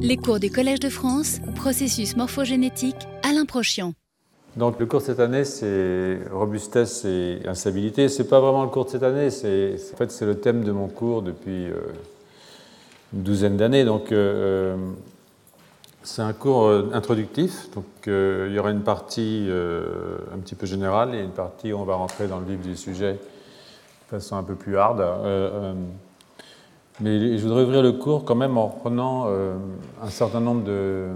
Les cours du Collège de France, processus morphogénétique, Alain Prochian. Donc le cours de cette année, c'est robustesse et instabilité. C'est pas vraiment le cours de cette année, c'est en fait c'est le thème de mon cours depuis euh, une douzaine d'années. Donc euh, c'est un cours euh, introductif. Donc il y aura une partie un petit peu générale et une partie où on va rentrer dans le vif du sujet de façon un peu plus hard. Mais je voudrais ouvrir le cours quand même en prenant euh, un certain nombre de,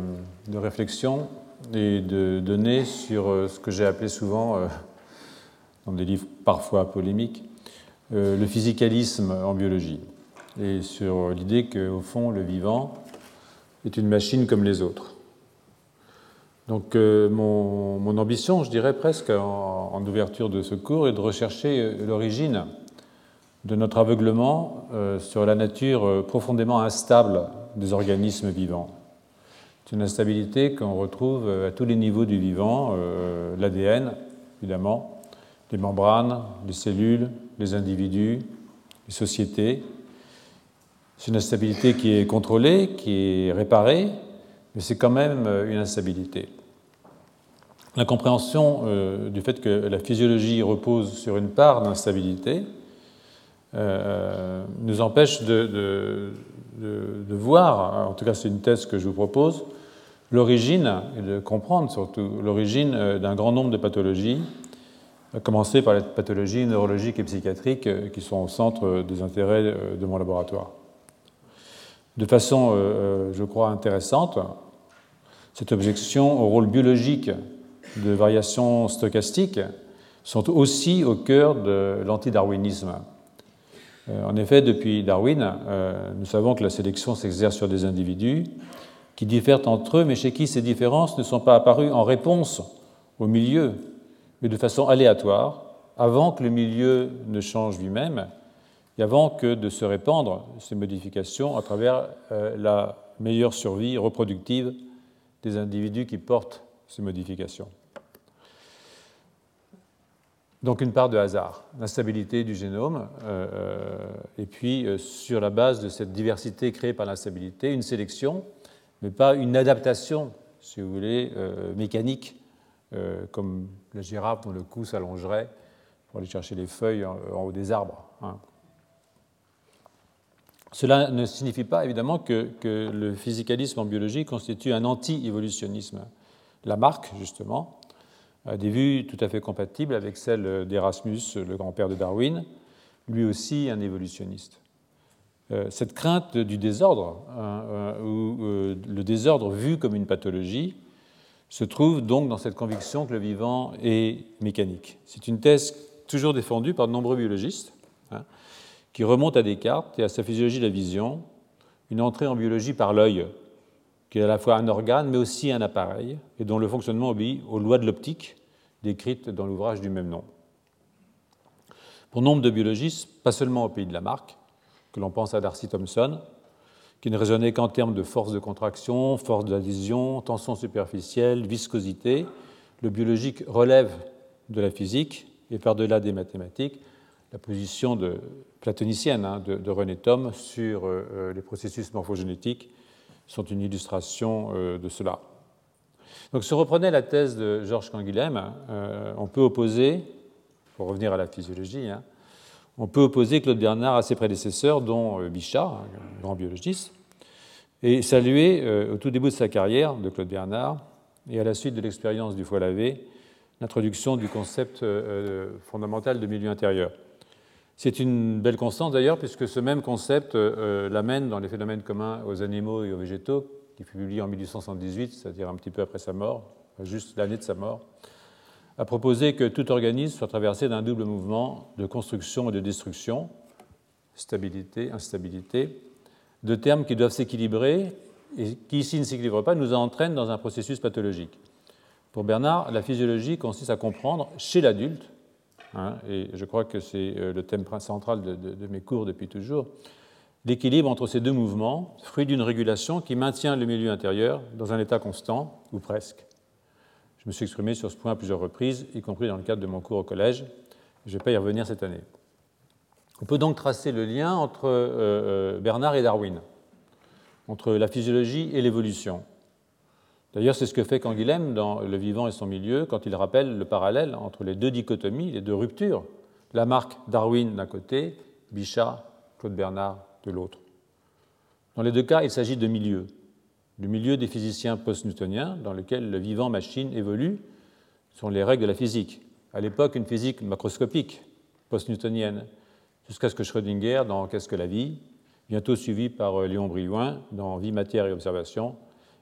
réflexions et de données sur euh, ce que j'ai appelé souvent, euh, dans des livres parfois polémiques, le physicalisme en biologie. Et sur l'idée qu'au fond, le vivant est une machine comme les autres. Donc mon, ambition, je dirais presque en ouverture de ce cours, est de rechercher l'origine de notre aveuglement euh, sur la nature euh, profondément instable des organismes vivants. C'est une instabilité qu'on retrouve euh, à tous les niveaux du vivant, l'ADN évidemment, les membranes, les cellules, les individus, les sociétés. C'est une instabilité qui est contrôlée, qui est réparée, mais c'est quand même une instabilité. La compréhension du fait que la physiologie repose sur une part d'instabilité, euh, nous empêche de, voir, en tout cas c'est une thèse que je vous propose, l'origine, et de comprendre surtout l'origine euh, d'un grand nombre de pathologies, à commencer par les pathologies neurologiques et psychiatriques euh, qui sont au centre des intérêts de mon laboratoire. De façon, je crois, intéressante, cette objection au rôle biologique de variations stochastiques sont aussi au cœur de l'antidarwinisme. Euh, en effet, depuis Darwin, euh, nous savons que la sélection s'exerce sur des individus qui diffèrent entre eux, mais chez qui ces différences ne sont pas apparues en réponse au milieu, mais de façon aléatoire, avant que le milieu ne change lui-même et avant que de se répandre ces modifications à travers euh, la meilleure survie reproductive des individus qui portent ces modifications. Donc une part de hasard, l'instabilité du génome, euh, euh, et puis euh, sur la base de cette diversité créée par l'instabilité, une sélection, mais pas une adaptation, si vous voulez, mécanique, comme la girafe dont le cou s'allongerait pour aller chercher les feuilles en, haut des arbres. Hein. Cela ne signifie pas évidemment que, que le physicalisme en biologie constitue un anti-évolutionnisme. Lamarck, justement, des vues tout à fait compatibles avec celles d'Erasmus, le grand-père de Darwin, lui aussi un évolutionniste. Euh, cette crainte du désordre, hein, euh, ou euh, le désordre vu comme une pathologie, se trouve donc dans cette conviction que le vivant est mécanique. C'est une thèse toujours défendue par de nombreux biologistes, hein, qui remonte à Descartes et à sa physiologie de la vision, une entrée en biologie par l'œil, qui est à la fois un organe mais aussi un appareil, et dont le fonctionnement obéit aux lois de l'optique, décrite dans l'ouvrage du même nom. Pour nombre de biologistes, pas seulement au pays de la marque, que l'on pense à Darcy Thompson, qui ne raisonnait qu'en termes de force de contraction, force d'adhésion, tension superficielle, viscosité, le biologique relève de la physique et par-delà des mathématiques, la position platonicienne hein, de, René Thom sur euh, euh, les processus morphogénétiques sont une illustration euh, de cela. Donc, on reprenait la thèse de Georges Canguilhem, euh, on peut opposer, pour revenir à la physiologie, hein, on peut opposer Claude Bernard à ses prédécesseurs, dont euh, Bichat, grand biologiste, et saluer euh, au tout début de sa carrière de Claude Bernard, et à la suite de l'expérience du foie lavé, l'introduction du concept fondamental de milieu intérieur. C'est une belle constante d'ailleurs, puisque ce même concept l'amène dans les phénomènes communs aux animaux et aux végétaux, qui fut publié en 1878, c'est-à-dire un petit peu après sa mort, juste l'année de sa mort, a proposé que tout organisme soit traversé d'un double mouvement de construction et de destruction, stabilité, instabilité, deux termes qui doivent s'équilibrer et qui, s'ils ne s'équilibrent pas, nous entraînent dans un processus pathologique. Pour Bernard, la physiologie consiste à comprendre chez l'adulte, hein, et je crois que c'est euh, le thème central de mes cours depuis toujours, l'équilibre entre ces deux mouvements, fruit d'une régulation qui maintient le milieu intérieur dans un état constant, ou presque. Je me suis exprimé sur ce point à plusieurs reprises, y compris dans le cadre de mon cours au collège. Je ne vais pas y revenir cette année. On peut donc tracer le lien entre euh, euh, Bernard et Darwin. entre la physiologie et l'évolution. D'ailleurs, c'est ce que fait Canguilhem dans Le vivant et son milieu quand il rappelle le parallèle entre les deux dichotomies, les deux ruptures, la marque Darwin d'un côté, Bichat, Claude Bernard l'autre. Dans les deux cas, il s'agit de milieux. Du milieu des physiciens post-newtoniens, dans lequel le vivant-machine évolue, sont les règles de la physique. À l'époque, une physique macroscopique, post-newtonienne, jusqu'à ce que Schrödinger, dans Qu'est-ce que la vie bientôt suivi par euh, Léon Brillouin dans Vie, matière et observation,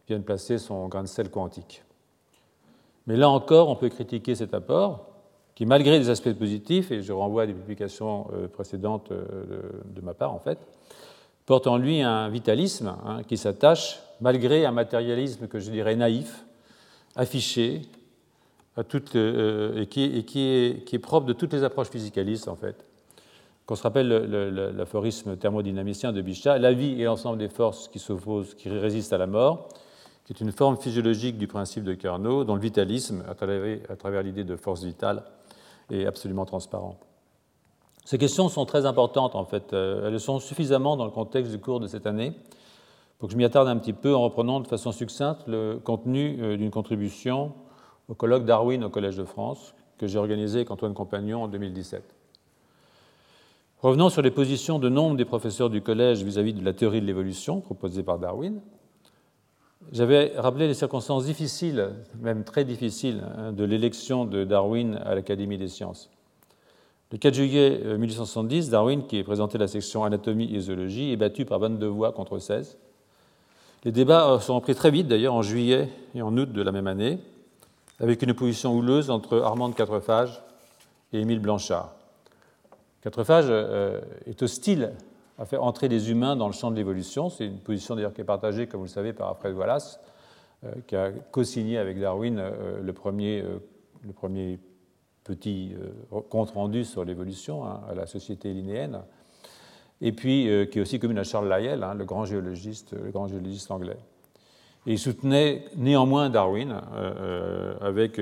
vienne placer son grain de sel quantique. Mais là encore, on peut critiquer cet apport, qui, malgré des aspects positifs, et je renvoie à des publications euh, précédentes euh, de ma part en fait, porte en lui un vitalisme hein, qui s'attache, malgré un matérialisme que je dirais naïf, affiché, à et, qui, et qui, est, qui, est, propre de toutes les approches physicalistes en fait. Qu'on se rappelle l'aphorisme thermodynamicien de Bichat, la vie est l'ensemble des forces qui s'opposent, qui résistent à la mort, qui est une forme physiologique du principe de Carnot, dont le vitalisme, à travers, à travers l'idée de force vitale, est absolument transparent. Ces questions sont très importantes, en fait. Euh, elles sont suffisamment dans le contexte du cours de cette année pour que je m'y attarde un petit peu en reprenant de façon succincte le contenu euh, d'une contribution au colloque Darwin au Collège de France que j'ai organisé avec Antoine Compagnon en 2017. Revenons sur les positions de nombre des professeurs du collège vis-à-vis de la théorie de l'évolution proposée par Darwin. J'avais rappelé les circonstances difficiles, même très difficiles, hein, de l'élection de Darwin à l'Académie des sciences. Le 4 juillet 1870, euh, Darwin, qui est présenté la section anatomie et zoologie, est battu par 22 voix contre 16. Les débats euh, sont repris très vite, d'ailleurs, en juillet et en août de la même année, avec une opposition houleuse entre Armand de et Émile Blanchard. Quatrefages euh, est hostile à faire entrer les humains dans le champ de l'évolution. C'est une position d'ailleurs qui est partagée, comme vous le savez, par Alfred Wallace, qui a co-signé avec Darwin le premier petit compte rendu sur l'évolution hein, à la Société linéenne, et puis qui est aussi commune à Charles Lyell, hein, le grand géologiste, le grand anglais. Il soutenait néanmoins Darwin avec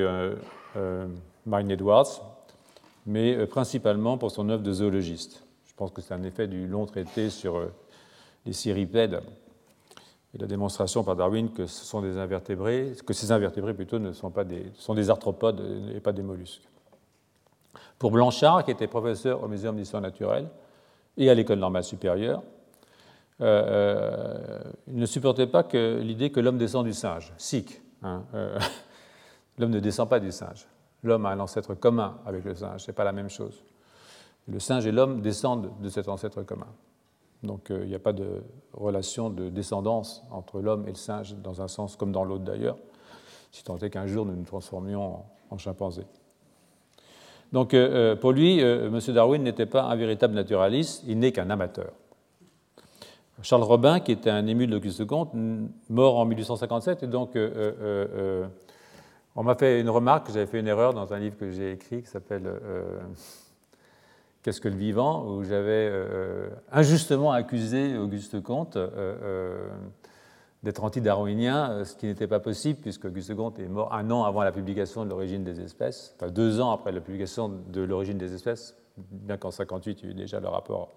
Marine Edwards, mais euh, principalement pour son œuvre de zoologiste. Je pense que c'est un effet du long traité sur euh, les cirripèdes et la démonstration par Darwin que ce sont des invertébrés, que ces invertébrés plutôt ne sont pas des, sont des arthropodes et pas des mollusques. Pour Blanchard, qui était professeur au Muséum d'histoire naturelle et à l'École normale supérieure, euh, il ne supportait pas l'idée que l'homme descend du singe, sic. Hein, l'homme ne descend pas du singe l'homme a un ancêtre commun avec le singe, ce n'est pas la même chose. Le singe et l'homme descendent de cet ancêtre commun. Donc euh, il n'y a pas de relation de descendance entre l'homme et le singe dans un sens comme dans l'autre d'ailleurs, si tant est qu'un jour nous nous transformions en, chimpanzés. Donc euh, euh, pour lui, M. Darwin n'était pas un véritable naturaliste, il n'est qu'un amateur. Charles Robin, qui était un ému de l'Auguste Comte, mort en 1857, et donc on m'a fait une remarque, j'avais fait une erreur dans un livre que j'ai écrit qui s'appelle euh, Qu'est-ce que le vivant? où j'avais euh, injustement accusé Auguste Comte euh, d'être anti-darwinien, ce qui n'était pas possible puisque Auguste Comte est mort un an avant la publication de l'origine des espèces, enfin deux ans après la publication de l'origine des espèces, bien qu'en 58 il y ait eu déjà le rapport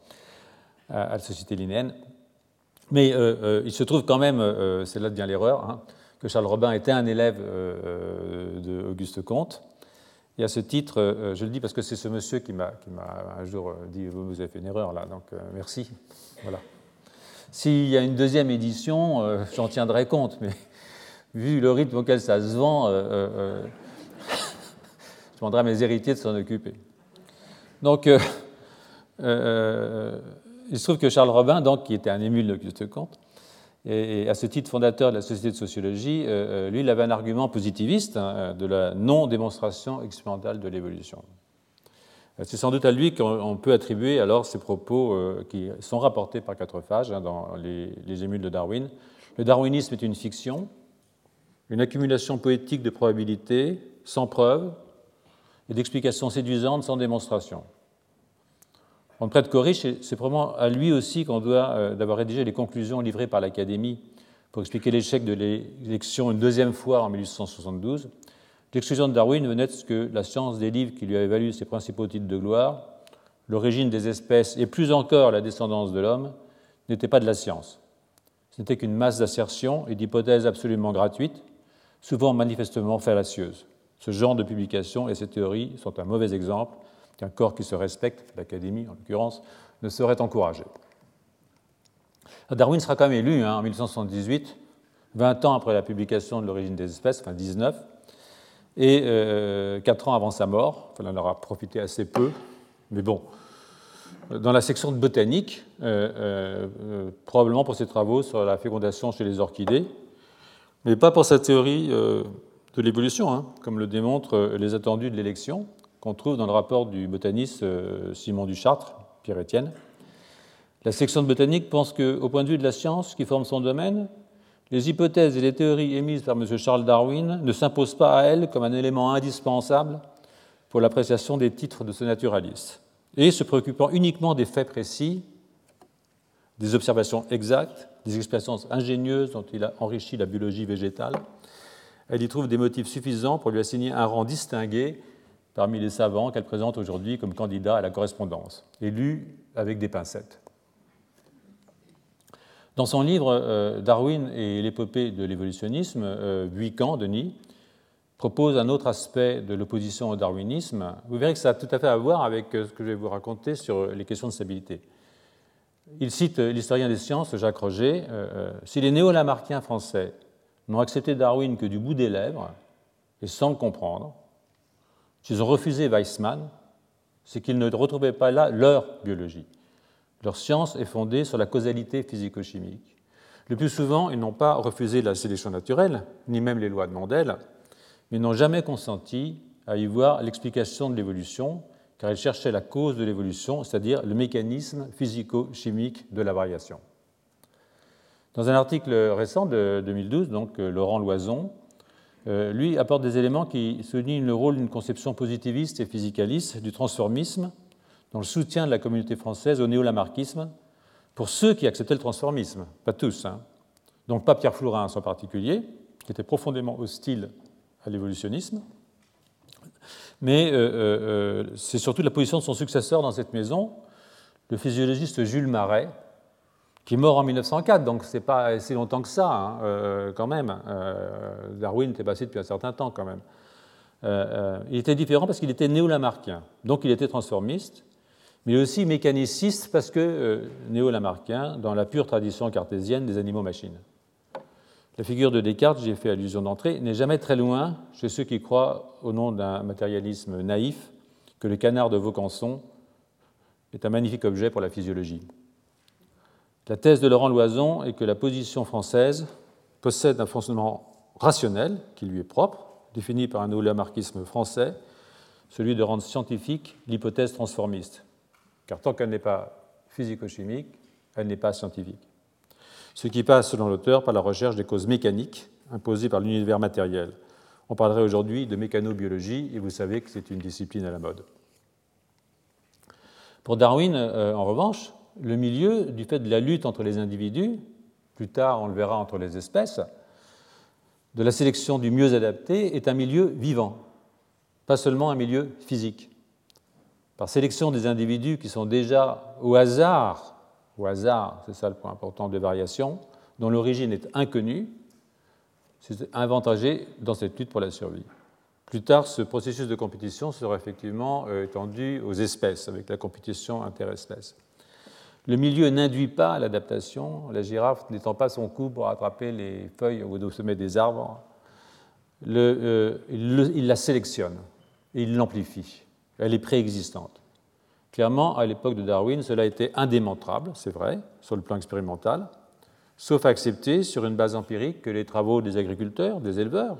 à, la société linéenne. Mais il se trouve quand même, c'est là devient l'erreur, hein, que Charles Robin était un élève euh, euh, d'Auguste Comte. Et à ce titre, euh, je le dis parce que c'est ce monsieur qui m'a un jour dit Vous avez fait une erreur là, donc merci. Voilà. S'il y a une deuxième édition, j'en tiendrai compte, mais vu le rythme auquel ça se vend, je demanderai à mes héritiers de s'en occuper. Donc, il se trouve que Charles Robin, donc, qui était un émule d'Auguste Comte, et à ce titre fondateur de la Société de sociologie, euh, euh, lui, il avait un argument positiviste hein, de la non-démonstration expérimentale de l'évolution. C'est sans doute à lui qu'on peut attribuer alors ces propos euh, qui sont rapportés par Quatrefages hein, dans les, les émules de Darwin. Le darwinisme est une fiction, une accumulation poétique de probabilités sans preuve et d'explications séduisantes sans démonstration. On ne prête qu'au c'est probablement à lui aussi qu'on doit euh, d'avoir rédigé les conclusions livrées par l'Académie pour expliquer l'échec de l'élection une deuxième fois en 1872. L'exclusion de Darwin venait de ce que la science des livres qui lui avait valu ses principaux titres de gloire, l'origine des espèces et plus encore la descendance de l'homme, n'était pas de la science. Ce n'était qu'une masse d'assertions et d'hypothèses absolument gratuites, souvent manifestement fallacieuses. Ce genre de publications et ces théories sont un mauvais exemple qu'un corps qui se respecte, l'Académie en l'occurrence, ne serait encouragé. Darwin sera quand même élu hein, en 1878, 20 ans après la publication de l'origine des espèces, enfin 19, et euh, 4 ans avant sa mort. Enfin, il en aura profité assez peu, mais bon. Dans la section de botanique, euh, euh, probablement pour ses travaux sur la fécondation chez les orchidées, mais pas pour sa théorie de l'évolution, hein, comme le démontrent les attendus de l'élection, qu'on trouve dans le rapport du botaniste Simon Duchartre, Pierre-Étienne. La section de botanique pense qu'au point de vue de la science qui forme son domaine, les hypothèses et les théories émises par M. Charles Darwin ne s'imposent pas à elle comme un élément indispensable pour l'appréciation des titres de ce naturaliste. Et se préoccupant uniquement des faits précis, des observations exactes, des expériences ingénieuses dont il a enrichi la biologie végétale, elle y trouve des motifs suffisants pour lui assigner un rang distingué parmi les savants qu'elle présente aujourd'hui comme candidat à la correspondance, élu avec des pincettes. Dans son livre euh, Darwin et l'épopée de l'évolutionnisme, euh, Buican, Denis, propose un autre aspect de l'opposition au darwinisme. Vous verrez que ça a tout à fait à voir avec euh, ce que je vais vous raconter sur les questions de stabilité. Il cite l'historien des sciences, Jacques Roger, Si les néo-lamarckiens français n'ont accepté Darwin que du bout des lèvres et sans le comprendre, s'ils ont refusé Weissmann, c'est qu'ils ne retrouvaient pas là leur biologie. Leur science est fondée sur la causalité physico-chimique. Le plus souvent, ils n'ont pas refusé la sélection naturelle, ni même les lois de Mendel, mais n'ont jamais consenti à y voir l'explication de l'évolution, car ils cherchaient la cause de l'évolution, c'est-à-dire le mécanisme physico-chimique de la variation. Dans un article récent de 2012, donc euh, Laurent Loison, euh, lui apporte des éléments qui soulignent le rôle d'une conception positiviste et physicaliste du transformisme dans le soutien de la communauté française au néo-lamarckisme pour ceux qui acceptaient le transformisme, pas tous. Hein. Donc pas Pierre Flourens en particulier, qui était profondément hostile à l'évolutionnisme, mais euh, euh, euh, c'est surtout la position de son successeur dans cette maison, le physiologiste Jules Marais, qui est mort en 1904, donc c'est pas si longtemps que ça, hein, quand même. Darwin était passé depuis un certain temps, quand même. il était différent parce qu'il était néo-lamarckien, donc il était transformiste, mais aussi mécaniciste parce que euh, néo-lamarckien dans la pure tradition cartésienne des animaux-machines. La figure de Descartes, j'ai fait allusion d'entrée, n'est jamais très loin chez ceux qui croient, au nom d'un matérialisme naïf, que le canard de Vaucanson est un magnifique objet pour la physiologie. La thèse de Laurent Loison est que la position française possède un fonctionnement rationnel qui lui est propre, défini par un néo-lamarckisme français, celui de rendre scientifique l'hypothèse transformiste car tant qu'elle n'est pas physico-chimique, elle n'est pas scientifique. Ce qui passe, selon l'auteur, par la recherche des causes mécaniques imposées par l'univers matériel. On parlerait aujourd'hui de mécanobiologie, et vous savez que c'est une discipline à la mode. Pour Darwin, euh, en revanche, le milieu, du fait de la lutte entre les individus, plus tard on le verra entre les espèces, de la sélection du mieux adapté, est un milieu vivant, pas seulement un milieu physique par sélection des individus qui sont déjà au hasard, au hasard, c'est ça le point important de variation, dont l'origine est inconnue, c'est avantagé dans cette lutte pour la survie. Plus tard, ce processus de compétition sera effectivement euh, étendu aux espèces, avec la compétition interespèce. Le milieu n'induit pas l'adaptation, la girafe n'étend pas son cou pour attraper les feuilles au sommet des arbres. Euh, il la sélectionne et il l'amplifie elle est préexistante. Clairement, à l'époque de Darwin, cela était indémontrable, c'est vrai, sur le plan expérimental, sauf accepter sur une base empirique que les travaux des agriculteurs, des éleveurs,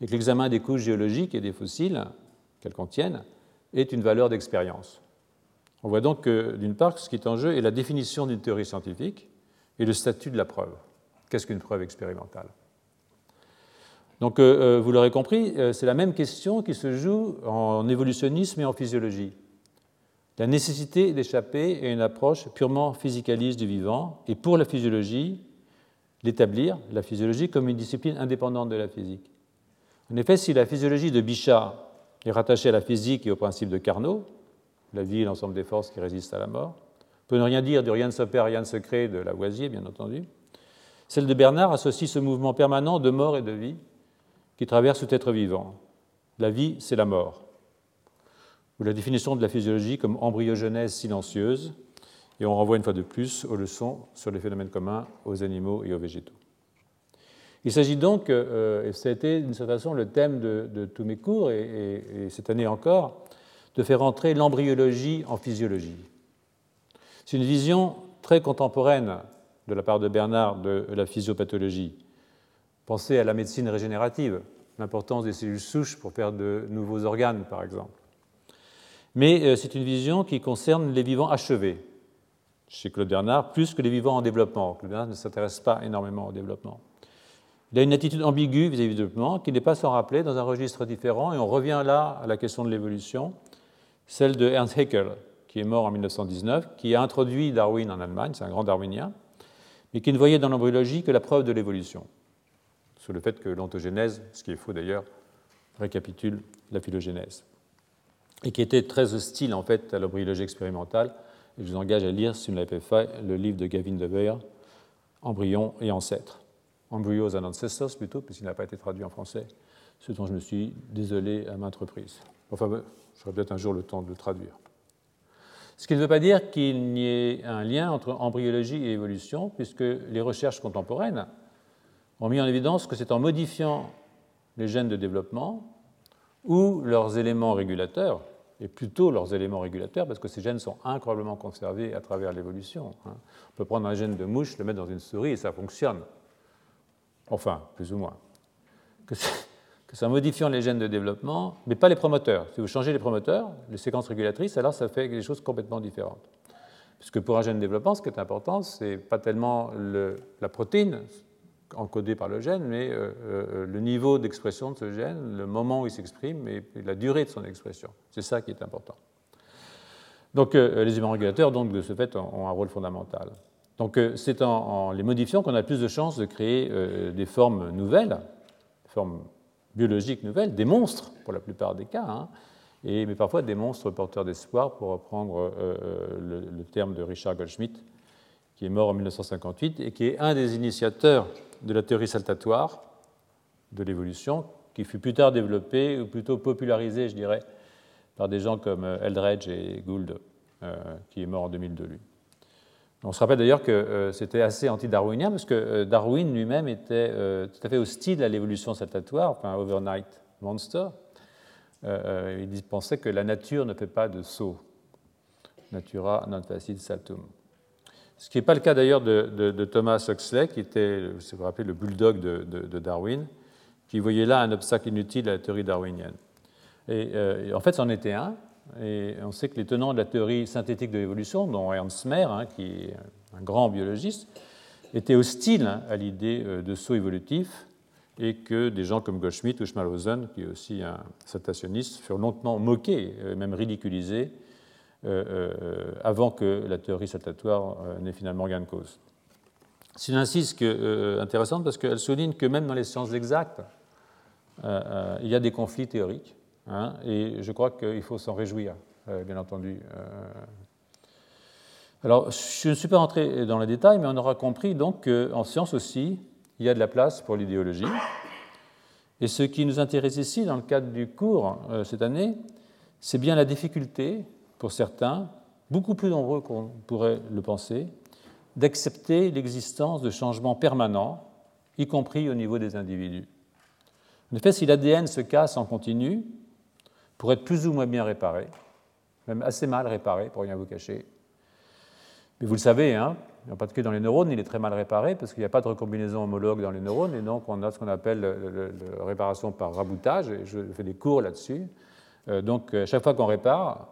et que l'examen des couches géologiques et des fossiles qu'elles contiennent est une valeur d'expérience. On voit donc que, d'une part, ce qui est en jeu est la définition d'une théorie scientifique et le statut de la preuve. Qu'est-ce qu'une preuve expérimentale? Donc, euh, euh, vous l'aurez compris, euh, c'est la même question qui se joue en évolutionnisme et en physiologie. La nécessité d'échapper à une approche purement physicaliste du vivant, et pour la physiologie, l'établir, la physiologie, comme une discipline indépendante de la physique. En effet, si la physiologie de Bichat est rattachée à la physique et au principe de Carnot, la vie et l'ensemble des forces qui résistent à la mort, peut ne rien dire du rien ne s'opère, rien ne se crée de Lavoisier, bien entendu, Celle de Bernard associe ce mouvement permanent de mort et de vie qui traverse tout être vivant. La vie, c'est la mort. Ou la définition de la physiologie comme embryogenèse silencieuse, et on renvoie une fois de plus aux leçons sur les phénomènes communs aux animaux et aux végétaux. Il s'agit donc, euh, et ça a été d'une certaine façon le thème de, tous mes cours, et, cette année encore, de faire entrer l'embryologie en physiologie. C'est une vision très contemporaine de la part de Bernard de la physiopathologie. Pensez à la médecine régénérative, l'importance des cellules souches pour faire de nouveaux organes, par exemple. Mais euh, c'est une vision qui concerne les vivants achevés, chez Claude Bernard, plus que les vivants en développement. Claude Bernard ne s'intéresse pas énormément au développement. Il a une attitude ambiguë vis-à-vis du développement qui n'est pas sans rappeler dans un registre différent, et on revient là à la question de l'évolution, celle de Ernst Haeckel, qui est mort en 1919, qui a introduit Darwin en Allemagne, c'est un grand darwinien, mais qui ne voyait dans l'embryologie que la preuve de l'évolution, sur le fait que l'ontogénèse, ce qui est faux d'ailleurs, récapitule la phylogénèse, et qui était très hostile en fait à l'embryologie expérimentale. Je vous engage à lire, si vous ne l'avez pas fait, le livre de Gavin de Beer, Embryons et ancêtres. Embryos and Ancestors plutôt, puisqu'il n'a pas été traduit en français, ce dont je me suis désolé à maintes reprises. Enfin, j'aurai peut-être un jour le temps de le traduire. Ce qui ne veut pas dire qu'il n'y ait un lien entre embryologie et évolution, puisque les recherches contemporaines ont mis en évidence que c'est en modifiant les gènes de développement ou leurs éléments régulateurs, et plutôt leurs éléments régulateurs, parce que ces gènes sont incroyablement conservés à travers l'évolution. Hein. On peut prendre un gène de mouche, le mettre dans une souris et ça fonctionne. Enfin, plus ou moins. Que c'est en modifiant les gènes de développement, mais pas les promoteurs. Si vous changez les promoteurs, les séquences régulatrices, alors ça fait des choses complètement différentes. Puisque pour un gène de développement, ce qui est important, ce n'est pas tellement la protéine encodée par le gène, mais euh, euh, le niveau d'expression de ce gène, le moment où il s'exprime et, la durée de son expression. C'est ça qui est important. Donc euh, les éléments régulateurs, donc, de ce fait, ont un rôle fondamental. Donc c'est en, les modifiant qu'on a plus de chances de créer des formes nouvelles, des formes biologiques nouvelles, des monstres pour la plupart des cas, hein, et, mais parfois des monstres porteurs d'espoir, pour reprendre le, terme de Richard Goldschmidt, qui est mort en 1958 et qui est un des initiateurs de la théorie saltatoire de l'évolution, qui fut plus tard développée, ou plutôt popularisée, je dirais, par des gens comme Eldredge et Gould, qui est mort en 2002, lui. On se rappelle d'ailleurs que euh, c'était assez anti-darwinien parce que euh, Darwin lui-même était euh, tout à fait hostile à l'évolution saltatoire, enfin overnight monster. il pensait que la nature ne fait pas de saut. Natura non facit saltum. Ce qui n'est pas le cas d'ailleurs de, Thomas Huxley, qui était, vous vous rappelez, le bulldog de, Darwin, qui voyait là un obstacle inutile à la théorie darwinienne. Et, et en fait, c'en était un, et on sait que les tenants de la théorie synthétique de l'évolution, dont Ernst Mayr, hein, qui est un grand biologiste, étaient hostiles hein, à l'idée euh, de saut évolutif et que des gens comme Goldschmidt ou Schmalhausen, qui est aussi un saltationniste, furent longtemps moqués, euh, même ridiculisés, euh, avant que la théorie saltatoire n'ait finalement gain de cause. C'est une insiste intéressante parce qu'elle souligne que même dans les sciences exactes, il y a des conflits théoriques Hein, et je crois qu'il faut s'en réjouir, euh, bien entendu. Euh. Alors, je ne suis pas rentré dans les détails, mais on aura compris donc qu'en science aussi, il y a de la place pour l'idéologie. Et ce qui nous intéresse ici, dans le cadre du cours euh, cette année, c'est bien la difficulté, pour certains, beaucoup plus nombreux qu'on pourrait le penser, d'accepter l'existence de changements permanents, y compris au niveau des individus. En effet, si l'ADN se casse en continu, pour être plus ou moins bien réparé, même assez mal réparé, pour rien vous cacher. Mais vous le savez, hein, en particulier dans les neurones, il est très mal réparé parce qu'il n'y a pas de recombinaison homologue dans les neurones, et donc on a ce qu'on appelle la réparation par raboutage, et je fais des cours là-dessus. Euh, donc euh, chaque fois qu'on répare,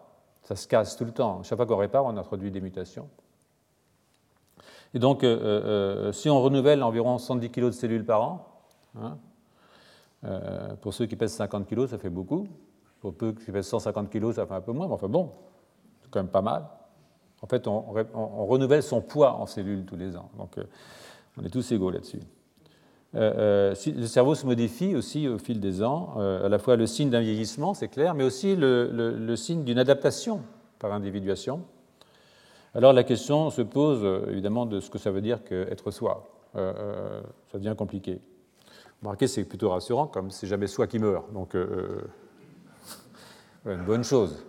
ça se casse tout le temps. Chaque fois qu'on répare, on introduit des mutations. Et donc, euh, si on renouvelle environ 110 kg de cellules par an, hein, pour ceux qui pèsent 50 kg, ça fait beaucoup. Pour peu qui pèse 150 kg, ça fait un peu moins, mais enfin bon, c'est quand même pas mal. En fait, on, renouvelle son poids en cellules tous les ans. Donc, euh, on est tous égaux là-dessus. Euh, euh, le cerveau se modifie aussi au fil des ans, à la fois le signe d'un vieillissement, c'est clair, mais aussi le, signe d'une adaptation par individuation. Alors la question se pose évidemment de ce que ça veut dire qu'être soi. ça devient compliqué. Remarquez, c'est plutôt rassurant, comme c'est jamais soi qui meurt. Donc, une bonne chose.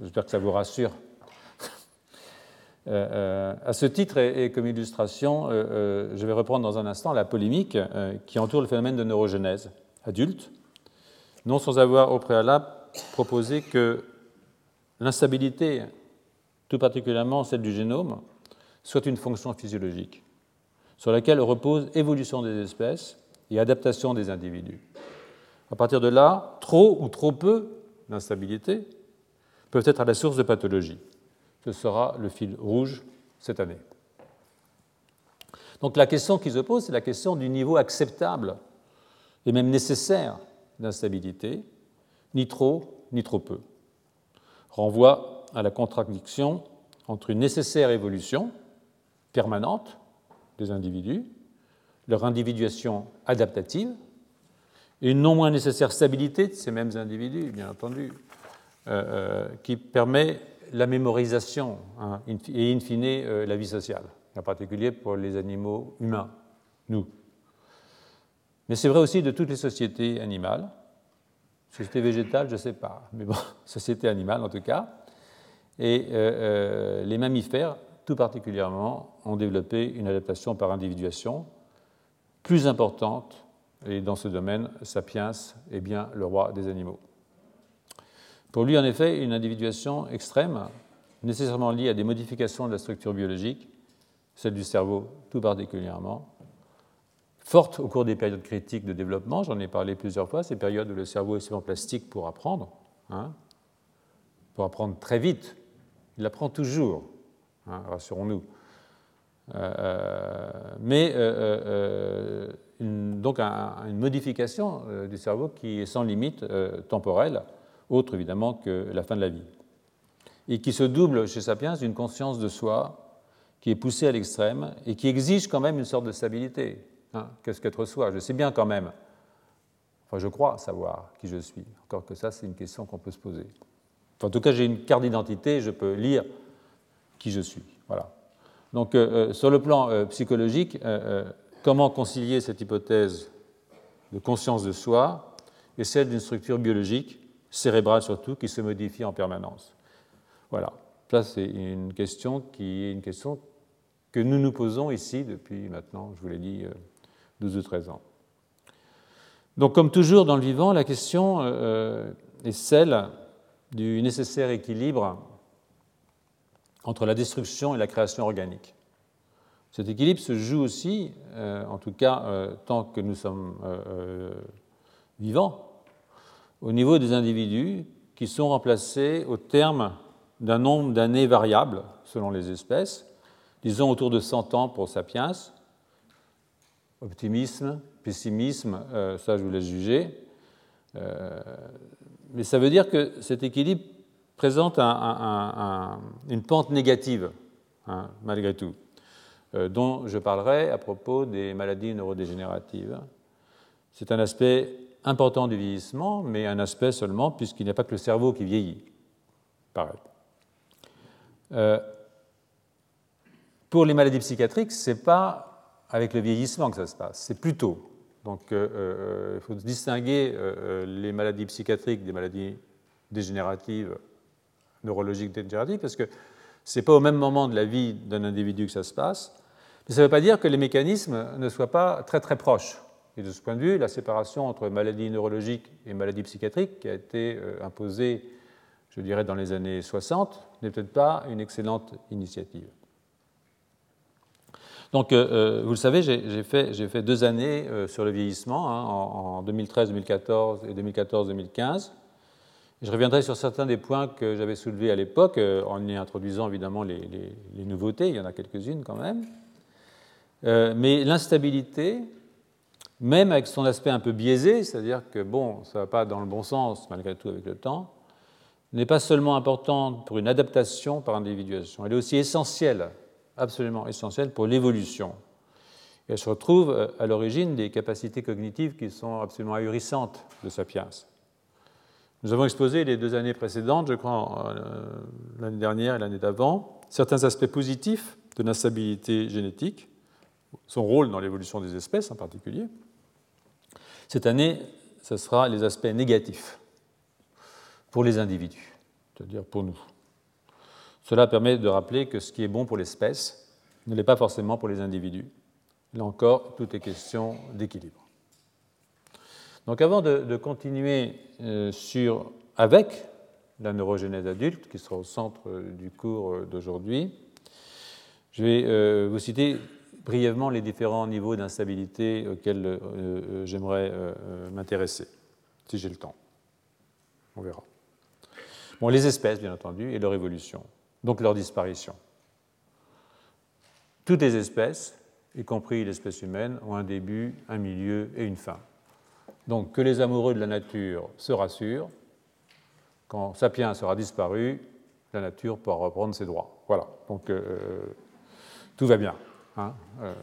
J'espère que ça vous rassure. À ce titre, et, comme illustration, je vais reprendre dans un instant la polémique qui entoure le phénomène de neurogenèse adulte, non sans avoir au préalable proposé que l'instabilité, tout particulièrement celle du génome, soit une fonction physiologique, sur laquelle repose évolution des espèces et adaptation des individus. À partir de là, trop ou trop peu d'instabilité peuvent être à la source de pathologie. Ce sera le fil rouge cette année. Donc la question qui se pose, c'est la question du niveau acceptable et même nécessaire d'instabilité, ni trop ni trop peu. Renvoie à la contradiction entre une nécessaire évolution permanente des individus, leur individuation adaptative, et une non moins nécessaire stabilité de ces mêmes individus, bien entendu, euh, euh, qui permet la mémorisation hein, et, in fine, euh, la vie sociale, en particulier pour les animaux humains, nous. Mais c'est vrai aussi de toutes les sociétés animales. Société végétale, je ne sais pas, mais bon, société animale en tout cas. Et euh, euh, les mammifères, tout particulièrement, ont développé une adaptation par individuation plus importante. Et dans ce domaine, Sapiens est bien le roi des animaux. Pour lui, en effet, une individuation extrême, nécessairement liée à des modifications de la structure biologique, celle du cerveau tout particulièrement, forte au cours des périodes critiques de développement, j'en ai parlé plusieurs fois, ces périodes où le cerveau est souvent plastique pour apprendre, hein, pour apprendre très vite. Il apprend toujours, hein, rassurons-nous. Euh, euh, mais euh, donc une modification du cerveau qui est sans limite temporelle, autre évidemment que la fin de la vie, et qui se double chez Sapiens d'une conscience de soi qui est poussée à l'extrême et qui exige quand même une sorte de stabilité. Hein, qu'est-ce qu'être soi Je sais bien quand même. Enfin, je crois savoir qui je suis. Encore que ça, c'est une question qu'on peut se poser. en tout cas, j'ai une carte d'identité, je peux lire qui je suis. Voilà. Donc, euh, euh, sur le plan euh, psychologique, comment concilier cette hypothèse de conscience de soi et celle d'une structure biologique, cérébrale surtout, qui se modifie en permanence Voilà. Ça, c'est une question qui est une question que nous nous posons ici depuis maintenant, je vous l'ai dit, 12 ou 13 ans. Donc, comme toujours dans le vivant, la question euh, est celle du nécessaire équilibre entre la destruction et la création organique. Cet équilibre se joue aussi, euh, en tout cas euh, tant que nous sommes vivants, au niveau des individus qui sont remplacés au terme d'un nombre d'années variables selon les espèces, disons autour de 100 ans pour Sapiens, optimisme, pessimisme, euh, ça je vous laisse juger. Euh, mais ça veut dire que cet équilibre présente une pente négative, hein, malgré tout, euh, dont je parlerai à propos des maladies neurodégénératives. C'est un aspect important du vieillissement, mais un aspect seulement, puisqu'il n'y a pas que le cerveau qui vieillit. Pareil. pour les maladies psychiatriques, ce n'est pas avec le vieillissement que ça se passe, c'est plus tôt. Donc euh, euh, il faut distinguer euh, les maladies psychiatriques des maladies dégénératives, neurologiques dégénératives, parce que ce n'est pas au même moment de la vie d'un individu que ça se passe. Mais ça ne veut pas dire que les mécanismes ne soient pas très très proches. Et de ce point de vue, la séparation entre maladies neurologiques et maladies psychiatriques, qui a été imposée, je dirais, dans les années 60, n'est peut-être pas une excellente initiative. Donc, euh, euh, vous le savez, j'ai fait, deux années euh, sur le vieillissement, hein, en, 2013-2014 et 2014-2015. Je reviendrai sur certains des points que j'avais soulevés à l'époque, en y introduisant évidemment les, nouveautés, il y en a quelques-unes quand même. mais l'instabilité, même avec son aspect un peu biaisé, c'est-à-dire que bon, ça ne va pas dans le bon sens malgré tout avec le temps, n'est pas seulement importante pour une adaptation par individuation, elle est aussi essentielle absolument essentielle pour l'évolution. elle se retrouve euh, à l'origine des capacités cognitives qui sont absolument ahurissantes de Sapiens. Nous avons exposé les deux années précédentes, je crois euh, l'année dernière et l'année d'avant, certains aspects positifs de l'instabilité génétique, son rôle dans l'évolution des espèces en particulier. Cette année, ce sera les aspects négatifs pour les individus, c'est-à-dire pour nous. Cela permet de rappeler que ce qui est bon pour l'espèce ne l'est pas forcément pour les individus. Là encore, tout est question d'équilibre. Donc avant de, continuer euh, avec la neurogénèse adulte, qui sera au centre euh, du cours euh, d'aujourd'hui, je vais vous citer brièvement les différents niveaux d'instabilité auxquels j'aimerais m'intéresser, si j'ai le temps. On verra. Bon, les espèces, bien entendu, et leur évolution, donc leur disparition. Toutes les espèces, y compris l'espèce humaine, ont un début, un milieu et une fin. Donc que les amoureux de la nature se rassurent, quand Sapiens sera disparu, la nature pourra reprendre ses droits. Voilà, donc euh, tout va bien. Hein, euh.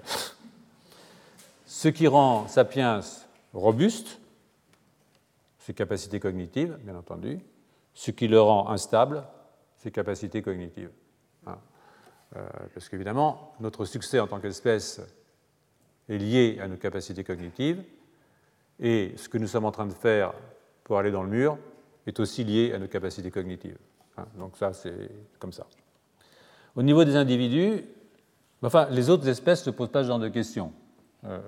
Ce qui rend Sapiens robuste, ses capacités cognitives, bien entendu, ce qui le rend instable, ses capacités cognitives. Hein. Euh, parce qu'évidemment, notre succès en tant qu'espèce est lié à nos capacités cognitives, et ce que nous sommes en train de faire pour aller dans le mur est aussi lié à nos capacités cognitives. Hein, donc ça, c'est comme ça. Au niveau des individus, enfin, les autres espèces ne posent pas ce genre de questions. Euh,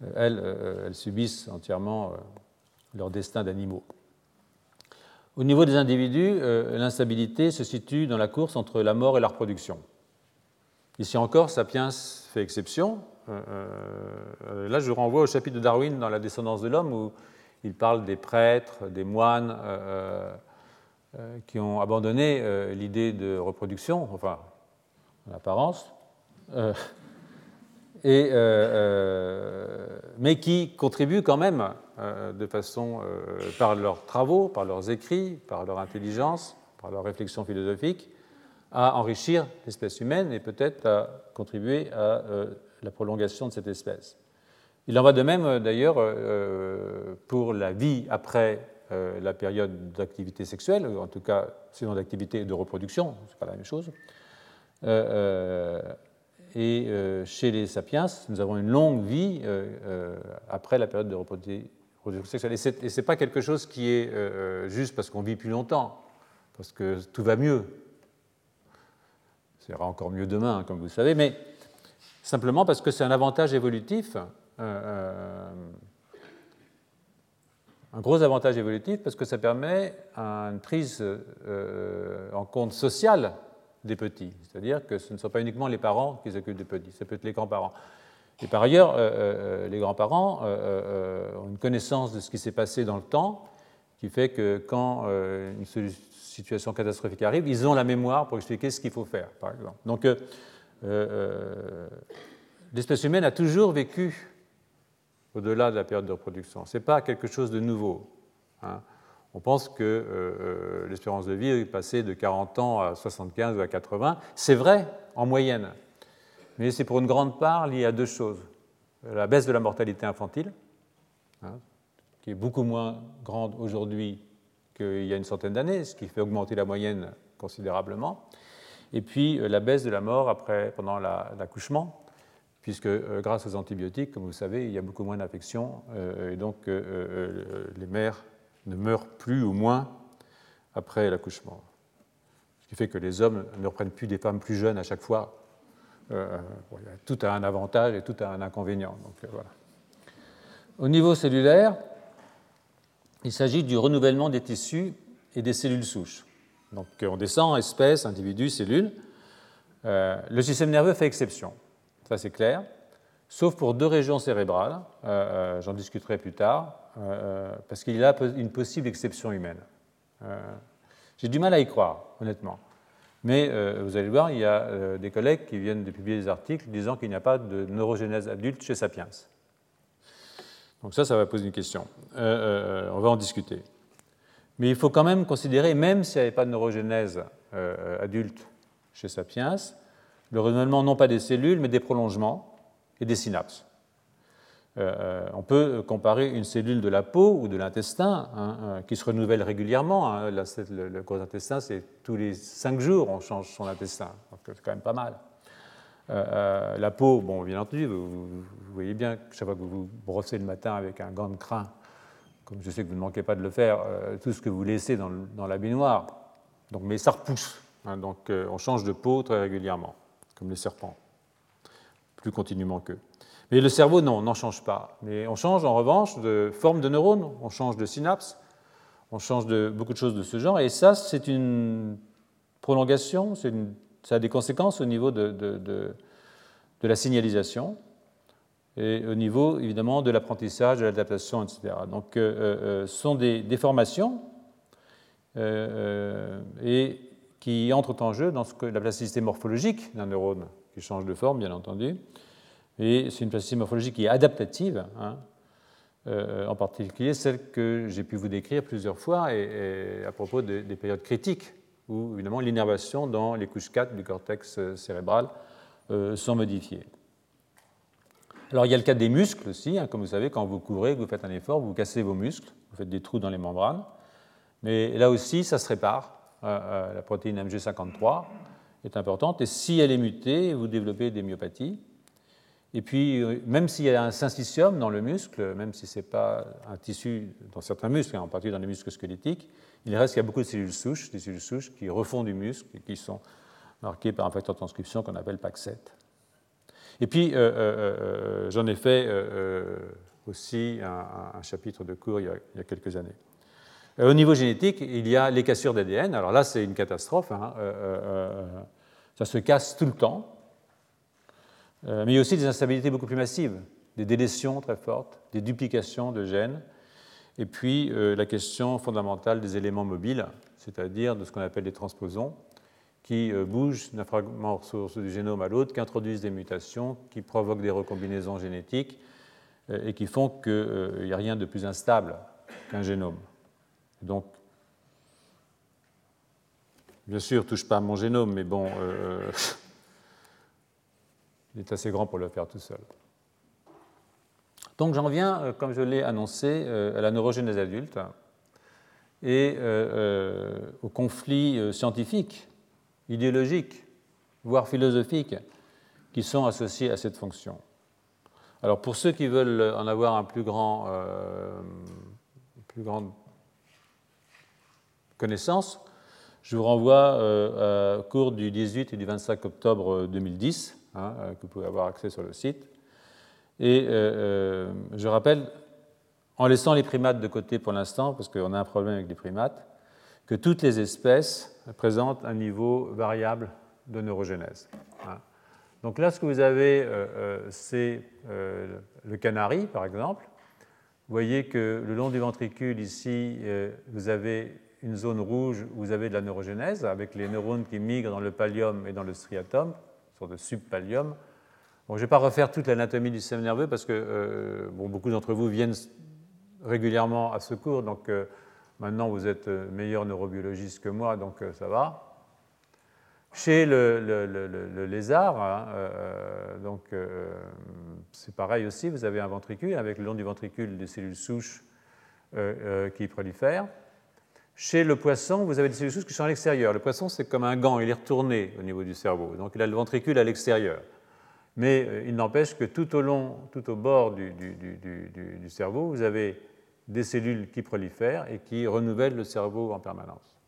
elles, euh, elles, subissent entièrement euh, leur destin d'animaux. Au niveau des individus, l'instabilité se situe dans la course entre la mort et la reproduction. Ici encore, Sapiens fait exception, là, je renvoie au chapitre de Darwin dans La descendance de l'homme où il parle des prêtres, des moines qui ont abandonné l'idée de reproduction, enfin, en apparence, et, mais qui contribuent quand même de façon, par leurs travaux, par leurs écrits, par leur intelligence, par leur réflexion philosophique, à enrichir l'espèce humaine et peut-être à contribuer à la prolongation de cette espèce. Il en va de même euh, d'ailleurs euh, pour la vie après euh, la période d'activité sexuelle, en tout cas sinon d'activité de reproduction, ce n'est pas la même chose. Et chez les sapiens, nous avons une longue vie après la période de reproduction sexuelle. Et ce n'est pas quelque chose qui est juste parce qu'on vit plus longtemps, parce que tout va mieux. Ça ira encore mieux demain, comme vous savez, mais simplement parce que c'est un avantage évolutif, euh, euh, un gros avantage évolutif, parce que ça permet une prise euh, en compte sociale des petits. C'est-à-dire que ce ne sont pas uniquement les parents qui s'occupent des petits, ça peut être les grands-parents. Et par ailleurs, les grands-parents ont une connaissance de ce qui s'est passé dans le temps, qui fait que quand une situation catastrophique arrive, ils ont la mémoire pour expliquer ce qu'il faut faire, par exemple. Donc, euh, euh, l'espèce humaine a toujours vécu au-delà de la période de reproduction. Ce n'est pas quelque chose de nouveau. Hein. On pense que euh, l'espérance de vie est passée de 40 ans à 75 ou à 80. C'est vrai en moyenne, mais c'est pour une grande part lié à deux choses. La baisse de la mortalité infantile, hein, qui est beaucoup moins grande aujourd'hui qu'il y a une centaine d'années, ce qui fait augmenter la moyenne considérablement, et puis euh, la baisse de la mort pendant l'accouchement, puisque euh, grâce aux antibiotiques, comme vous savez, il y a beaucoup moins d'infections, euh, et donc les mères ne meurent plus ou moins après l'accouchement. Ce qui fait que les hommes ne reprennent plus des femmes plus jeunes à chaque fois. tout a un avantage et tout a un inconvénient. Voilà. Au niveau cellulaire, il s'agit du renouvellement des tissus et des cellules souches. Donc on descend espèces, individus, cellules. Euh, le système nerveux fait exception, ça c'est clair, sauf pour deux régions cérébrales, euh, euh, j'en discuterai plus tard, parce qu'il y a une possible exception humaine. J'ai du mal à y croire, honnêtement. Mais vous allez voir, il y a des collègues qui viennent de publier des articles disant qu'il n'y a pas de neurogénèse adulte chez Sapiens. Donc ça, ça va poser une question. on va en discuter. Mais il faut quand même considérer, même s'il n'y avait pas de neurogénèse euh, adulte chez Sapiens, le renouvellement non pas des cellules, mais des prolongements et des synapses. Euh, euh, on peut comparer une cellule de la peau ou de l'intestin hein, qui se renouvelle régulièrement. Hein. le, gros intestin, c'est tous les cinq jours on change son intestin, c'est quand même pas mal. la peau, bon, bien entendu, vous, voyez bien que chaque fois que vous vous brossez le matin avec un gant de crin, comme je sais que vous ne manquez pas de le faire, tout ce que vous laissez dans, dans la baignoire, donc, mais ça repousse. Hein, donc on change de peau très régulièrement, comme les serpents, plus continuellement qu'eux. Mais le cerveau, non, n'en change pas. Mais on change en revanche de forme de neurones, on change de synapse, on change de beaucoup de choses de ce genre. Et ça, c'est une prolongation, ça a des conséquences au niveau de, la signalisation et au niveau évidemment de l'apprentissage, de l'adaptation, etc. Donc euh, euh, euh, ce sont des déformations et qui entrent en jeu dans ce que, la plasticité morphologique d'un neurone, qui change de forme bien entendu, et c'est une plasticité morphologique qui est adaptative, hein, euh, en particulier celle que j'ai pu vous décrire plusieurs fois et, à propos des périodes critiques où évidemment l'innervation dans les couches 4 du cortex euh, cérébral euh, sont modifiées. Alors il y a le cas des muscles aussi, hein, comme vous savez, quand vous courez, que vous faites un effort, vous cassez vos muscles, vous faites des trous dans les membranes, mais là aussi ça se répare. la protéine MG53 est importante et si elle est mutée, vous développez des myopathies. Et puis, euh, même s'il y a un syncytium dans le muscle, même si ce n'est pas un tissu dans certains muscles, hein, en particulier dans les muscles squelettiques, il reste qu'il y a beaucoup de cellules souches, des cellules souches qui refont du muscle et qui sont marquées par un facteur de transcription qu'on appelle PAC7. Et puis, euh, euh, j'en ai fait aussi un, chapitre de cours il y a, quelques années. Au niveau génétique, il y a les cassures d'ADN. Alors là, c'est une catastrophe. Hein. ça se casse tout le temps. Euh, mais il y a aussi des instabilités beaucoup plus massives, des délétions très fortes, des duplications de gènes, et puis euh, la question fondamentale des éléments mobiles, c'est-à-dire de ce qu'on appelle les transposons, qui euh, bougent d'un fragment ressource du génome à l'autre, qui introduisent des mutations, qui provoquent des recombinaisons génétiques et qui font qu'il n'y a rien de plus instable qu'un génome. Donc, bien sûr, touche pas à mon génome, mais bon, il est assez grand pour le faire tout seul. Donc j'en viens, euh, comme je l'ai annoncé, euh, à la neurogénèse adulte et euh, aux conflits scientifiques, idéologiques, voire philosophiques, qui sont associés à cette fonction. Alors pour ceux qui veulent en avoir un plus grand, connaissance, je vous renvoie au cours du 18 et du 25 octobre 2010 Hein, euh, que vous pouvez avoir accès sur le site. Et euh, euh, je rappelle, en laissant les primates de côté pour l'instant, parce qu'on a un problème avec les primates, que toutes les espèces présentent un niveau variable de neurogénèse. Hein. Donc là, ce que vous avez, c'est le canari, par exemple. Vous voyez que le long du ventricule, ici, vous avez une zone rouge vous avez de la neurogénèse, avec les neurones qui migrent dans le pallium et dans le striatum, sorte de subpallium. Bon, je ne vais pas refaire toute l'anatomie du système nerveux parce que euh, bon, beaucoup d'entre vous viennent régulièrement à ce cours, donc euh, maintenant vous êtes euh, meilleur neurobiologiste que moi, donc ça va. Chez le, lézard, hein, donc c'est pareil aussi, vous avez un ventricule avec le long du ventricule des cellules souches qui prolifèrent. Chez le poisson, vous avez des cellules qui sont à l'extérieur. Le poisson, c'est comme un gant, il est retourné au niveau du cerveau. Donc il a le ventricule à l'extérieur. Mais euh, il n'empêche que tout au long, tout au bord du, cerveau, vous avez des cellules qui prolifèrent et qui renouvellent le cerveau en permanence.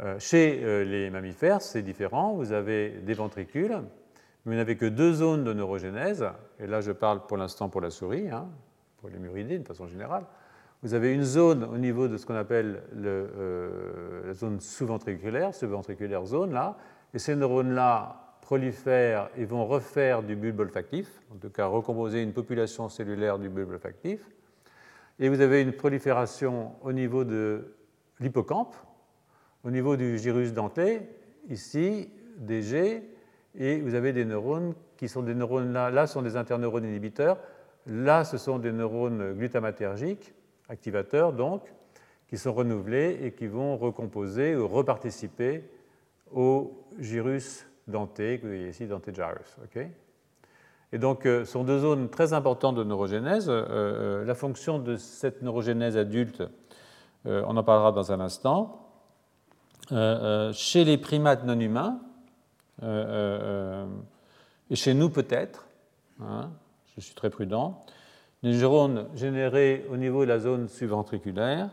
Euh, chez euh, les mammifères, c'est différent. Vous avez des ventricules, mais vous n'avez que deux zones de neurogénèse. Et là, je parle pour l'instant pour la souris, hein, pour les muridés de façon générale vous avez une zone au niveau de ce qu'on appelle euh, la zone sous-ventriculaire, sous-ventriculaire zone là, et ces neurones-là prolifèrent et vont refaire du bulbe olfactif, en tout cas recomposer une population cellulaire du bulbe olfactif. Et vous avez une prolifération au niveau de l'hippocampe, au niveau du gyrus denté, ici, DG, et vous avez des neurones qui sont des neurones là, là sont des interneurones inhibiteurs, là ce sont des neurones glutamatergiques, activateurs donc, qui sont renouvelés et qui vont recomposer ou reparticiper au gyrus denté, que vous voyez ici, denté gyrus. et donc, euh, ce sont deux zones très importantes de neurogénèse. Euh, euh, la fonction de cette neurogénèse adulte, on en parlera dans un instant. chez les primates non humains, Et chez nous, peut-être, hein, je suis très prudent, les neurones générés au niveau de la zone subventriculaire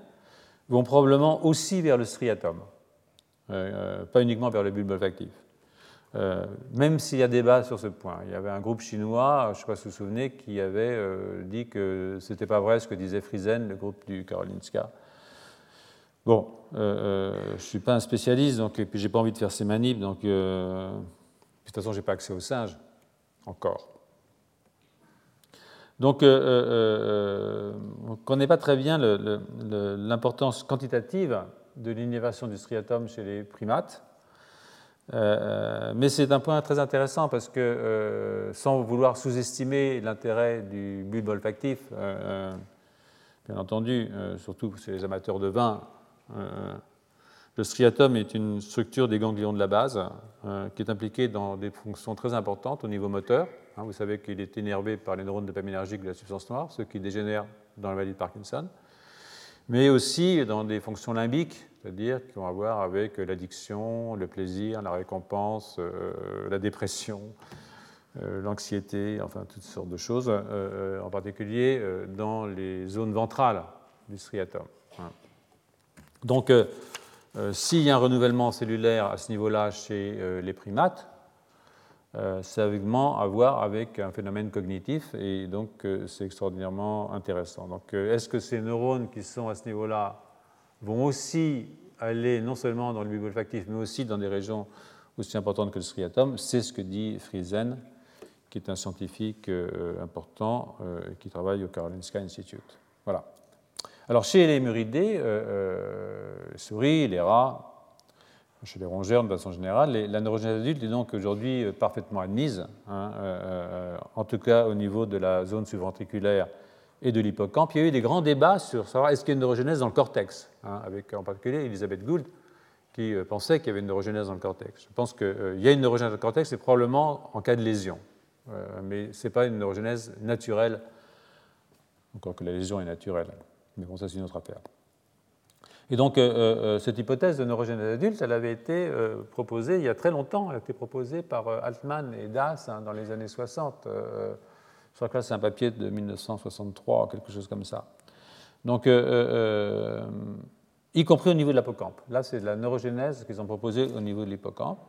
vont probablement aussi vers le striatum, euh, pas uniquement vers le bulbe olfactif. Euh, même s'il y a débat sur ce point. Il y avait un groupe chinois, je ne sais pas si vous vous souvenez, qui avait euh, dit que ce n'était pas vrai ce que disait Friesen, le groupe du Karolinska. Bon, euh, je ne suis pas un spécialiste, donc, et puis je n'ai pas envie de faire ces manips, donc de toute façon, je n'ai pas accès aux singes, encore. Donc, on ne connaît pas très bien l'importance quantitative de l'innovation du striatum chez les primates. Euh, mais c'est un point très intéressant parce que, euh, sans vouloir sous-estimer l'intérêt du bulbe olfactif, euh, bien entendu, surtout chez les amateurs de vin, le striatum est une structure des ganglions de la base qui est impliquée dans des fonctions très importantes au niveau moteur. Hein, vous savez qu'il est énervé par les neurones dopaminergiques de la substance noire, ce qui dégénère dans la maladie de Parkinson, mais aussi dans des fonctions limbiques c'est-à-dire qui ont à voir avec l'addiction, le plaisir, la récompense, euh, la dépression, euh, l'anxiété, enfin toutes sortes de choses, euh, en particulier dans les zones ventrales du striatum. Donc, s'il y a un renouvellement cellulaire à ce niveau-là chez les primates, a évidemment à voir avec un phénomène cognitif et donc c'est extraordinairement intéressant. Donc, est-ce que ces neurones qui sont à ce niveau-là vont aussi aller non seulement dans le bulbe olfactif, mais aussi dans des régions aussi importantes que le striatum? C'est ce que dit Friesen, qui est un scientifique euh, important euh, qui travaille au Karolinska Institute. Voilà. Alors, chez les muridés, euh, les souris, les rats, chez les rongeurs de façon générale, la neurogénèse adulte est donc aujourd'hui parfaitement admise, hein, en tout cas au niveau de la zone subventriculaire et de l'hippocampe. Il y a eu des grands débats sur savoir est-ce qu'il y a une neurogénèse dans le cortex, hein, avec en particulier Elisabeth Gould qui euh, pensait qu'il y avait une neurogénèse dans le cortex. Je pense qu'il euh, y a une neurogénèse dans le cortex, c'est probablement en cas de lésion, euh, mais ce n'est pas une neurogénèse naturelle, encore que la lésion est naturelle. Mais bon, ça c'est une autre affaire. Et donc, cette hypothèse de neurogénèse adulte, elle avait été proposée il y a très longtemps. Elle a été proposée par Altman et Das hein, dans les années 60. Je crois que c'est un papier de 1963, quelque chose comme ça. Donc, euh, euh, y compris au niveau de l'hippocampe. Là, c'est de la neurogénèse qu'ils ont proposé au niveau de l'hippocampe.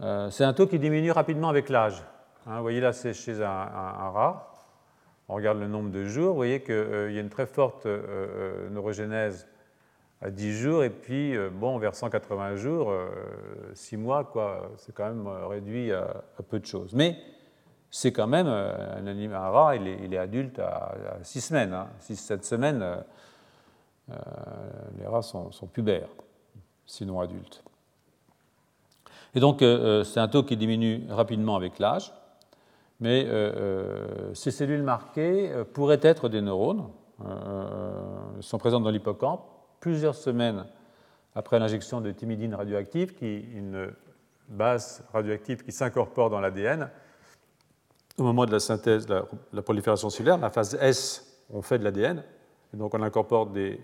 Euh, c'est un taux qui diminue rapidement avec l'âge. Hein, vous voyez là, c'est chez un, rat. On regarde le nombre de jours. Vous voyez qu'il y a une très forte neurogénèse à 10 jours, et puis, bon, vers 180 jours, 6 mois, quoi, c'est quand même réduit à, à, peu de choses. Mais c'est quand même euh, un rat, il est, adulte à, 6 semaines. 6-7 hein. semaines, euh, euh, les rats sont, pubères, sinon adultes. Et donc, c'est un taux qui diminue rapidement avec l'âge, mais ces cellules marquées pourraient être des neurones, sont présentes dans l'hippocampe plusieurs semaines après l'injection de thymidine radioactive, qui est une base radioactive qui s'incorpore dans l'ADN au moment de la synthèse, la, la prolifération cellulaire, la phase S, on fait de l'ADN, et donc on incorpore des,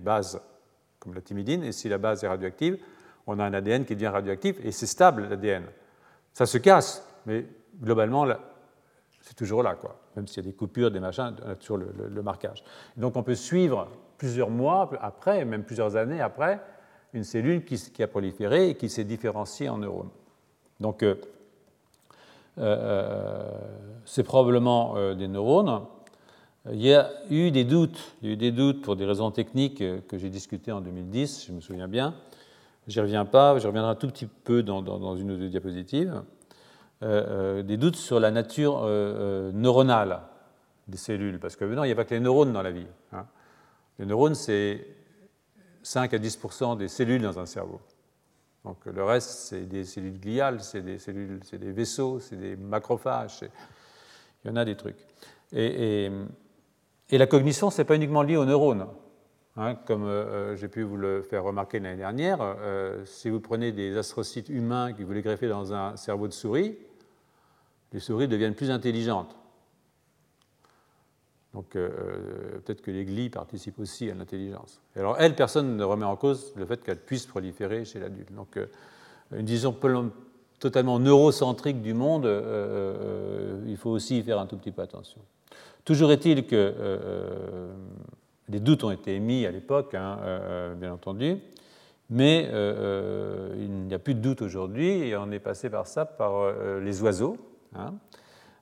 bases comme la thymidine, et si la base est radioactive, on a un ADN qui devient radioactif, et c'est stable l'ADN. Ça se casse, mais globalement, c'est toujours là, quoi. Même s'il y a des coupures, des machins, on a toujours le, marquage. donc on peut suivre plusieurs mois après, même plusieurs années après, une cellule qui, a proliféré et qui s'est différenciée en neurones. Donc, euh, euh, euh, c'est probablement des neurones. Il y a eu des doutes, il y a eu des doutes pour des raisons techniques que j'ai discutées en 2010, je me souviens bien. J'y reviens pas, je reviendrai un tout petit peu dans, une ou deux diapositives. Des doutes sur la nature neuronale des cellules, parce que non, il n'y a pas que les neurones dans la vie. Hein. Les neurones, c'est 5 à 10% des cellules dans un cerveau. Donc le reste, c'est des cellules gliales, c'est des cellules, c'est des vaisseaux, c'est des macrophages. Il y en a des trucs. Et, la cognition, ce n'est pas uniquement lié aux neurones. Hein, comme euh, j'ai pu vous le faire remarquer l'année dernière, euh, si vous prenez des astrocytes humains que vous les greffez dans un cerveau de souris, les souris deviennent plus intelligentes. Donc euh, peut-être que les glies participent aussi à l'intelligence. Alors elle, personne ne remet en cause le fait qu'elle puisse proliférer chez l'adulte. Donc euh, une vision totalement neurocentrique du monde, il faut aussi y faire un tout petit peu attention. Toujours est-il que des doutes ont été émis à l'époque, hein, bien entendu, mais il n'y a plus de doute aujourd'hui et on est passé par ça par les oiseaux. Hein.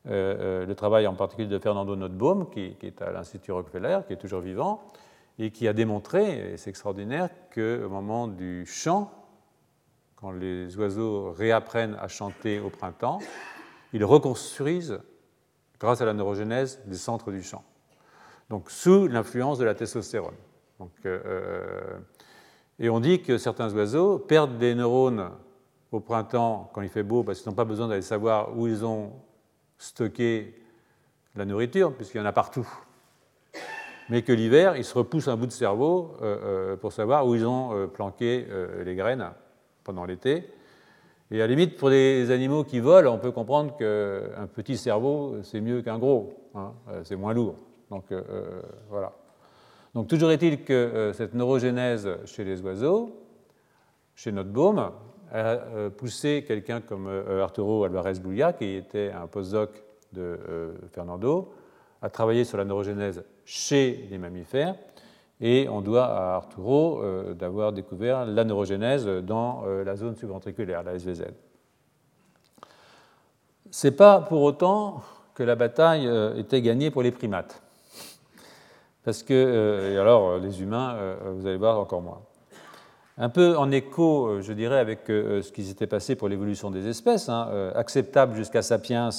le travail en particulier de Fernando Notbaum, qui, est à l'Institut Rockefeller, qui est toujours vivant, et qui a démontré, et c'est extraordinaire, qu'au moment du chant, quand les oiseaux réapprennent à chanter au printemps, ils reconstruisent, grâce à la neurogénèse, les centres du chant. Donc sous l'influence de la testostérone. Donc, euh, euh, et on dit que certains oiseaux perdent des neurones au printemps quand il fait beau parce qu'ils n'ont pas besoin d'aller savoir où ils ont stocké la nourriture, puisqu'il y en a partout mais que l'hiver, ils se repoussent un bout de cerveau euh, euh, pour savoir où ils ont euh, planqué les graines pendant l'été. Et à la limite, pour les animaux qui volent, on peut comprendre qu'un petit cerveau, c'est mieux qu'un gros, hein, c'est moins lourd. Donc voilà. Donc toujours est-il que cette neurogénèse chez les oiseaux, chez notre baume, a poussé quelqu'un comme Arturo Alvarez Bouya, qui était un postdoc de Fernando, à travailler sur la neurogénèse chez les mammifères. Et on doit à Arturo euh, d'avoir découvert la neurogénèse dans euh, la zone subventriculaire, la SVZ. Ce n'est pas pour autant que la bataille euh, était gagnée pour les primates. Parce que, et alors les humains, vous allez voir encore moins. Un peu en écho, je dirais, avec ce qui s'était passé pour l'évolution des espèces, hein, acceptable jusqu'à Sapiens,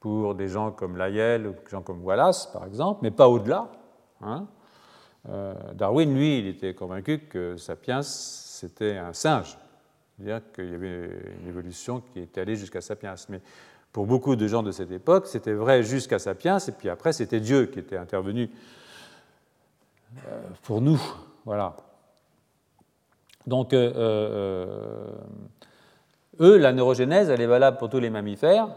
pour des gens comme Lyell ou des gens comme Wallace, par exemple, mais pas au-delà. Hein. Euh, Darwin, lui, il était convaincu que Sapiens, c'était un singe. C'est-à-dire qu'il y avait une évolution qui était allée jusqu'à Sapiens. Mais pour beaucoup de gens de cette époque, c'était vrai jusqu'à Sapiens, et puis après, c'était Dieu qui était intervenu euh, pour nous. Voilà. Donc, euh, eux, la neurogénèse, elle est valable pour tous les mammifères,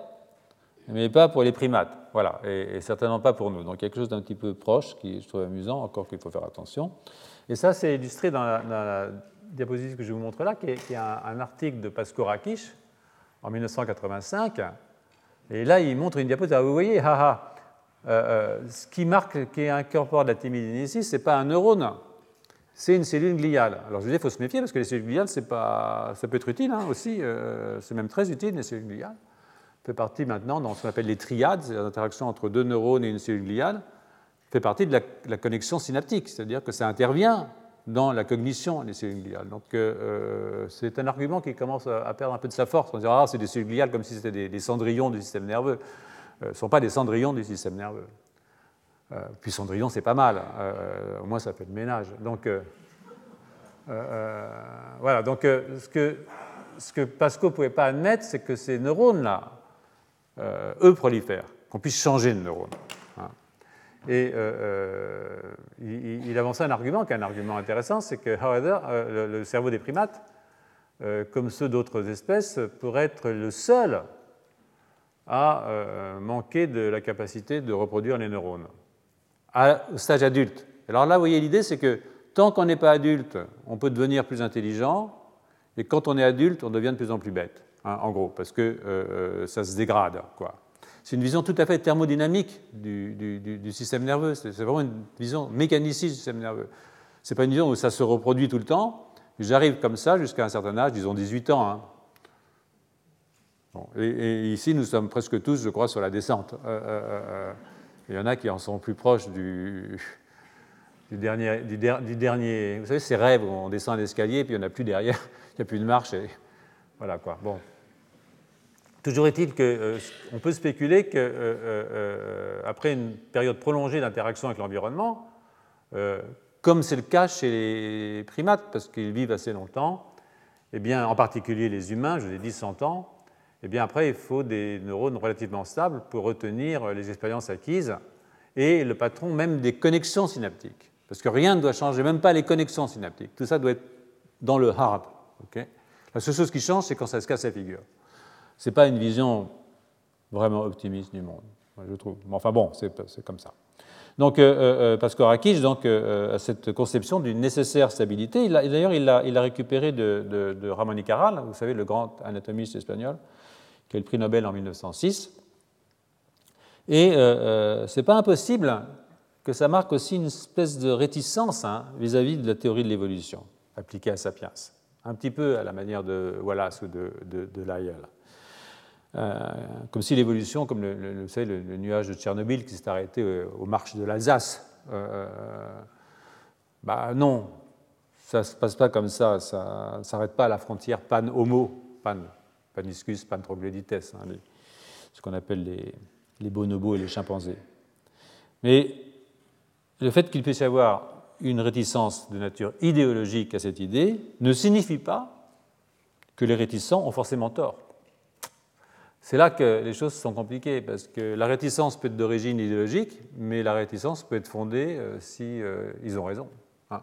mais pas pour les primates, voilà, et, certainement pas pour nous. Donc quelque chose d'un petit peu proche qui je trouve amusant, encore qu'il faut faire attention. Et ça, c'est illustré dans la, diapositive que je vous montre là, qui est, un, article de Pasco Rakic en 1985. Et là, il montre une diapositive. Ah, vous voyez, euh, euh, ce qui marque, qui de la timidinicie, ce n'est pas un neurone, c'est une cellule gliale. Alors je vous dis, il faut se méfier parce que les cellules gliales, pas, ça peut être utile hein, aussi, euh, c'est même très utile les cellules gliales fait partie maintenant dans ce qu'on appelle les triades, c'est l'interaction entre deux neurones et une cellule gliale, fait partie de la, connexion synaptique, c'est-à-dire que ça intervient dans la cognition des cellules gliales. Donc euh, euh, c'est un argument qui commence à, perdre un peu de sa force. On dira ah, c'est des cellules gliales comme si c'était des, cendrillons du système nerveux. Ce ne sont pas des cendrillons du système nerveux. Puis cendrillon, c'est pas mal. au moins, ça fait le ménage. Donc voilà. Donc ce que ce que ne pouvait pas admettre, c'est que ces neurones-là, euh, eux prolifèrent, qu'on puisse changer de neurones. Hein. Et euh, euh, il, avançait un argument qui est un argument intéressant, c'est que, however, le, cerveau des primates, comme ceux d'autres espèces, pourrait être le seul à manquer de la capacité de reproduire les neurones au stage adulte. Alors là, vous voyez, l'idée, c'est que tant qu'on n'est pas adulte, on peut devenir plus intelligent, et quand on est adulte, on devient de plus en plus bête. Hein, en gros, parce que euh, euh, ça se dégrade. C'est une vision tout à fait thermodynamique du, système nerveux. C'est vraiment une vision mécaniciste du système nerveux. Ce n'est pas une vision où ça se reproduit tout le temps. J'arrive comme ça jusqu'à un certain âge, disons 18 ans. Hein. et, ici, nous sommes presque tous, je crois, sur la descente. Euh, il y en a qui en sont plus proches du, dernier, du, dernier, Vous savez, ces rêves où on descend un escalier et puis il n'y en a plus derrière, il n'y a plus de marche. Voilà quoi. Bon. Toujours est-il qu'on euh, peut spéculer qu'après euh, euh, une période prolongée d'interaction avec l'environnement, comme c'est le cas chez les primates, parce qu'ils vivent assez longtemps, eh bien, en particulier les humains, je vous ai dit 100 ans, eh bien, après, il faut des neurones relativement stables pour retenir les expériences acquises et le patron même des connexions synaptiques. Parce que rien ne doit changer, même pas les connexions synaptiques. Tout ça doit être dans le hard. La seule chose qui change, c'est quand ça se casse la figure. Ce n'est pas une vision vraiment optimiste du monde, je trouve. Mais enfin bon, c'est comme ça. Donc, Pascorakis donc, a cette conception d'une nécessaire stabilité. D'ailleurs, il l'a récupéré de, de, Ramon y Caral, vous savez, le grand anatomiste espagnol, qui a eu le prix Nobel en 1906. Et ce n'est pas impossible que ça marque aussi une espèce de réticence hein, vis-à-vis de la théorie de l'évolution appliquée à Sapiens, un petit peu à la manière de Wallace ou de, Lyell. Euh, comme si l'évolution, comme le, le, nuage de Tchernobyl qui s'est arrêté euh, aux marches de l'Alsace, euh, bah non, ça ne se passe pas comme ça, ça ne s'arrête pas à la frontière pan-homo, pan, paniscus, pan-troglodytes, hein, ce qu'on appelle les, bonobos et les chimpanzés. Mais le fait qu'il puisse y avoir une réticence de nature idéologique à cette idée ne signifie pas que les réticents ont forcément tort. C'est là que les choses sont compliquées, parce que la réticence peut être d'origine idéologique, mais la réticence peut être fondée euh, si euh, ils ont raison. Hein.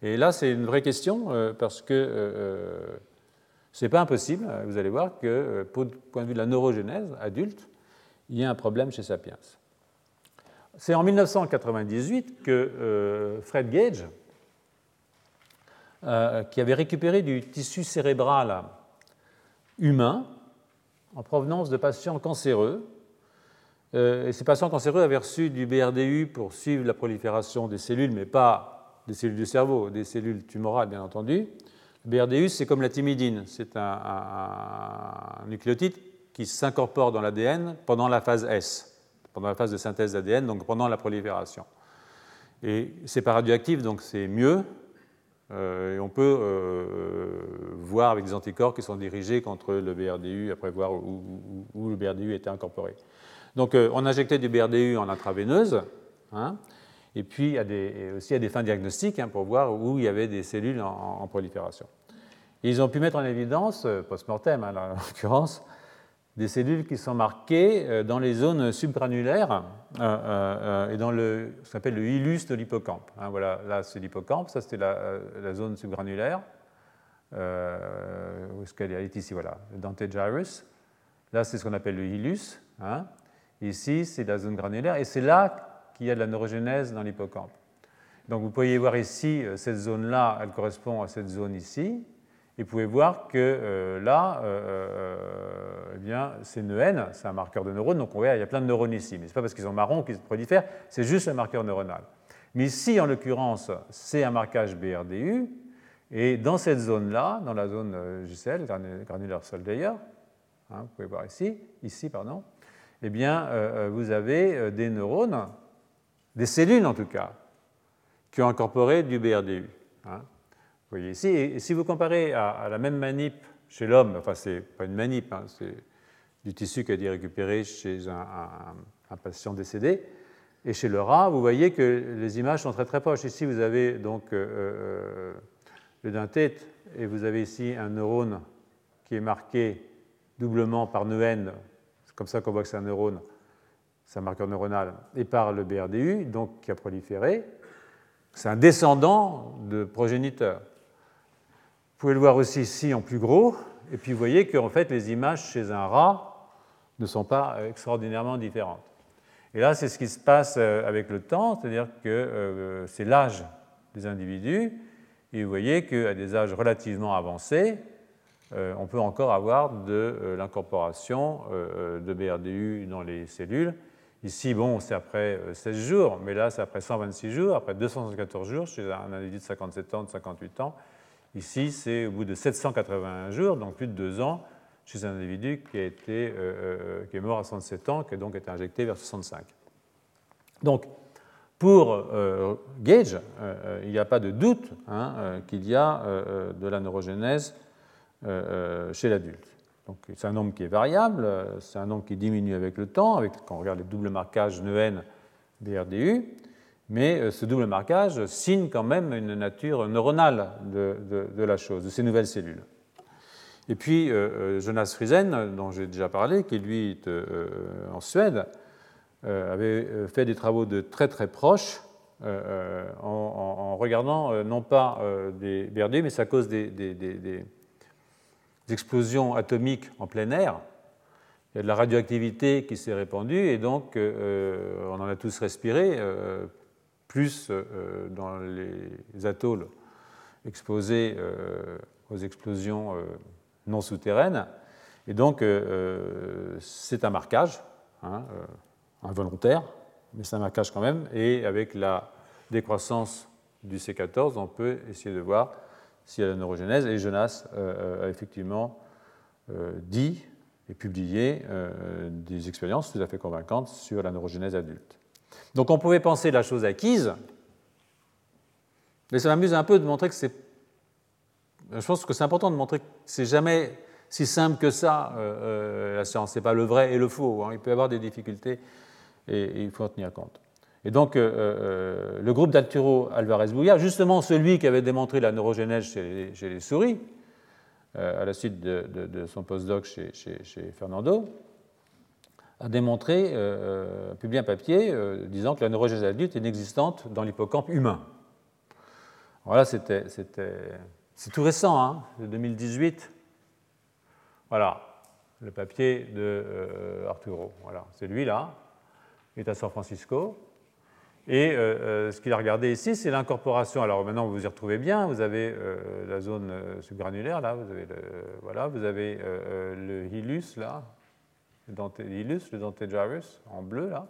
Et là, c'est une vraie question, euh, parce que ce n'est pas impossible, vous allez voir, que, pour point de vue de la neurogénèse adulte, il y a un problème chez Sapiens. C'est en 1998 que euh, Fred Gage, euh, qui avait récupéré du tissu cérébral humain en provenance de patients cancéreux, euh, et ces patients cancéreux avaient reçu du BRDU pour suivre la prolifération des cellules, mais pas des cellules du cerveau, des cellules tumorales, bien entendu. Le BRDU, c'est comme la thymidine, c'est un, nucléotide qui s'incorpore dans l'ADN pendant la phase S pendant la phase de synthèse d'ADN, donc pendant la prolifération. Et c'est pas radioactif, donc c'est mieux. Euh, et on peut euh, voir avec des anticorps qui sont dirigés contre le BRDU, après voir où, le BRDU était incorporé. Donc euh, on injectait du BRDU en intraveineuse, hein, et puis a des, aussi à des fins diagnostiques hein, pour voir où il y avait des cellules en, prolifération. ils ont pu mettre en évidence, post-mortem hein, en l'occurrence, des cellules qui sont marquées euh, dans les zones subgranulaires euh, euh, et dans le, ce qu'on appelle le hilus de l'hippocampe. Hein, voilà, là c'est l'hippocampe, ça c'était la, zone subgranulaire. où est-ce qu'elle est? Ici, voilà, le Dante gyrus. Là c'est ce qu'on appelle le hilus. Ici c'est la zone granulaire et c'est là qu'il y a de la neurogénèse dans l'hippocampe. Donc vous pouvez voir ici, cette zone-là, elle correspond à cette zone ici. Et vous pouvez voir que euh, là, euh, euh, eh bien, c'est NEN, c'est un marqueur de neurones, donc on voit il y a plein de neurones ici. Mais ce n'est pas parce qu'ils sont marrons qu'ils se prolifèrent, c'est juste un marqueur neuronal. Mais ici, en l'occurrence, c'est un marquage BRDU, et dans cette zone-là, dans la zone GCL, granular cell d'ailleurs, hein, vous pouvez voir ici, ici, pardon, eh bien, vous avez des neurones, des cellules en tout cas, qui ont incorporé du BRDU. Hein voyez ici. Et si vous comparez à, la même manip chez l'homme, enfin, c'est pas une manip, hein, c'est du tissu qui a été récupéré chez un, patient décédé, et chez le rat, vous voyez que les images sont très très proches. Ici, vous avez donc euh, euh, le dentate, et vous avez ici un neurone qui est marqué doublement par NEN, c'est comme ça qu'on voit que c'est un neurone, c'est un marqueur neuronal, et par le BRDU, donc qui a proliféré. C'est un descendant de progéniteur. Vous pouvez le voir aussi ici en plus gros, et puis vous voyez qu'en fait les images chez un rat ne sont pas euh, extraordinairement différentes. Et là, c'est ce qui se passe euh, avec le temps, c'est-à-dire que euh, c'est l'âge des individus, et vous voyez qu'à des âges relativement avancés, on peut encore avoir de l'incorporation de BRDU dans les cellules. Ici, bon, c'est après 16 jours, mais là, c'est après 126 jours, après 214 jours chez un individu de 57 ans, de 58 ans, Ici, c'est au bout de 781 jours, donc plus de deux ans, chez un individu qui, a été, euh, euh, qui est mort à 67 ans, qui a donc été injecté vers 65. Donc, pour euh, Gage, il n'y a pas de doute hein, qu'il y a de la neurogénèse chez l'adulte. Donc, c'est un nombre qui est variable, c'est un nombre qui diminue avec le temps, avec, quand on regarde les doubles marquages NEN, BRDU mais euh, ce double marquage signe quand même une nature neuronale de, la chose, de ces nouvelles cellules. Et puis euh, euh, Jonas Friesen, dont j'ai déjà parlé, qui lui est en Suède, avait fait des travaux de très très proches en, regardant non pas des BRD, mais ça cause des, des, explosions atomiques en plein air il y a de la radioactivité qui s'est répandue et donc on en a tous respiré, plus dans les atolls exposés aux explosions non souterraines. Et donc, c'est un marquage hein, involontaire, mais c'est un marquage quand même. Et avec la décroissance du C14, on peut essayer de voir s'il y a la neurogénèse. Et Jonas a effectivement dit et publié des expériences tout à fait convaincantes sur la neurogénèse adulte. Donc on pouvait penser la chose acquise, mais ça m'amuse un peu de montrer que c'est. Je pense que c'est important de montrer que c'est jamais si simple que ça, euh, la science. Ce n'est pas le vrai et le faux. Hein. Il peut y avoir des difficultés et, il faut en tenir compte. Et donc, euh, euh, le groupe d'Alturo Alvarez-Bouillard, justement celui qui avait démontré la neurogénèse chez les, souris, à la suite de, son postdoc chez, chez, Fernando, a démontré, a publié un papier disant que la neurogénèse adulte est inexistante dans l'hippocampe humain. Voilà, c'était, c'est tout récent, hein, 2018. Voilà, le papier de euh, Arturo. Voilà, c'est lui là. Il est à San Francisco. Et euh, euh, ce qu'il a regardé ici, c'est l'incorporation. Alors maintenant, vous vous y retrouvez bien. Vous avez la zone subgranulaire, là. Vous avez le, voilà, vous avez le hilus, là. Le hilus, le en bleu, là.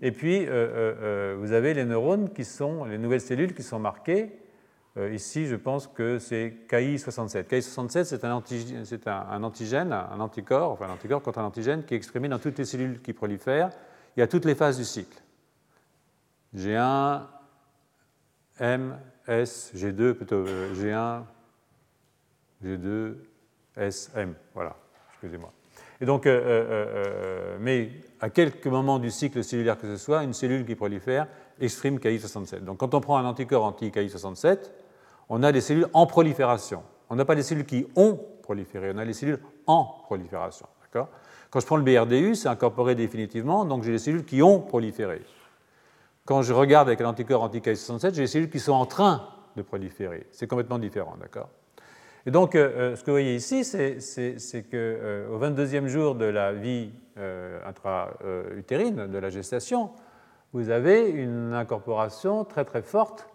Et puis, vous avez les neurones qui sont, les nouvelles cellules qui sont marquées euh, ici, je pense que c'est KI67. KI67, c'est un, un, antigène, un anticorps, enfin un anticorps contre un antigène qui est exprimé dans toutes les cellules qui prolifèrent et à toutes les phases du cycle. G1, M, S, G2, plutôt G1, G2, S, M. Voilà, excusez-moi. Et donc, euh, euh, mais à quelques moments du cycle cellulaire que ce soit, une cellule qui prolifère exprime KI67. Donc, quand on prend un anticorps anti-KI67, on a des cellules en prolifération. On n'a pas des cellules qui ont proliféré, on a des cellules en prolifération. Quand je prends le BRDU, c'est incorporé définitivement, donc j'ai des cellules qui ont proliféré. Quand je regarde avec l'anticorps anti-K67, j'ai des cellules qui sont en train de proliférer. C'est complètement différent, d'accord? Et donc, euh, euh, ce que vous voyez ici, c'est qu'au euh, 22e jour de la vie intra-utérine, de la gestation, vous avez une incorporation très très forte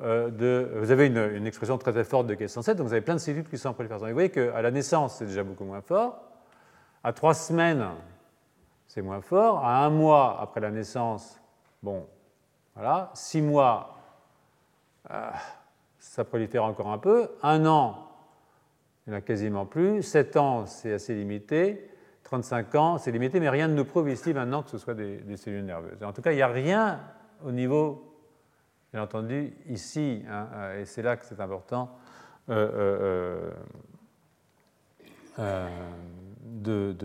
euh, vous avez une, expression très très forte de K107, donc vous avez plein de cellules qui sont en prolifération. vous voyez qu'à la naissance, c'est déjà beaucoup moins fort. À trois semaines, c'est moins fort. À un mois après la naissance, bon, voilà. Six mois, euh, ça prolifère encore un peu. Un an, il n'y en a quasiment plus. Sept ans, c'est assez limité. 35 ans, c'est limité, mais rien ne nous prouve ici maintenant que ce soit des, cellules nerveuses. En tout cas, il n'y a rien au niveau Bien entendu, ici, hein, euh, et c'est là que c'est important, euh, de,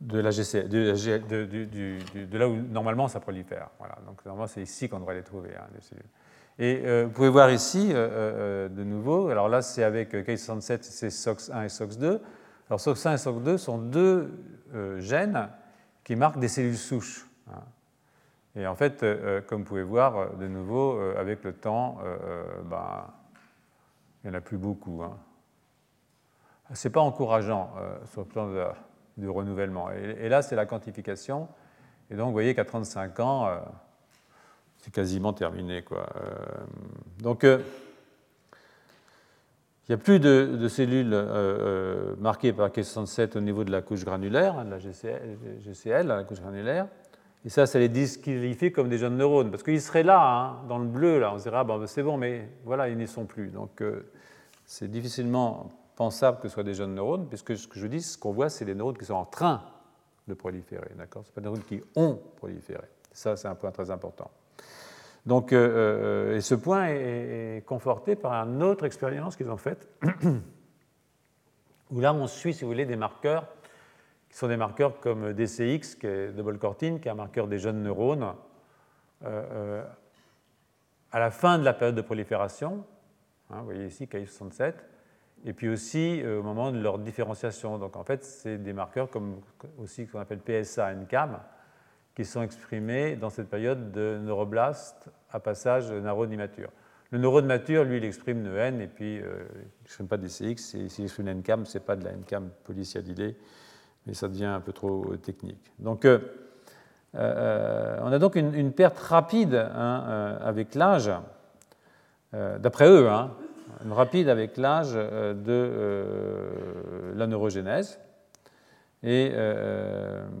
de, la de, là où normalement ça prolifère. Voilà. Donc normalement c'est ici qu'on devrait les trouver, hein, les cellules. Et vous pouvez voir ici, de nouveau, alors là c'est avec K67, c'est SOX1 et SOX2. Alors SOX1 et SOX2 sont deux gènes qui marquent des cellules souches. Hein. Et en fait, euh, euh, comme vous pouvez voir, euh, de nouveau, avec le temps, ben, il n'y en a plus beaucoup. Hein. Ce n'est pas encourageant sur le plan du renouvellement. Et, là, c'est la quantification. Et donc, vous voyez qu'à 35 ans, c'est quasiment terminé. Quoi. donc, il n'y a plus de, cellules marquées par K67 au niveau de la couche granulaire, de la GCL, la couche granulaire. Et ça, ça les disqualifie comme des jeunes neurones, parce qu'ils seraient là, hein, dans le bleu, là, on se dirait, ah, ben, c'est bon, mais voilà, ils n'y sont plus. Donc, euh, c'est difficilement pensable que ce soit des jeunes neurones, puisque ce que je dis, ce qu'on voit, c'est des neurones qui sont en train de proliférer, d'accord? Ce pas des neurones qui ont proliféré. Ça, c'est un point très important. Donc, euh, euh, et ce point est, conforté par une autre expérience qu'ils ont faite, où là, on suit, si vous voulez, des marqueurs qui sont des marqueurs comme DCX, qui est qui est un marqueur des jeunes neurones, euh, euh, à la fin de la période de prolifération, hein, vous voyez ici KI67, et puis aussi euh, au moment de leur différenciation. Donc en fait, c'est des marqueurs comme aussi qu'on appelle PSA, NCAM, qui sont exprimés dans cette période de neuroblaste à passage neurone immature. Le neurone mature, lui, il exprime le N, et puis euh, il n'exprime pas des CX. S'il exprime NCAM, ce n'est pas de la NCAM polysiadylée, mais ça devient un peu trop technique. Donc, on a donc une, perte rapide hein, avec l'âge, d'après eux, hein, rapide avec l'âge de la neurogénèse. Et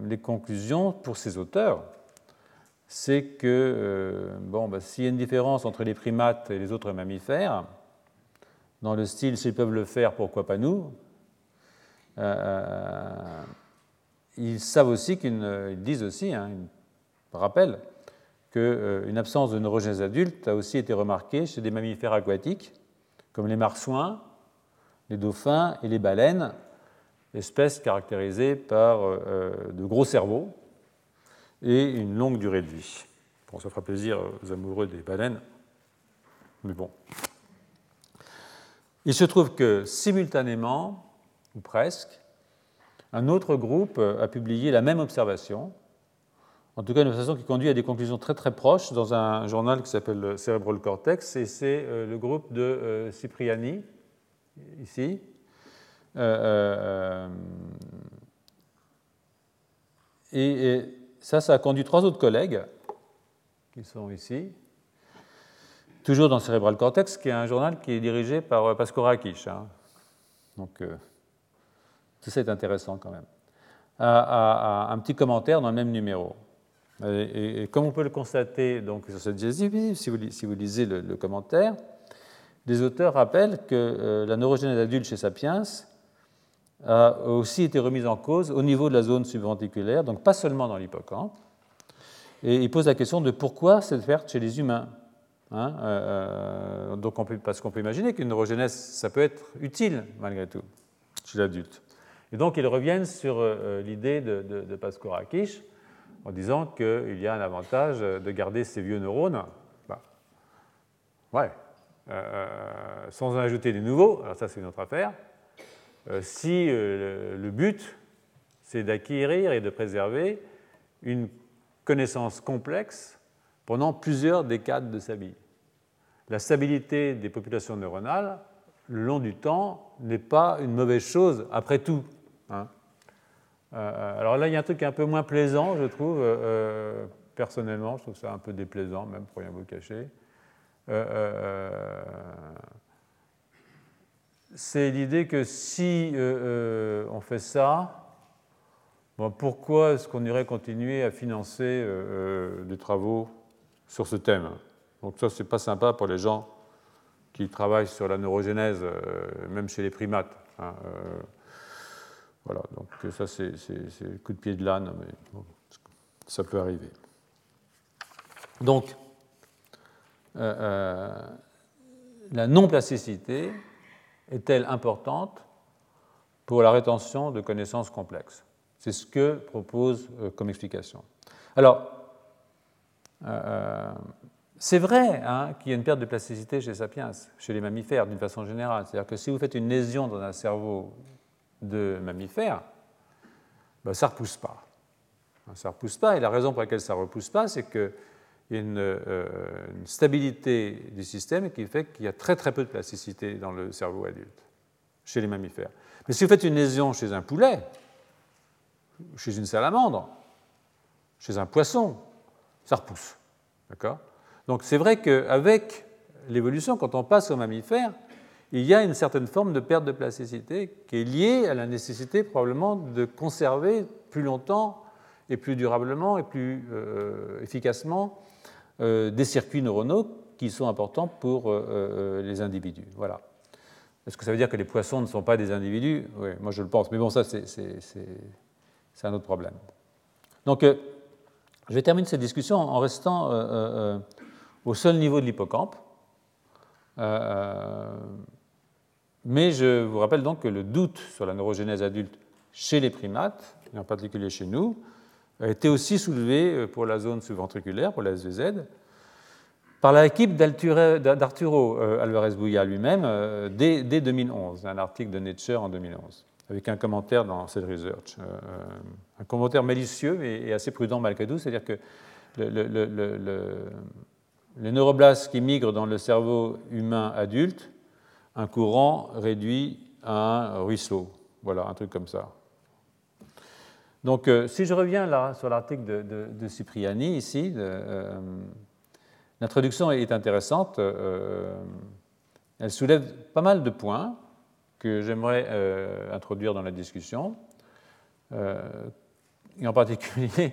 les conclusions pour ces auteurs, c'est que euh, bon, bah, s'il y a une différence entre les primates et les autres mammifères, dans le style s'ils peuvent le faire, pourquoi pas nous euh, Ils savent aussi disent aussi, hein, ils rappellent, qu'une euh, absence de neurogènes adultes a aussi été remarquée chez des mammifères aquatiques, comme les marsouins, les dauphins et les baleines, espèces caractérisées par de gros cerveaux, et une longue durée de vie. Bon, ça fera plaisir aux amoureux des baleines, mais bon. Il se trouve que simultanément, ou presque, un autre groupe a publié la même observation, en tout cas une observation qui conduit à des conclusions très très proches dans un journal qui s'appelle Cerebral Cortex, et c'est euh, le groupe de euh, Cipriani, ici. Euh, et ça, ça a conduit trois autres collègues, qui sont ici, toujours dans Cerebral Cortex, qui est un journal qui est dirigé par Rakic. Hein. Donc, tout ça est intéressant quand même. un petit commentaire dans le même numéro. Et, comme on peut le constater donc, sur cette diapositive, si vous, lisez le, commentaire, les auteurs rappellent que euh, la neurogénèse adulte chez Sapiens a aussi été remise en cause au niveau de la zone subventriculaire, donc pas seulement dans l'hippocampe. Et il pose la question de pourquoi cette perte chez les humains. Hein, euh, euh, donc parce qu'on peut imaginer qu'une neurogénèse, ça peut être utile malgré tout chez l'adulte. Et donc ils reviennent sur euh, l'idée de, de, de en disant qu'il y a un avantage de garder ces vieux neurones. Bah, ouais, sans en ajouter des nouveaux, alors ça c'est une autre affaire. Euh, si euh, le but, c'est d'acquérir et de préserver une connaissance complexe pendant plusieurs décades de sa vie. La stabilité des populations neuronales, le long du temps, n'est pas une mauvaise chose, après tout. Euh, alors là, il y a un truc un peu moins plaisant, je trouve, personnellement, je trouve ça un peu déplaisant, même pour rien vous cacher c'est l'idée que si euh, euh, on fait ça, pourquoi est-ce qu'on irait continuer à financer euh, des travaux sur ce thème? Donc ça, c'est pas sympa pour les gens qui travaillent sur la neurogénèse, même chez les primates. Hein, voilà, donc ça, c'est le coup de pied de l'âne, mais ça peut arriver. Donc, la non-plasticité, est-elle importante pour la rétention de connaissances complexes? C'est ce que propose euh, comme explication. Alors, euh, euh, c'est vrai hein, qu'il y a une perte de plasticité chez Sapiens, chez les mammifères d'une façon générale. C'est-à-dire que si vous faites une lésion dans un cerveau de mammifère, ben, ça ne repousse pas. Ça repousse pas, et la raison pour laquelle ça ne repousse pas, c'est que il y a euh, une, stabilité du système qui fait qu'il y a très très peu de plasticité dans le cerveau adulte, chez les mammifères. Mais si vous faites une lésion chez un poulet, chez une salamandre, chez un poisson, ça repousse. D'accord? Donc c'est vrai qu'avec l'évolution, quand on passe aux mammifères, il y a une certaine forme de perte de plasticité qui est liée à la nécessité probablement de conserver plus longtemps et plus durablement et plus euh, efficacement euh, des circuits neuronaux qui sont importants pour euh, les individus. Voilà. Est-ce que ça veut dire que les poissons ne sont pas des individus? Oui, moi je le pense, mais bon, ça c'est un autre problème. Donc, je vais terminer cette discussion en restant au seul niveau de l'hippocampe. Mais je vous rappelle donc que le doute sur la neurogénèse adulte chez les primates, et en particulier chez nous, a été aussi soulevé euh, pour la zone subventriculaire, pour la SVZ, par l'équipe d'Arturo euh, Alvarez-Bouya lui-même euh, dès, 2011, un article de Nature en 2011, avec un commentaire dans cette research. un commentaire malicieux et, assez prudent malgré tout, c'est-à-dire que le, les neuroblastes qui migrent dans le cerveau humain adulte, un courant réduit à un ruisseau. Voilà, un truc comme ça. Donc, euh, si je reviens là sur l'article de, Cipriani, ici, euh, l'introduction est intéressante. Euh, elle soulève pas mal de points que j'aimerais introduire dans la discussion. et en particulier,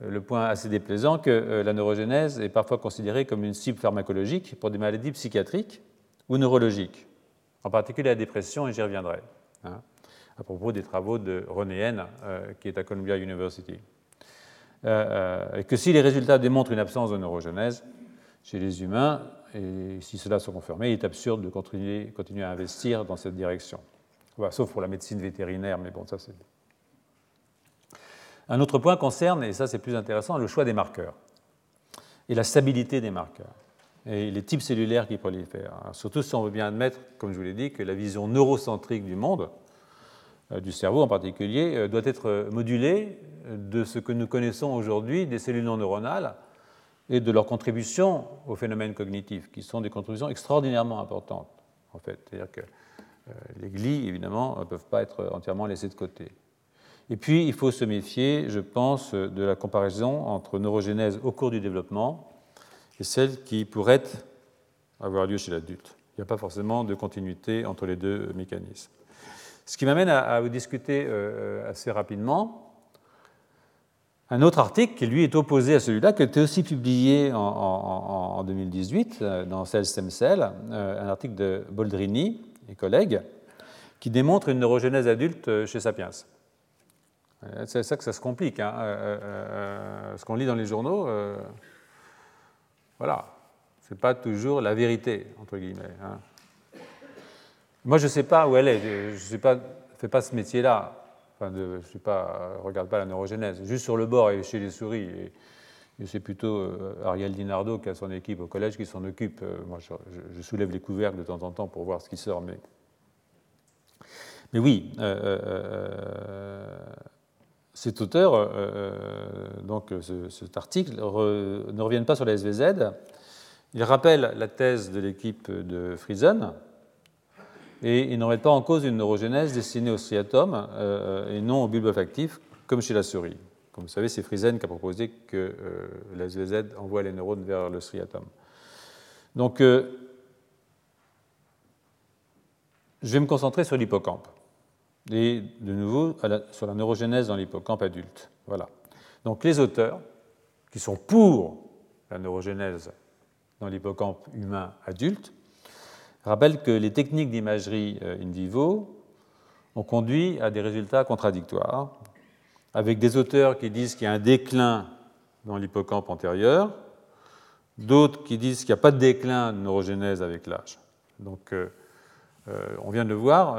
le point assez déplaisant que la neurogénèse est parfois considérée comme une cible pharmacologique pour des maladies psychiatriques ou neurologiques, en particulier la dépression, et j'y reviendrai. Hein à propos des travaux de René N, euh, qui est à Columbia University. Euh, euh, que si les résultats démontrent une absence de neurogenèse chez les humains, et si cela se confirmé, il est absurde de continuer, continuer à investir dans cette direction. sauf pour la médecine vétérinaire, mais bon, ça c'est. Un autre point concerne, et ça c'est plus intéressant, le choix des marqueurs et la stabilité des marqueurs et les types cellulaires qui prolifèrent. surtout si on veut bien admettre, comme je vous l'ai dit, que la vision neurocentrique du monde euh, du cerveau en particulier, euh, doit être euh, modulé de ce que nous connaissons aujourd'hui des cellules non neuronales et de leur contribution aux phénomènes cognitifs, qui sont des contributions extraordinairement importantes, en fait. C'est-à-dire que les glis, évidemment, ne peuvent pas être entièrement laissés de côté. Et puis, il faut se méfier, je pense, de la comparaison entre neurogénèse au cours du développement et celle qui pourrait avoir lieu chez l'adulte. Il n'y a pas forcément de continuité entre les deux mécanismes. Ce qui m'amène à, vous discuter euh, assez rapidement un autre article qui, lui, est opposé à celui-là, qui a été aussi publié en, 2018 euh, dans Cell Stem Cell, euh, un article de Boldrini et collègues, qui démontre une neurogénèse adulte chez Sapiens. C'est ça que ça se complique. Hein. ce qu'on lit dans les journaux, voilà, ce n'est pas toujours la vérité, entre guillemets. Hein. Moi, je ne sais pas où elle est. Je ne fais pas ce métier-là. Enfin, je ne regarde pas la neurogénèse. Juste sur le bord et chez les souris. C'est plutôt euh, Ariel Dinardo qui a son équipe au collège qui s'en occupe. Euh, moi, je, soulève les couvercles de temps en temps pour voir ce qui sort. Mais, mais oui, euh, cet auteur, donc cet article, ne revient pas sur la SVZ. Il rappelle la thèse de l'équipe de Friesen et il n'en pas en cause une neurogénèse destinée au striatum euh, et non au bulbe olfactif, comme chez la souris. Comme vous savez, c'est Friesen qui a proposé que euh, la SVZ envoie les neurones vers le striatum. Donc, euh, je vais me concentrer sur l'hippocampe. Et de nouveau, sur la neurogénèse dans l'hippocampe adulte. Voilà. Donc, les auteurs, qui sont pour la neurogénèse dans l'hippocampe humain adulte, rappelle que les techniques d'imagerie euh, in vivo ont conduit à des résultats contradictoires, avec des auteurs qui disent qu'il y a un déclin dans l'hippocampe antérieur, d'autres qui disent qu'il n'y a pas de déclin de neurogénèse avec l'âge. Donc, euh, on vient de le voir,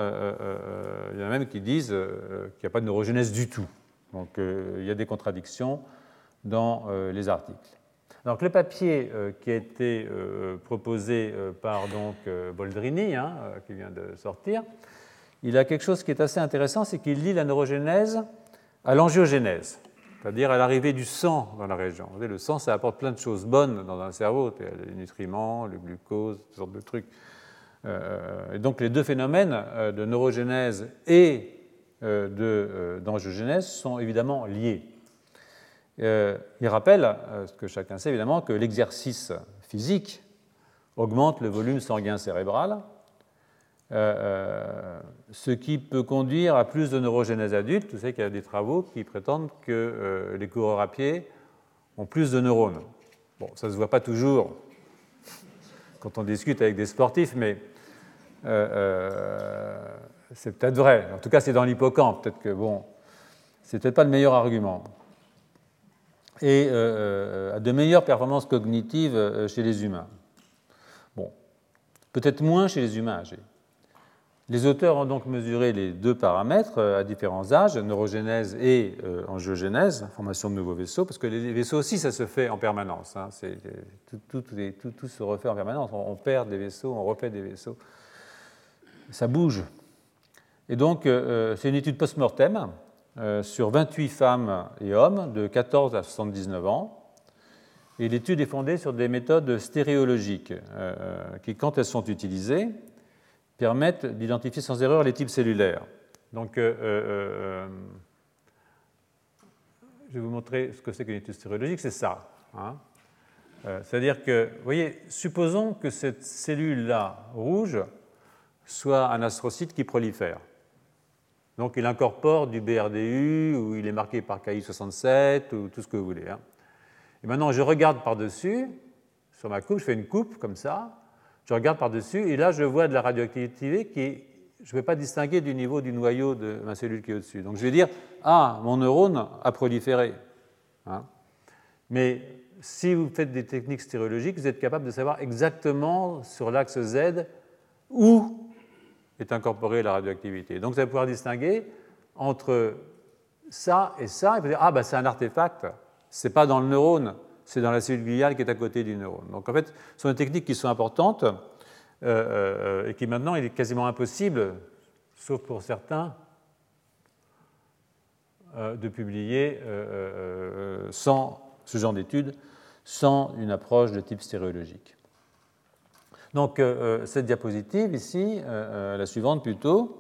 il y en a même qui disent qu'il n'y a pas de neurogénèse du tout. Donc, il y a des contradictions dans les articles. Donc le papier euh, qui a été euh, proposé euh, par donc, Boldrini, hein, qui vient de sortir, il a quelque chose qui est assez intéressant, c'est qu'il lie la neurogénèse à l'angiogénèse, c'est-à-dire à, l'arrivée du sang dans la région. Vous le sang, ça apporte plein de choses bonnes dans un cerveau, les nutriments, le glucose, toutes sortes de trucs. Et donc les deux phénomènes de neurogénèse et d'angiogénèse sont évidemment liés. Euh, il rappelle, euh, ce que chacun sait évidemment, que l'exercice physique augmente le volume sanguin cérébral, euh, ce qui peut conduire à plus de neurogénèse adulte. Vous savez qu'il y a des travaux qui prétendent que les coureurs à pied ont plus de neurones. Bon, ça ne se voit pas toujours quand on discute avec des sportifs, mais c'est peut-être vrai. En tout cas, c'est dans l'hippocampe. Peut-être que, bon, c'est peut-être pas le meilleur argument et à euh, euh, de meilleures performances cognitives euh, chez les humains. Bon, peut-être moins chez les humains âgés. Les auteurs ont donc mesuré les deux paramètres à différents âges, neurogénèse et angiogénèse, formation de nouveaux vaisseaux, parce que les vaisseaux aussi, ça se fait en permanence. Hein. tout, se refait en permanence. On, perd des vaisseaux, on refait des vaisseaux. Ça bouge. Et donc, c'est une étude post-mortem euh, sur 28 femmes et hommes de 14 à 79 ans. Et l'étude est fondée sur des méthodes stéréologiques qui, quand elles sont utilisées, permettent d'identifier sans erreur les types cellulaires. Donc, je vais vous montrer ce que c'est qu'une étude stéréologique, c'est ça. Hein. C'est-à-dire que, vous voyez, supposons que cette cellule-là, rouge, soit un astrocyte qui prolifère. Donc il incorpore du BRDU, ou il est marqué par KI67, ou tout ce que vous voulez. Hein. Et maintenant, je regarde par-dessus, sur ma coupe, je fais une coupe comme ça, je regarde par-dessus, et là, je vois de la radioactivité qui je ne vais pas distinguer du niveau du noyau de ma cellule qui est au-dessus. Donc je vais dire, ah, mon neurone a proliféré. Hein. Mais si vous faites des techniques stéréologiques, vous êtes capable de savoir exactement sur l'axe Z où est incorporée la radioactivité. Donc vous allez pouvoir distinguer entre ça et ça, et vous dire, ah, ben, c'est un artefact, ce n'est pas dans le neurone, c'est dans la cellule gliale qui est à côté du neurone. Donc en fait, ce sont des techniques qui sont importantes euh, euh, et qui maintenant, il est quasiment impossible, sauf pour certains, euh, de publier sans ce genre d'études, sans une approche de type stéréologique. Donc euh, euh, cette diapositive ici, euh, la suivante plutôt,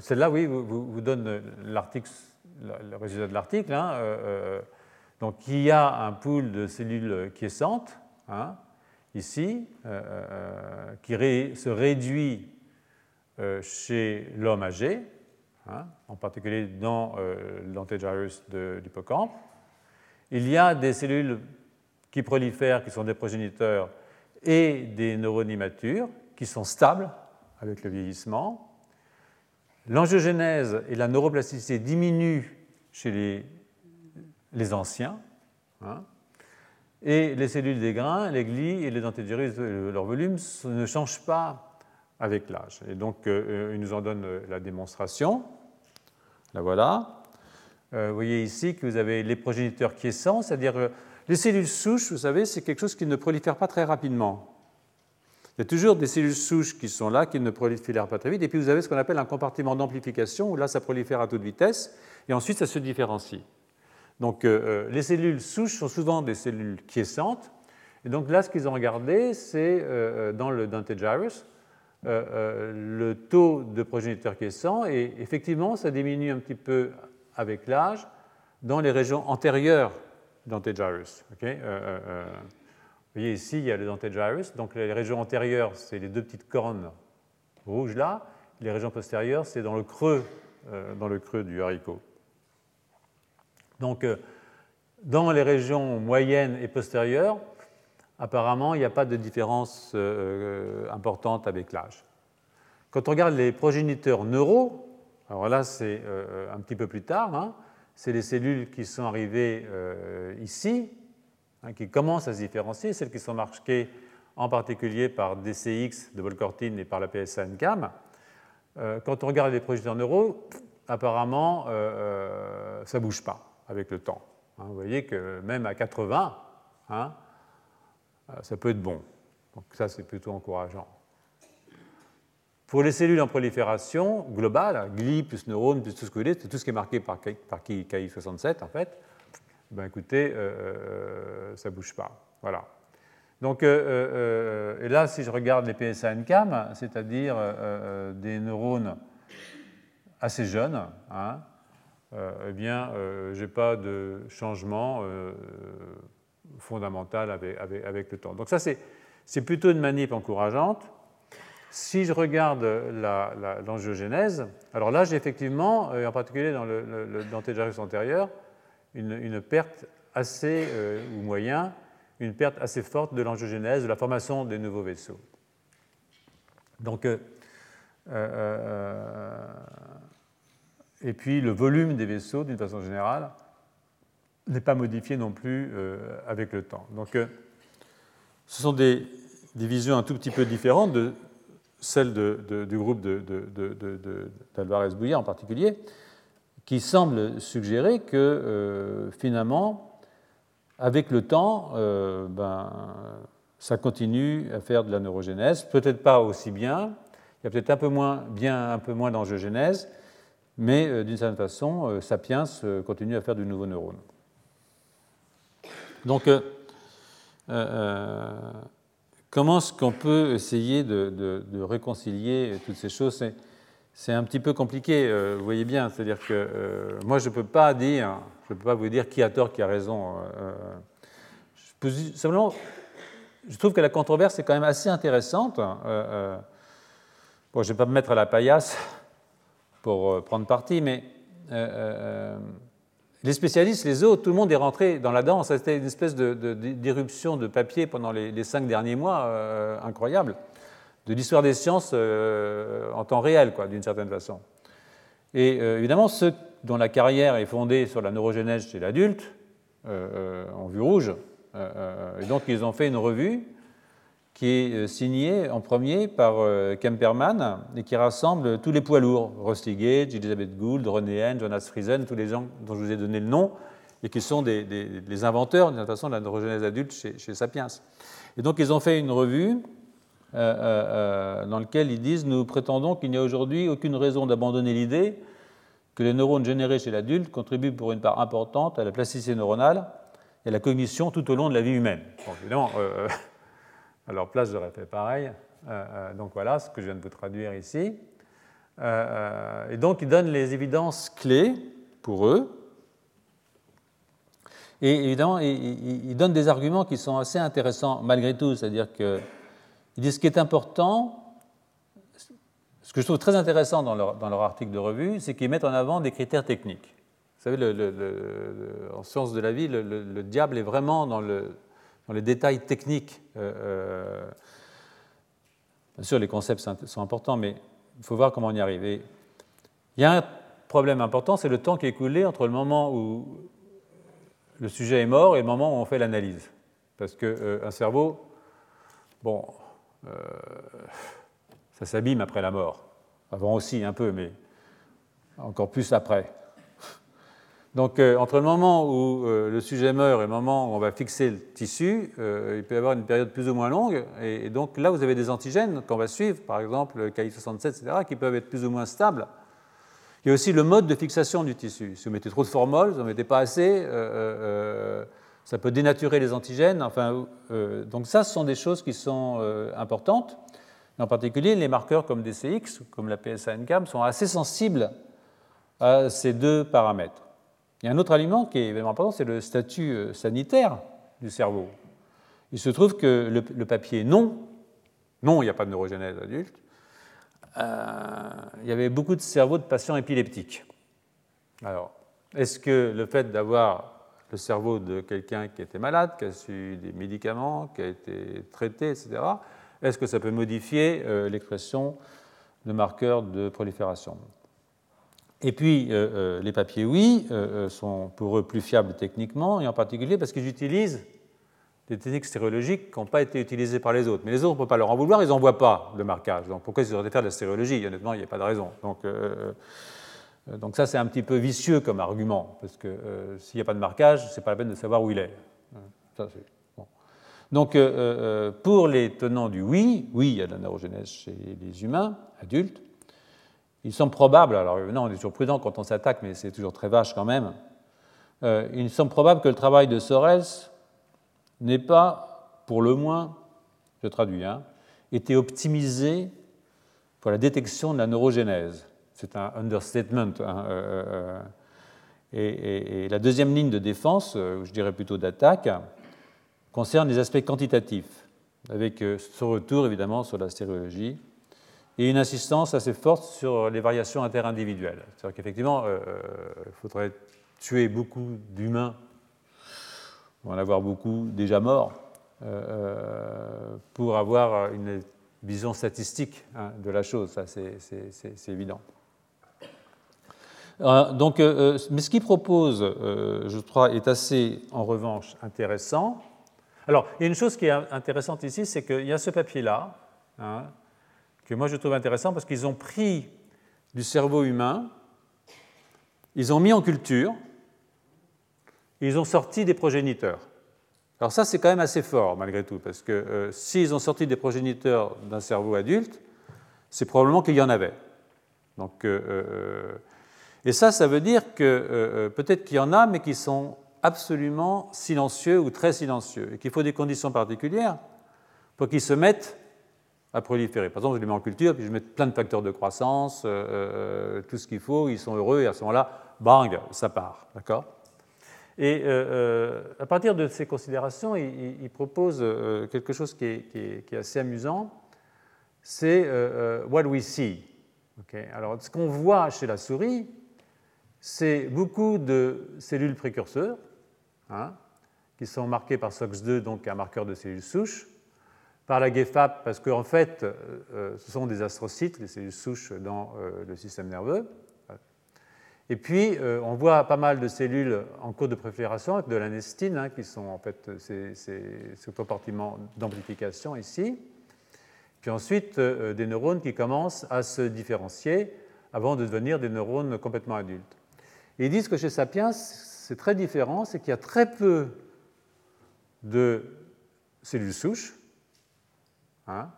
celle-là, oui, vous, vous donne l'article, le résultat de l'article. Hein, donc il y a un pool de cellules quiescentes, hein, ici, qui se réduit chez l'homme âgé, hein, en particulier dans l'antigyrus de l'hippocampe. Il y a des cellules qui prolifèrent, qui sont des progéniteurs et des neurones immatures qui sont stables avec le vieillissement. L'angiogénèse et la neuroplasticité diminuent chez les, anciens. Hein. et les cellules des grains, les glies et les dentidurus, leur volume ne changent pas avec l'âge. Et donc, euh, il nous en donne la démonstration. La voilà. Euh, vous voyez ici que vous avez les progéniteurs quiescents, c'est-à-dire euh, les cellules souches, vous savez, c'est quelque chose qui ne prolifère pas très rapidement. Il y a toujours des cellules souches qui sont là, qui ne prolifèrent pas très vite, et puis vous avez ce qu'on appelle un compartiment d'amplification, où là, ça prolifère à toute vitesse, et ensuite, ça se différencie. Donc, euh, euh, les cellules souches sont souvent des cellules quiescentes, et donc là, ce qu'ils ont regardé, c'est euh, dans le Dentagyrus, le taux de progéniteurs quiescents, et effectivement, ça diminue un petit peu avec l'âge dans les régions antérieures Dentagyrus. Okay euh, euh, euh, vous voyez ici, il y a le Dentagyrus. Donc les régions antérieures, c'est les deux petites cornes rouges là. Les régions postérieures, c'est dans le creux, dans le creux du haricot. Donc dans les régions moyennes et postérieures, apparemment, il n'y a pas de différence importante avec l'âge. Quand on regarde les progéniteurs neuraux, alors là, c'est un petit peu plus tard, hein, c'est les cellules qui sont arrivées euh, ici, hein, qui commencent à se différencier, celles qui sont marquées en particulier par DCX de Volcortine et par la PSA-NCAM. Euh, quand on regarde les projecteurs neuraux, apparemment, euh, ça ne bouge pas avec le temps. Hein. vous voyez que même à 80, hein, ça peut être bon. Donc ça, c'est plutôt encourageant. Pour les cellules en prolifération globale, gli plus neurones plus tout ce que vous voulez, c'est tout ce qui est marqué par, par KI67 en fait, ben écoutez, euh, euh, ça ne bouge pas. Voilà. Donc, euh, et là, si je regarde les PSA-NCAM, c'est-à-dire des neurones assez jeunes, hein, eh bien, je n'ai pas de changement fondamental avec, avec, avec, le temps. Donc ça, c'est plutôt une manip encourageante. Si je regarde l'angiogénèse, alors là, j'ai effectivement, euh, en particulier dans le, le, antérieur, une, perte assez, euh, ou moyen, une perte assez forte de l'angiogénèse, de la formation des nouveaux vaisseaux. Donc, euh, et puis le volume des vaisseaux, d'une façon générale, n'est pas modifié non plus avec le temps. Donc, ce sont des, des, visions un tout petit peu différentes de celle du groupe d'Alvarez-Bouillet en particulier, qui semble suggérer que euh, finalement, avec le temps, euh, ben, ça continue à faire de la neurogénèse, peut-être pas aussi bien, il y a peut-être un peu moins, bien moins d'angiogénèse, mais euh, d'une certaine façon, Sapiens continue à faire du nouveau neurone. Donc, comment est-ce qu'on peut essayer de, réconcilier toutes ces choses? C'est un petit peu compliqué, vous voyez bien. C'est-à-dire que moi, je ne peux pas dire, je peux pas vous dire qui a tort, qui a raison. je peux simplement je trouve que la controverse est quand même assez intéressante. Euh, euh, bon, je ne vais pas me mettre à la paillasse pour euh, prendre parti, mais les spécialistes, les autres, tout le monde est rentré dans la danse. C'était une espèce d'éruption de, papier pendant les, cinq derniers mois incroyable, de l'histoire des sciences en temps réel, quoi, d'une certaine façon. Et évidemment, ceux dont la carrière est fondée sur la neurogénèse chez l'adulte ont vu rouge. Euh, euh, et donc ils ont fait une revue qui est euh, signée en premier par Kemperman et qui rassemble tous les poids lourds, Rusty Gage, Elizabeth Gould, René Jonas Friesen, tous les gens dont je vous ai donné le nom et qui sont des, les inventeurs d'une façon de la neurogenèse adulte chez, chez, Sapiens. Et donc ils ont fait une revue dans laquelle ils disent Nous prétendons qu'il n'y a aujourd'hui aucune raison d'abandonner l'idée que les neurones générés chez l'adulte contribuent pour une part importante à la plasticité neuronale et la cognition tout au long de la vie humaine. évidemment, euh, euh, à leur place, j'aurais fait pareil. Euh, donc voilà ce que je viens de vous traduire ici. et donc, ils donnent les évidences clés pour eux. Et évidemment, ils, donnent des arguments qui sont assez intéressants malgré tout, c'est-à-dire qu'ils disent ce qui est important, ce que je trouve très intéressant dans leur, article de revue, c'est qu'ils mettent en avant des critères techniques. Vous savez, le, en sciences de la vie, le, diable est vraiment dans, dans les détails techniques. Euh, euh, bien sûr, les concepts sont importants, mais il faut voir comment on y arrive. il y a un problème important, c'est le temps qui est écoulé entre le moment où le sujet est mort et le moment où on fait l'analyse. Parce qu'un euh, cerveau, bon, ça s'abîme après la mort. Avant aussi un peu, mais encore plus après. Donc, euh, entre le moment où euh, le sujet meurt et le moment où on va fixer le tissu, euh, il peut y avoir une période plus ou moins longue. Et, donc, là, vous avez des antigènes qu'on va suivre, par exemple le KI67, etc., qui peuvent être plus ou moins stables. Il y a aussi le mode de fixation du tissu. Si vous mettez trop de formol, si vous n'en mettez pas assez, ça peut dénaturer les antigènes. Enfin, donc, ça, ce sont des choses qui sont importantes. En particulier, les marqueurs comme DCX, comme la PSA-NCAM, sont assez sensibles à ces deux paramètres. Il y a un autre aliment qui est vraiment important, c'est le statut euh, sanitaire du cerveau. Il se trouve que le, papier non, non, il n'y a pas de neurogénèse adulte, euh, il y avait beaucoup de cerveaux de patients épileptiques. Alors, est-ce que le fait d'avoir le cerveau de quelqu'un qui était malade, qui a su des médicaments, qui a été traité, etc., est-ce que ça peut modifier euh, l'expression de marqueurs de prolifération? Et puis, euh, euh, les papiers, oui, euh, sont pour eux plus fiables techniquement, et en particulier parce qu'ils utilisent des techniques stéréologiques qui n'ont pas été utilisées par les autres. Mais les autres, on ne peut pas leur en vouloir, ils n'envoient pas le marquage. Donc pourquoi ils auraient faire de la stéréologie? Honnêtement, il n'y a pas de raison. Donc, ça, c'est un petit peu vicieux comme argument, parce que s'il n'y a pas de marquage, ce n'est pas la peine de savoir où il est. Donc pour les tenants du oui, oui, il y a de la neurogénèse chez les humains adultes, il semble probable, alors non, on est toujours prudent quand on s'attaque, mais c'est toujours très vache quand même, euh, il semble probable que le travail de Sorels n'ait pas, pour le moins, je traduis, hein, été optimisé pour la détection de la neurogénèse. C'est un understatement. Hein, euh, euh, et, et, la deuxième ligne de défense, je dirais plutôt d'attaque, concerne les aspects quantitatifs, avec ce retour évidemment sur la stéréologie et une insistance assez forte sur les variations interindividuelles. C'est-à-dire qu'effectivement, euh, il faudrait tuer beaucoup d'humains, ou en avoir beaucoup déjà morts, euh, euh, pour avoir une vision statistique hein, de la chose. Ça, c'est évident. donc, mais ce qu'il propose, je crois, est assez, en revanche, intéressant. Alors, il y a une chose qui est intéressante ici, c'est qu'il y a ce papier-là, hein, que moi je trouve intéressant parce qu'ils ont pris du cerveau humain, ils ont mis en culture, ils ont sorti des progéniteurs. Alors ça, c'est quand même assez fort malgré tout, parce que euh, s'ils ont sorti des progéniteurs d'un cerveau adulte, c'est probablement qu'il y en avait. Donc, euh, euh, et ça, ça veut dire que peut-être qu'il y en a, mais qui sont absolument silencieux ou très silencieux, et qu'il faut des conditions particulières pour qu'ils se mettent à proliférer. Par exemple, je les mets en culture, puis je mets plein de facteurs de croissance, euh, euh, tout ce qu'il faut, ils sont heureux, et à ce moment-là, bang, ça part. D'accord? Et euh, à partir de ces considérations, il, propose quelque chose qui est, assez amusant, c'est what we see. Alors, ce qu'on voit chez la souris, c'est beaucoup de cellules précurseurs, hein, qui sont marquées par SOX2, donc un marqueur de cellules souches, par la GFAP parce qu'en fait, euh, euh, ce sont des astrocytes, des cellules souches dans euh, le système nerveux. Et puis, on voit pas mal de cellules en cours de prolifération avec de l'anestine, hein, qui sont en fait ces, compartiments d'amplification ici. Puis ensuite, des neurones qui commencent à se différencier avant de devenir des neurones complètement adultes. Et ils disent que chez Sapiens, c'est très différent, c'est qu'il y a très peu de cellules souches, Hein,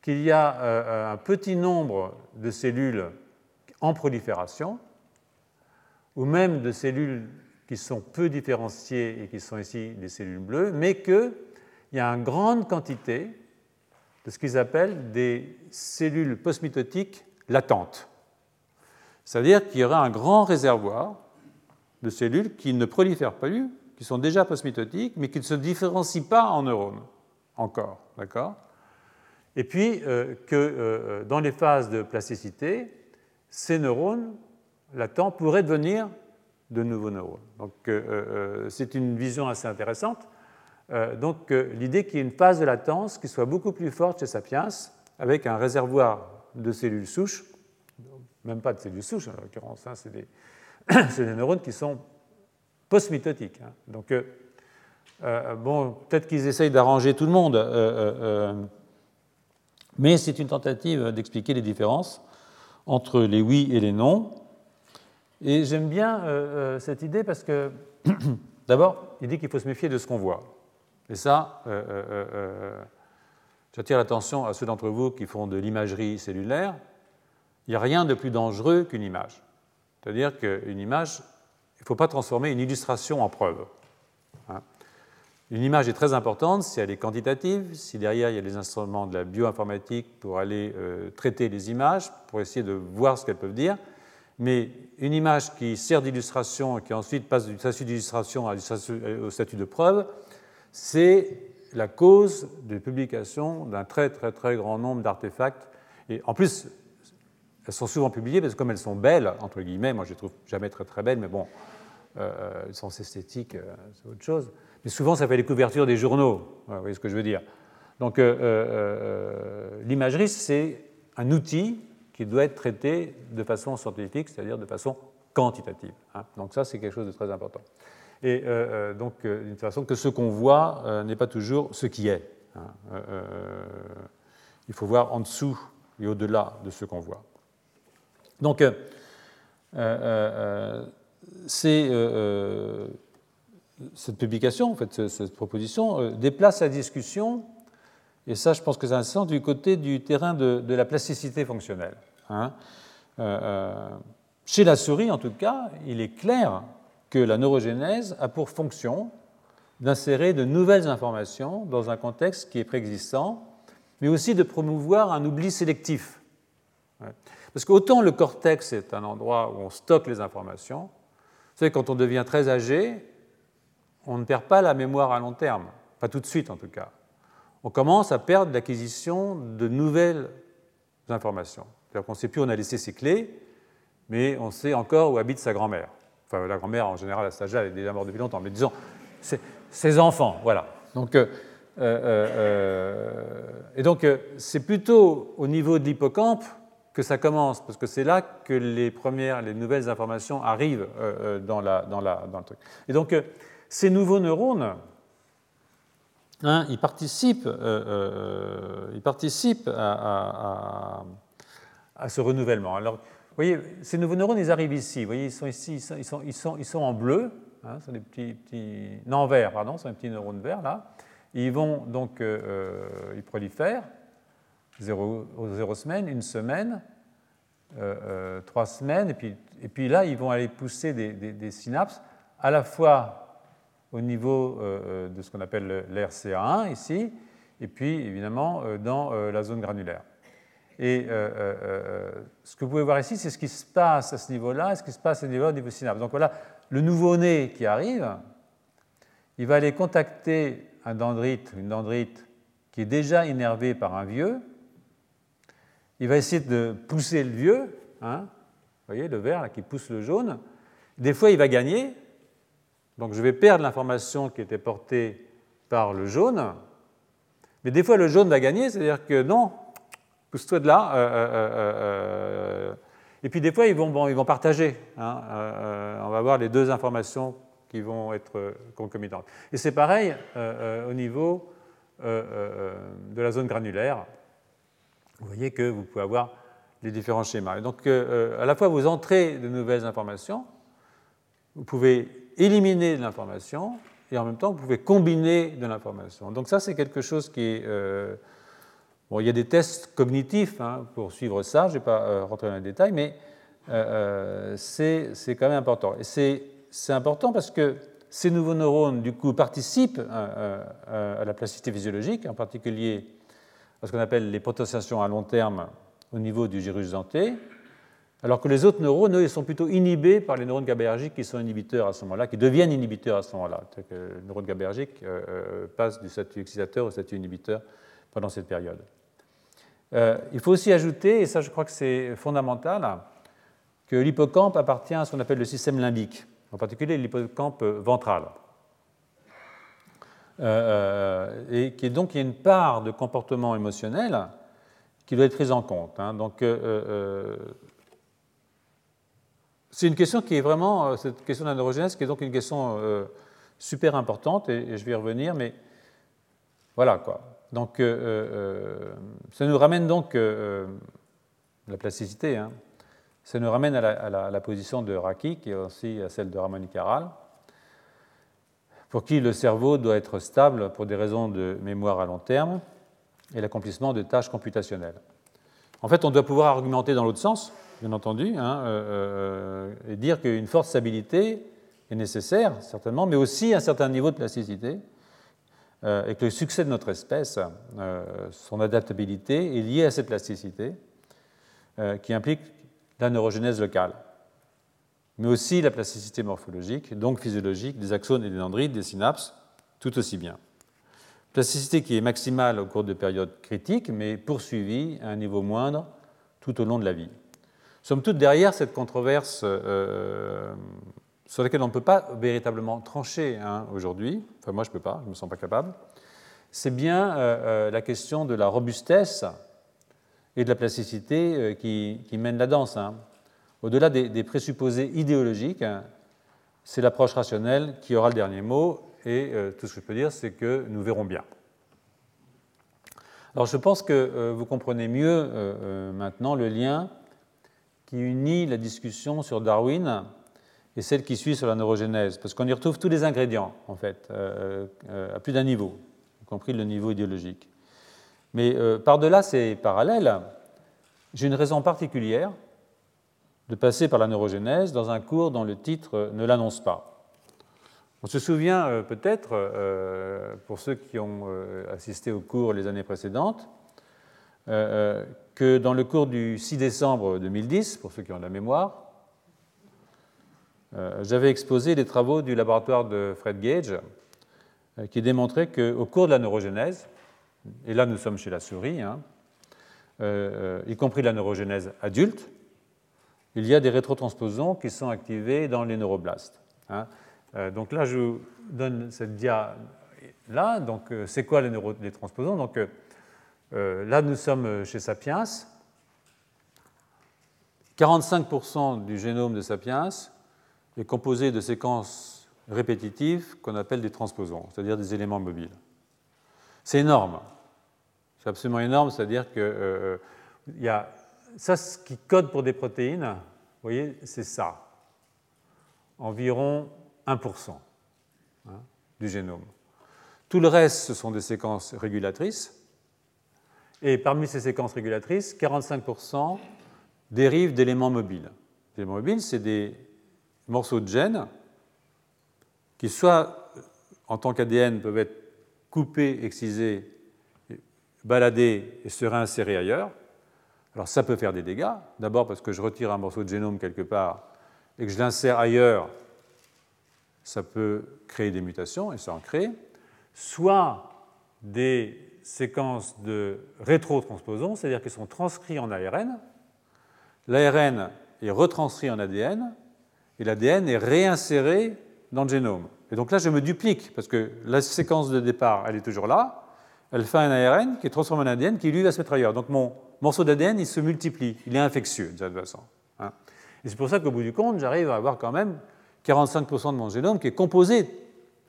qu'il y a euh, un petit nombre de cellules en prolifération, ou même de cellules qui sont peu différenciées et qui sont ici des cellules bleues, mais qu'il y a une grande quantité de ce qu'ils appellent des cellules postmitotiques latentes. C'est-à-dire qu'il y aura un grand réservoir de cellules qui ne prolifèrent pas, qui sont déjà postmitotiques, mais qui ne se différencient pas en neurones encore. D'accord? Et puis euh, que euh, dans les phases de plasticité, ces neurones latents pourraient devenir de nouveaux neurones. Donc euh, c'est une vision assez intéressante. donc l'idée qu'il y ait une phase de latence qui soit beaucoup plus forte chez Sapiens, avec un réservoir de cellules souches, même pas de cellules souches en l'occurrence, hein, c'est des, neurones qui sont postmitotiques. Hein. Donc bon, peut-être qu'ils essayent d'arranger tout le monde mais c'est une tentative d'expliquer les différences entre les oui et les non. Et j'aime bien euh, euh, cette idée parce que, d'abord, il dit qu'il faut se méfier de ce qu'on voit. Et ça, euh, j'attire l'attention à ceux d'entre vous qui font de l'imagerie cellulaire. Il n'y a rien de plus dangereux qu'une image. C'est-à-dire qu'une image, il ne faut pas transformer une illustration en preuve. Une image est très importante si elle est quantitative, si derrière il y a les instruments de la bioinformatique pour aller euh, traiter les images, pour essayer de voir ce qu'elles peuvent dire. Mais une image qui sert d'illustration et qui ensuite passe du statut d'illustration au statut de preuve, c'est la cause de publication d'un très très très grand nombre d'artefacts. Et en plus, elles sont souvent publiées parce que comme elles sont belles, entre guillemets, moi je les trouve jamais très très belles, mais bon, euh, elles sont esthétiques, euh, c'est autre chose. Mais souvent, ça fait les couvertures des journaux. Vous voyez ce que je veux dire Donc, euh, euh, l'imagerie, c'est un outil qui doit être traité de façon scientifique, c'est-à-dire de façon quantitative. Hein. Donc, ça, c'est quelque chose de très important. Et euh, donc, d'une façon que ce qu'on voit n'est pas toujours ce qui est. Hein. il faut voir en dessous et au-delà de ce qu'on voit. Donc, c'est cette publication, en fait, cette proposition, euh, déplace la discussion, et ça, je pense que c'est intéressant, du côté du terrain de, la plasticité fonctionnelle. Hein. Euh, euh, chez la souris, en tout cas, il est clair que la neurogénèse a pour fonction d'insérer de nouvelles informations dans un contexte qui est préexistant, mais aussi de promouvoir un oubli sélectif. Parce qu'autant le cortex est un endroit où on stocke les informations, vous savez, quand on devient très âgé, on ne perd pas la mémoire à long terme, pas tout de suite en tout cas. On commence à perdre l'acquisition de nouvelles informations. C'est-à-dire qu'on ne sait plus où on a laissé ses clés, mais on sait encore où habite sa grand-mère. Enfin, la grand-mère, en général, à elle est déjà morte depuis longtemps, mais disons, ses enfants, voilà. Donc, euh, euh, euh, et donc, c'est plutôt au niveau de l'hippocampe que ça commence, parce que c'est là que les premières, les nouvelles informations arrivent dans, la, dans, la, dans le truc. Et donc, ces nouveaux neurones, hein, ils participent, euh, euh, ils participent à, ce renouvellement. Alors, vous voyez, ces nouveaux neurones, ils arrivent ici. Vous voyez, ils sont ici, ils sont, ils sont, ils sont, en bleu. Hein, sont des petits, petits, non, en vert, pardon, sont des petits neurones verts là. ils vont donc, euh, ils prolifèrent, zéro, zéro semaine, une semaine, trois semaines, et puis, et puis là, ils vont aller pousser des, des synapses à la fois au niveau de ce qu'on appelle l'RCA1 ici, et puis évidemment dans la zone granulaire. Et ce que vous pouvez voir ici, c'est ce qui se passe à ce niveau-là et ce qui se passe niveau au niveau synapse. Donc voilà, le nouveau-né qui arrive, il va aller contacter un dendrite, une dendrite qui est déjà innervée par un vieux. Il va essayer de pousser le vieux, hein, vous voyez le vert qui pousse le jaune. Des fois, il va gagner, donc je vais perdre l'information qui était portée par le jaune. Mais des fois, le jaune va gagner, c'est-à-dire que non, pousse-toi de là. Euh, euh, euh, et puis des fois, ils vont, ils vont partager. Hein, on va voir les deux informations qui vont être concomitantes. Et c'est pareil au niveau de la zone granulaire. Vous voyez que vous pouvez avoir les différents schémas. Et donc, à la fois, vous entrez de nouvelles informations, vous pouvez éliminer de l'information, et en même temps, vous pouvez combiner de l'information. Donc ça, c'est quelque chose qui est il y a des tests cognitifs hein, pour suivre ça, je ne vais pas euh, rentrer dans les détails, mais euh, euh, c'est quand même important. Et c'est important parce que ces nouveaux neurones, du coup, participent à, la plasticité physiologique, en particulier à ce qu'on appelle les potentiations à long terme au niveau du gyrus denté, alors que les autres neurones, eux, ils sont plutôt inhibés par les neurones GABAergiques qui sont inhibiteurs à ce moment-là, qui deviennent inhibiteurs à ce moment-là. Le neurone GABAergique passe du statut excitateur au statut inhibiteur pendant cette période. Euh, il faut aussi ajouter, et ça je crois que c'est fondamental, que l'hippocampe appartient à ce qu'on appelle le système limbique, en particulier l'hippocampe ventral. Euh, euh, et qui donc il y a une part de comportement émotionnel qui doit être prise en compte. Hein. Donc, c'est une question qui est vraiment, cette question de la qui est donc une question super importante, et, je vais y revenir, mais voilà quoi. Donc, euh, euh, ça nous ramène donc euh, la plasticité. Hein. ça nous ramène à la, position de Raki, qui est aussi à celle de Ramon Caral, pour qui le cerveau doit être stable pour des raisons de mémoire à long terme et l'accomplissement de tâches computationnelles. En fait, on doit pouvoir argumenter dans l'autre sens, bien entendu, hein, et dire qu'une forte stabilité est nécessaire, certainement, mais aussi un certain niveau de plasticité euh, et que le succès de notre espèce, euh, son adaptabilité, est lié à cette plasticité euh, qui implique la neurogénèse locale, mais aussi la plasticité morphologique, donc physiologique, des axones et des dendrites, des synapses, tout aussi bien. Plasticité qui est maximale au cours de périodes critiques, mais poursuivie à un niveau moindre tout au long de la vie. Somme toute, derrière cette controverse sur lesquels on ne peut pas véritablement trancher hein, aujourd'hui, enfin moi je ne peux pas, je ne me sens pas capable, c'est bien euh, euh, la question de la robustesse et de la plasticité euh, qui, mène la danse. Hein. Au-delà des, présupposés idéologiques, c'est l'approche rationnelle qui aura le dernier mot, et tout ce que je peux dire, c'est que nous verrons bien. Alors je pense que vous comprenez mieux maintenant le lien qui unit la discussion sur Darwin et celle qui suit sur la neurogénèse, parce qu'on y retrouve tous les ingrédients, en fait, euh, euh, à plus d'un niveau, y compris le niveau idéologique. Mais euh, par-delà ces parallèles, j'ai une raison particulière de passer par la neurogénèse dans un cours dont le titre ne l'annonce pas. On se souvient peut-être, pour ceux qui ont assisté au cours les années précédentes, que dans le cours du 6 décembre 2010, pour ceux qui ont la mémoire, euh, j'avais exposé les travaux du laboratoire de Fred Gage euh, qui démontraient qu'au cours de la neurogénèse, et là nous sommes chez la souris, hein, euh, y compris la neurogénèse adulte, il y a des rétrotransposons qui sont activés dans les neuroblastes. Hein. donc là, je vous donne cette dia là. Donc, c'est quoi les, les transposons Donc, là, nous sommes chez Sapiens. 45% du génome de Sapiens est composé de séquences répétitives qu'on appelle des transposons, c'est-à-dire des éléments mobiles. C'est énorme. C'est absolument énorme, c'est-à-dire que euh, ça, ce qui code pour des protéines, vous voyez, c'est ça. Environ 1% hein, du génome. Tout le reste, ce sont des séquences régulatrices. Et parmi ces séquences régulatrices, 45% dérivent d'éléments mobiles. Les éléments mobiles, c'est des morceaux de gènes qui soit en tant qu'ADN, peuvent être coupés, excisés, baladés et se réinsérer ailleurs. Alors ça peut faire des dégâts. D'abord parce que je retire un morceau de génome quelque part et que je l'insère ailleurs, ça peut créer des mutations, et ça en crée. Soit des séquences de rétrotransposons, c'est-à-dire qu'elles sont transcrits en ARN. L'ARN est retranscrit en ADN et l'ADN est réinséré dans le génome. Et donc là, je me duplique parce que la séquence de départ, elle est toujours là. Elle fait un ARN qui est transformé en ADN qui, lui, va se mettre ailleurs. Donc mon morceau d'ADN, il se multiplie. Il est infectieux, de cette façon. Hein. Et c'est pour ça qu'au bout du compte, j'arrive à avoir quand même 45% de mon génome qui est composé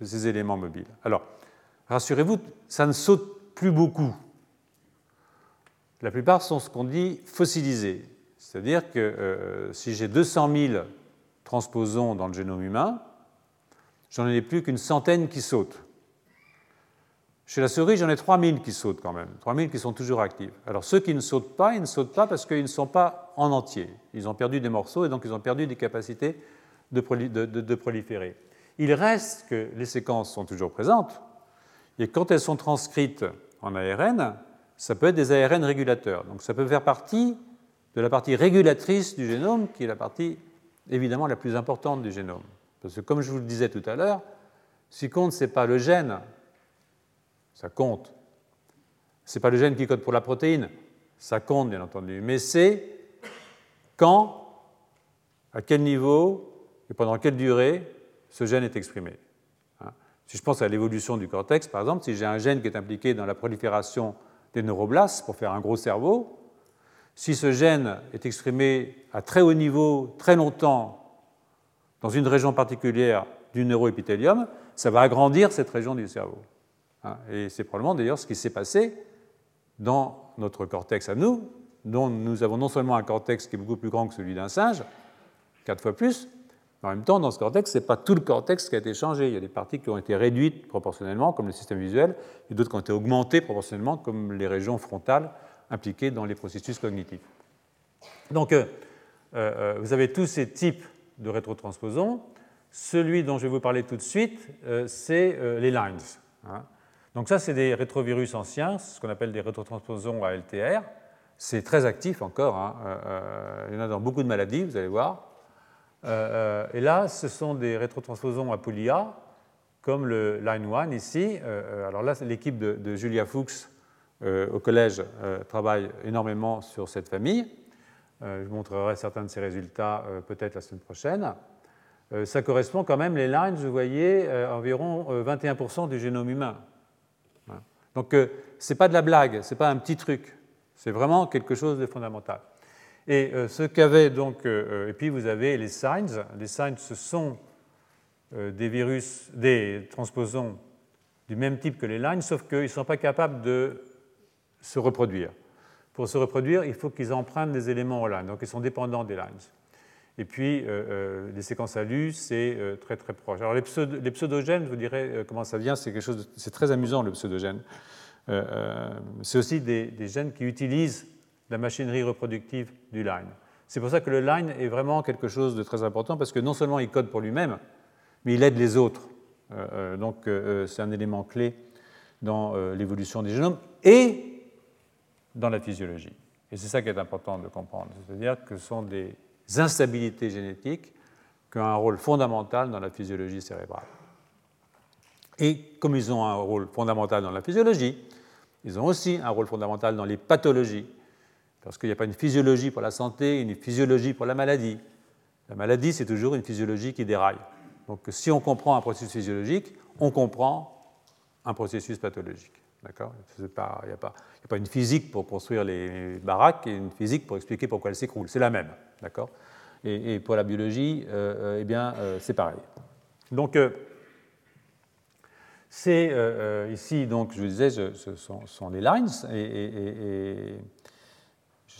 de ces éléments mobiles. Alors, rassurez-vous, ça ne saute plus beaucoup. La plupart sont ce qu'on dit fossilisés. C'est-à-dire que euh, si j'ai 200 000 transposons dans le génome humain, j'en ai plus qu'une centaine qui sautent. Chez la souris, j'en ai 3000 qui sautent quand même, 3000 qui sont toujours actifs. Alors ceux qui ne sautent pas, ils ne sautent pas parce qu'ils ne sont pas en entier. Ils ont perdu des morceaux et donc ils ont perdu des capacités de proliférer. Il reste que les séquences sont toujours présentes et quand elles sont transcrites en ARN, ça peut être des ARN régulateurs. Donc ça peut faire partie de la partie régulatrice du génome, qui est la partie évidemment la plus importante du génome. Parce que comme je vous le disais tout à l'heure, ce qui compte, ce n'est pas le gène, ça compte. Ce n'est pas le gène qui code pour la protéine, ça compte bien entendu, mais c'est quand, à quel niveau et pendant quelle durée ce gène est exprimé. Si je pense à l'évolution du cortex, par exemple, si j'ai un gène qui est impliqué dans la prolifération des neuroblastes pour faire un gros cerveau, si ce gène est exprimé à très haut niveau, très longtemps, dans une région particulière du neuroépithélium, ça va agrandir cette région du cerveau. Hein. Et c'est probablement d'ailleurs ce qui s'est passé dans notre cortex à nous, dont nous avons non seulement un cortex qui est beaucoup plus grand que celui d'un singe, quatre fois plus, en même temps, dans ce cortex, ce n'est pas tout le cortex qui a été changé. Il y a des parties qui ont été réduites proportionnellement, comme le système visuel, et d'autres qui ont été augmentées proportionnellement, comme les régions frontales impliquées dans les processus cognitifs. Donc, euh, euh, vous avez tous ces types de rétrotransposons. Celui dont je vais vous parler tout de suite, euh, c'est les lines. Hein. Donc ça, c'est des rétrovirus anciens, ce qu'on appelle des rétrotransposons à LTR. C'est très actif encore. Hein. il y en a dans beaucoup de maladies, vous allez voir. Et là, ce sont des rétrotransposons à poly-A, comme le line 1 ici. alors là, l'équipe de, Julia Fuchs euh, au collège euh, travaille énormément sur cette famille. Euh, je vous montrerai certains de ces résultats peut-être la semaine prochaine. ça correspond quand même, les lines, vous voyez, environ 21% du génome humain. Donc ce n'est pas de la blague, ce n'est pas un petit truc, c'est vraiment quelque chose de fondamental. Et ce qu'avait donc, et puis vous avez les signs. Les signs, ce sont des virus, des transposons du même type que les lines, sauf qu'ils ne sont pas capables de se reproduire. Pour se reproduire, il faut qu'ils empruntent des éléments aux lines, donc ils sont dépendants des lines. Et puis, euh, euh, les séquences ALU, c'est euh, très très proche. Alors, les, pseudogènes, je vous dirai comment ça vient, c'est quelque chose, c'est très amusant le pseudogène. c'est aussi des, gènes qui utilisent la machinerie reproductive du line. C'est pour ça que le line est vraiment quelque chose de très important parce que non seulement il code pour lui-même, mais il aide les autres. donc, c'est un élément clé dans l'évolution des génomes et dans la physiologie. Et c'est ça qui est important de comprendre. C'est-à-dire que ce sont des instabilités génétiques qui ont un rôle fondamental dans la physiologie cérébrale. Et comme ils ont un rôle fondamental dans la physiologie, ils ont aussi un rôle fondamental dans les pathologies. Parce qu'il n'y a pas une physiologie pour la santé, une physiologie pour la maladie. La maladie, c'est toujours une physiologie qui déraille. Donc si on comprend un processus physiologique, on comprend un processus pathologique. D'accord? Il n'y a, pas une physique pour construire les baraques et une physique pour expliquer pourquoi elles s'écroulent. C'est la même. D'accord? Et, pour la biologie, euh, euh, eh bien, euh, c'est pareil. Donc, c'est ici, donc, je vous disais, ce sont, les lines. Et,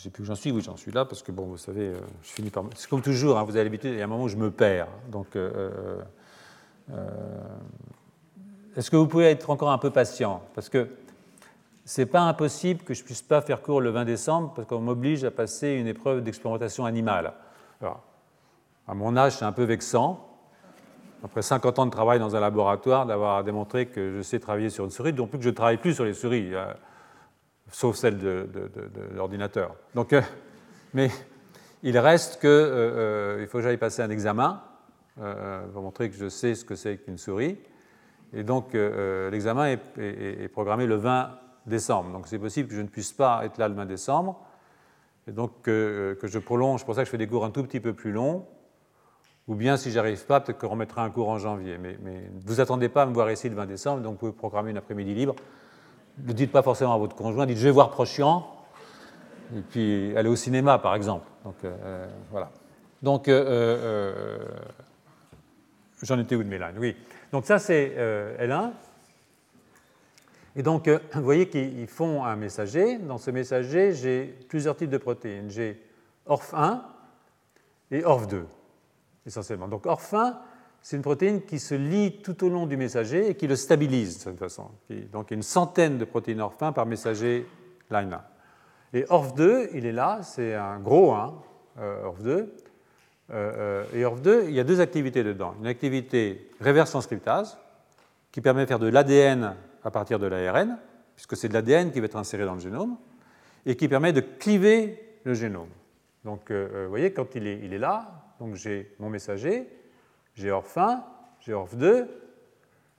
sais plus où j'en suis. Oui, j'en suis là, parce que, bon, vous savez, je finis par. C'est comme toujours, hein, vous avez l'habitude, il y a un moment où je me perds. Donc, est-ce que vous pouvez être encore un peu patient? Parce que ce n'est pas impossible que je puisse pas faire court le 20 décembre parce qu'on m'oblige à passer une épreuve d'expérimentation animale. Alors, à mon âge, c'est un peu vexant. après 50 ans de travail dans un laboratoire, d'avoir démontré que je sais travailler sur une souris, donc plus que je ne travaille plus sur les souris, euh, sauf celles de, l'ordinateur. Donc, euh, mais il reste qu'il euh, il faut que j'aille passer un examen pour montrer que je sais ce que c'est qu'une souris. Et donc, l'examen est, programmé le 20 décembre. Donc, c'est possible que je ne puisse pas être là le 20 décembre. Et donc, que je prolonge. C'est pour ça que je fais des cours un tout petit peu plus longs ou bien, si j'arrive pas, peut-être qu'on remettra un cours en janvier. Mais, ne vous attendez pas à me voir ici le 20 décembre, donc vous pouvez programmer une après-midi libre. Ne dites pas forcément à votre conjoint, dites je vais voir Prochian, et puis aller au cinéma, par exemple. Donc, euh, euh, voilà. Donc, euh, j'en étais où de mes Oui. Donc, ça, c'est L1. Et donc, vous voyez qu'ils font un messager. Dans ce messager, j'ai plusieurs types de protéines. J'ai ORF1 et ORF2 essentiellement. Donc orphin, c'est une protéine qui se lie tout au long du messager et qui le stabilise de cette façon. Donc il y a une centaine de protéines orphin par messager line 1. Et ORF2, il est là, c'est un gros 1, euh, ORF2. Euh, euh, et ORF2, il y a deux activités dedans. Une activité reverse transcriptase, qui permet de faire de l'ADN à partir de l'ARN, puisque c'est de l'ADN qui va être inséré dans le génome, et qui permet de cliver le génome. Donc, vous voyez, quand il est, là, j'ai mon messager, j'ai ORF1, j'ai ORF2,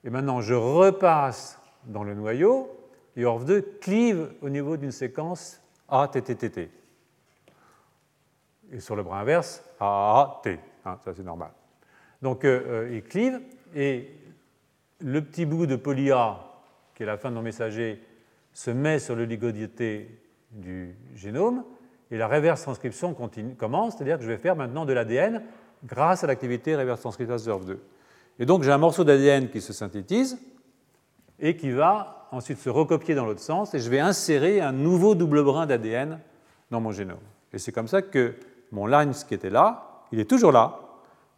et maintenant je repasse dans le noyau, et ORF2 clive au niveau d'une séquence ATTTT. Et sur le bras inverse, AAT, hein, ça c'est normal. Donc euh, euh, il clive, et le petit bout de poly A, qui est la fin de mon messager, se met sur le ligodité du génome, et la reverse transcription commence, c'est-à-dire que je vais faire maintenant de l'ADN grâce à l'activité reverse transcriptase de 2 Et donc j'ai un morceau d'ADN qui se synthétise et qui va ensuite se recopier dans l'autre sens, et je vais insérer un nouveau double brin d'ADN dans mon génome. Et c'est comme ça que mon lines qui était là, il est toujours là,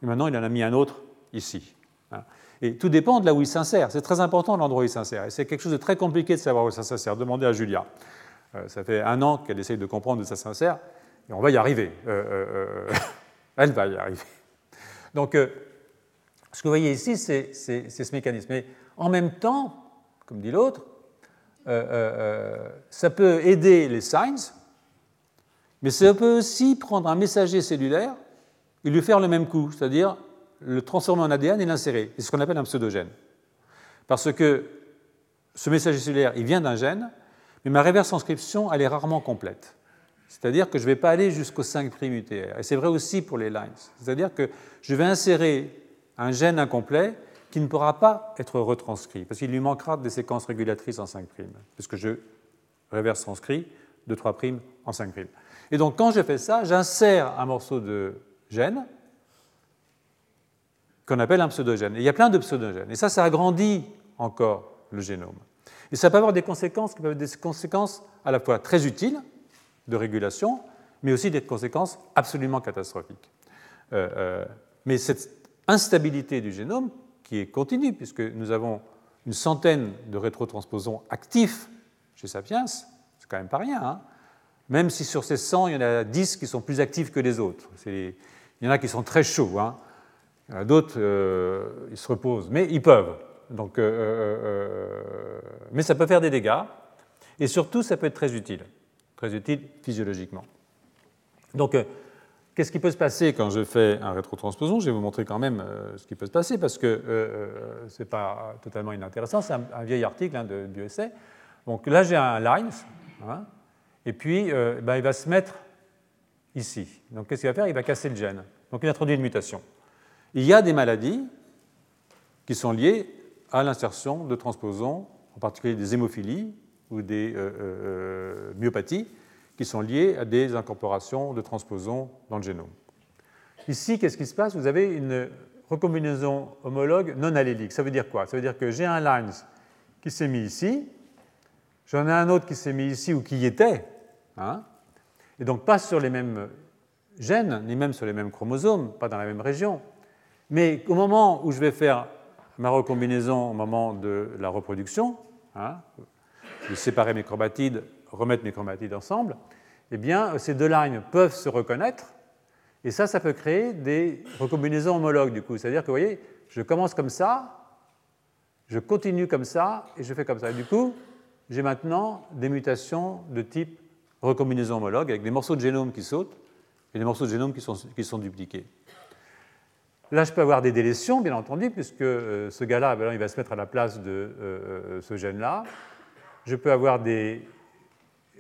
et maintenant il en a mis un autre ici. Hein. Et tout dépend de là où il s'insère. C'est très important l'endroit où il s'insère. Et c'est quelque chose de très compliqué de savoir où ça s'insère. Demandez à Julia. Euh, ça fait un an qu'elle essaye de comprendre où ça s'insère, et on va y arriver. Euh, euh, elle va y arriver. Donc, ce que vous voyez ici, c'est ce mécanisme. Mais en même temps, comme dit l'autre, ça peut aider les signs, mais ça peut aussi prendre un messager cellulaire et lui faire le même coup, c'est-à-dire le transformer en ADN et l'insérer. C'est ce qu'on appelle un pseudogène. Parce que ce messager cellulaire, il vient d'un gène, mais ma reverse transcription, elle est rarement complète. C'est-à-dire que je ne vais pas aller jusqu'au 5' UTR. Et c'est vrai aussi pour les lines. C'est-à-dire que je vais insérer un gène incomplet qui ne pourra pas être retranscrit, parce qu'il lui manquera des séquences régulatrices en 5', puisque je reverse transcrit de 3' en 5'. Et donc quand je fais ça, j'insère un morceau de gène qu'on appelle un pseudogène. Et il y a plein de pseudogènes. Et ça, ça agrandit encore le génome. Et ça peut avoir des conséquences qui peuvent être des conséquences à la fois très utiles de régulation, mais aussi des conséquences absolument catastrophiques. Euh, euh, mais cette instabilité du génome, qui est continue, puisque nous avons une centaine de rétrotransposons actifs chez Sapiens, c'est quand même pas rien. Hein. même si sur ces 100, il y en a 10 qui sont plus actifs que les autres. Il y en a qui sont très chauds. Hein. Il y en a d'autres, euh, ils se reposent, mais ils peuvent. Donc, mais ça peut faire des dégâts, et surtout, ça peut être très utile, très utile physiologiquement. Donc, qu'est-ce qui peut se passer quand je fais un rétrotransposon Je vais vous montrer quand même ce qui peut se passer, parce que ce n'est pas totalement inintéressant, c'est un, vieil article hein, de, essai. Donc là, j'ai un lines, hein, et puis ben, il va se mettre ici. Donc qu'est-ce qu'il va faire? Il va casser le gène. Donc il introduit une mutation. Il y a des maladies qui sont liées à l'insertion de transposons, en particulier des hémophilies ou des euh, euh, euh, myopathies, qui sont liées à des incorporations de transposons dans le génome. Ici, qu'est-ce qui se passe? Vous avez une recombinaison homologue non allélique. Ça veut dire quoi? Ça veut dire que j'ai un lines qui s'est mis ici, j'en ai un autre qui s'est mis ici ou qui y était, hein, et donc pas sur les mêmes gènes, ni même sur les mêmes chromosomes, pas dans la même région. Mais au moment où je vais faire ma recombinaison au moment de la reproduction, hein, de séparer mes chromatides, remettre mes chromatides ensemble, eh bien, ces deux lignes peuvent se reconnaître, et ça, ça peut créer des recombinaisons homologues, du coup. C'est-à-dire que, vous voyez, je commence comme ça, je continue comme ça, et je fais comme ça. Et du coup, j'ai maintenant des mutations de type recombinaison homologue, avec des morceaux de génome qui sautent et des morceaux de génome qui sont, qui sont dupliqués. Là, je peux avoir des délétions, bien entendu, puisque euh, ce gars-là, ben il va se mettre à la place de euh, euh, ce gène-là. Je peux avoir des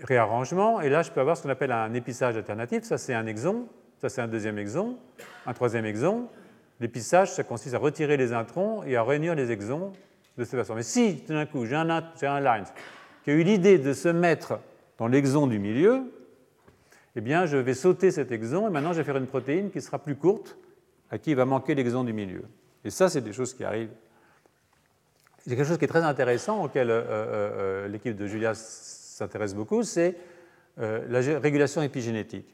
réarrangements, et là, je peux avoir ce qu'on appelle un épissage alternatif. Ça, c'est un exon, ça, c'est un deuxième exon, un troisième exon. L'épissage, ça consiste à retirer les introns et à réunir les exons de cette façon. Mais si, tout d'un coup, j'ai un, un line qui a eu l'idée de se mettre dans l'exon du milieu, eh bien, je vais sauter cet exon et maintenant, je vais faire une protéine qui sera plus courte à qui va manquer l'exemple du milieu. Et ça, c'est des choses qui arrivent. C'est quelque chose qui est très intéressant, auquel euh, euh, euh, l'équipe de Julia s'intéresse beaucoup, c'est la régulation épigénétique.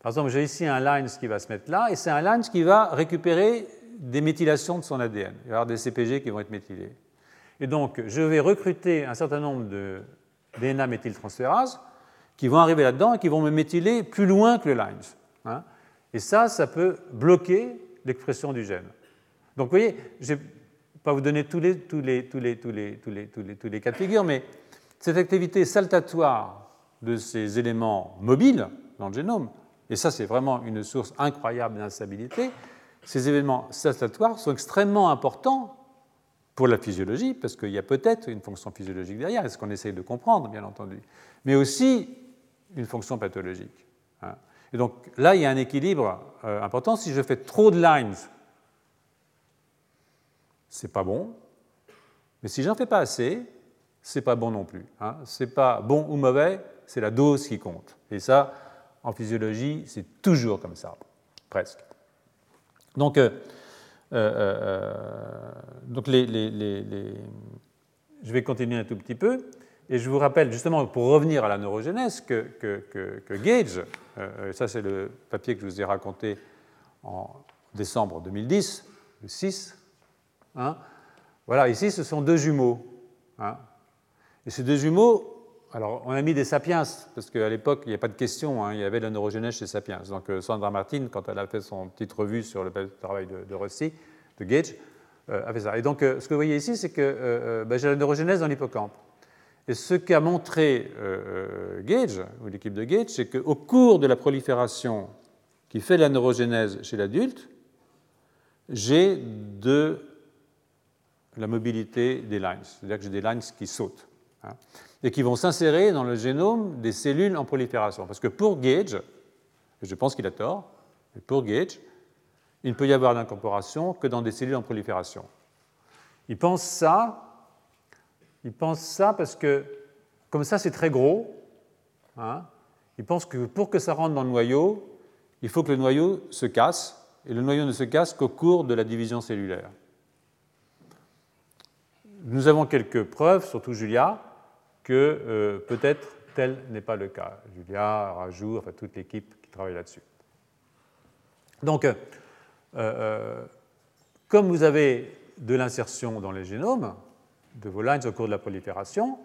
Par exemple, j'ai ici un lines qui va se mettre là, et c'est un lines qui va récupérer des méthylations de son ADN. Il va y avoir des CPG qui vont être méthylés. Et donc, je vais recruter un certain nombre de DNA méthyltransférases qui vont arriver là-dedans et qui vont me méthyler plus loin que le lines. Hein. Et ça, ça peut bloquer l'expression du gène. Donc vous voyez, vais pas vous donner tous les, tous, les, cas de figure, mais cette activité saltatoire de ces éléments mobiles dans le génome, et ça c'est vraiment une source incroyable d'instabilité, ces éléments saltatoires sont extrêmement importants pour la physiologie, parce qu'il y a peut-être une fonction physiologique derrière, c'est ce qu'on essaye de comprendre, bien entendu, mais aussi une fonction pathologique. Hein. Et donc là, il y a un équilibre euh, important. Si je fais trop de lines, c'est pas bon. Mais si j'en fais pas assez, c'est pas bon non plus. Hein. C'est pas bon ou mauvais, c'est la dose qui compte. Et ça, en physiologie, c'est toujours comme ça, presque. Donc, euh, euh, donc les, je vais continuer un tout petit peu. Et je vous rappelle, justement, pour revenir à la neurogénèse, que, Gage, euh, ça c'est le papier que je vous ai raconté en décembre 2010, le 6, hein, voilà, ici ce sont deux jumeaux. Hein. et ces deux jumeaux, alors on a mis des sapiens, parce qu'à l'époque il n'y a pas de question, hein, il y avait de la neurogénèse chez sapiens. Donc euh, Sandra Martin, quand elle a fait son petite revue sur le travail de, Rossi, de Gage, euh, a fait ça. Et donc ce que vous voyez ici, c'est que ben, j'ai la neurogénèse dans l'hippocampe. Et ce qu'a montré euh, euh, Gage, ou l'équipe de Gage, c'est qu'au cours de la prolifération qui fait la neurogénèse chez l'adulte, j'ai de la mobilité des lines, c'est-à-dire que j'ai des lines qui sautent, hein, et qui vont s'insérer dans le génome des cellules en prolifération. Parce que pour Gage, et je pense qu'il a tort, pour Gage, il ne peut y avoir d'incorporation que dans des cellules en prolifération. Il pense ça il pense ça parce que, comme ça c'est très gros, hein, il pense que pour que ça rentre dans le noyau, il faut que le noyau se casse, et le noyau ne se casse qu'au cours de la division cellulaire. Nous avons quelques preuves, surtout Julia, que euh, peut-être tel n'est pas le cas. Julia, Rajou, enfin toute l'équipe qui travaille là-dessus. Donc, euh, euh, comme vous avez de l'insertion dans les génomes, de vos lines au cours de la prolifération,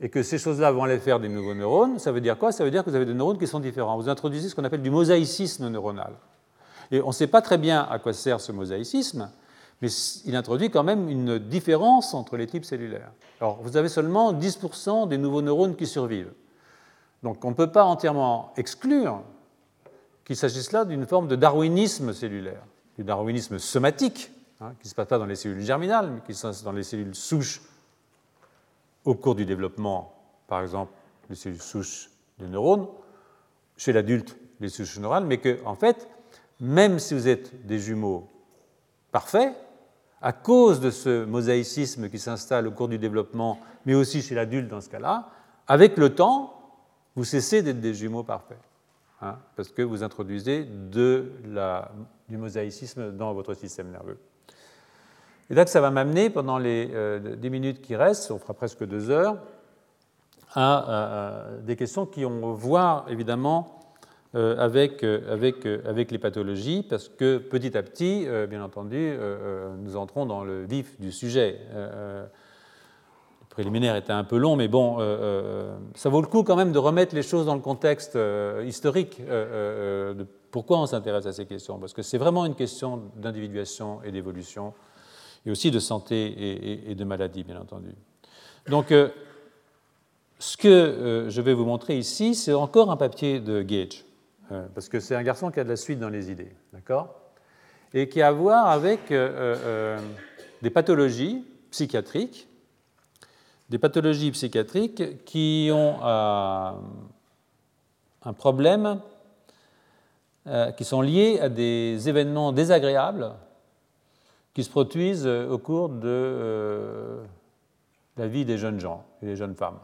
et que ces choses-là vont aller faire des nouveaux neurones, ça veut dire quoi? Ça veut dire que vous avez des neurones qui sont différents. Vous introduisez ce qu'on appelle du mosaïcisme neuronal. Et on ne sait pas très bien à quoi sert ce mosaïcisme, mais il introduit quand même une différence entre les types cellulaires. Alors, vous avez seulement 10% des nouveaux neurones qui survivent. Donc, on ne peut pas entièrement exclure qu'il s'agisse là d'une forme de darwinisme cellulaire, du darwinisme somatique, hein, qui ne se passe pas dans les cellules germinales, mais qui se passe dans les cellules souches au cours du développement, par exemple, des cellules souches des neurones, chez l'adulte, les souches neurales, mais que, en fait, même si vous êtes des jumeaux parfaits, à cause de ce mosaïcisme qui s'installe au cours du développement, mais aussi chez l'adulte dans ce cas-là, avec le temps, vous cessez d'être des jumeaux parfaits, hein, parce que vous introduisez du mosaïcisme dans votre système nerveux. Et là, ça va m'amener pendant les euh, dix minutes qui restent, on fera presque deux heures, à, des questions qui ont voir évidemment euh, avec, euh, avec, avec les pathologies, parce que petit à petit, bien entendu, nous entrons dans le vif du sujet. le préliminaire était un peu long, mais bon, ça vaut le coup quand même de remettre les choses dans le contexte historique de pourquoi on s'intéresse à ces questions, parce que c'est vraiment une question d'individuation et d'évolution et aussi de santé et, de maladie, bien entendu. Donc, ce que je vais vous montrer ici, c'est encore un papier de Gage, parce que c'est un garçon qui a de la suite dans les idées, d'accord? Et qui a à voir avec des pathologies psychiatriques des pathologies psychiatriques qui ont euh, un problème, euh, qui sont liés à des événements désagréables qui se produisent au cours de euh, la vie des jeunes gens et des jeunes femmes,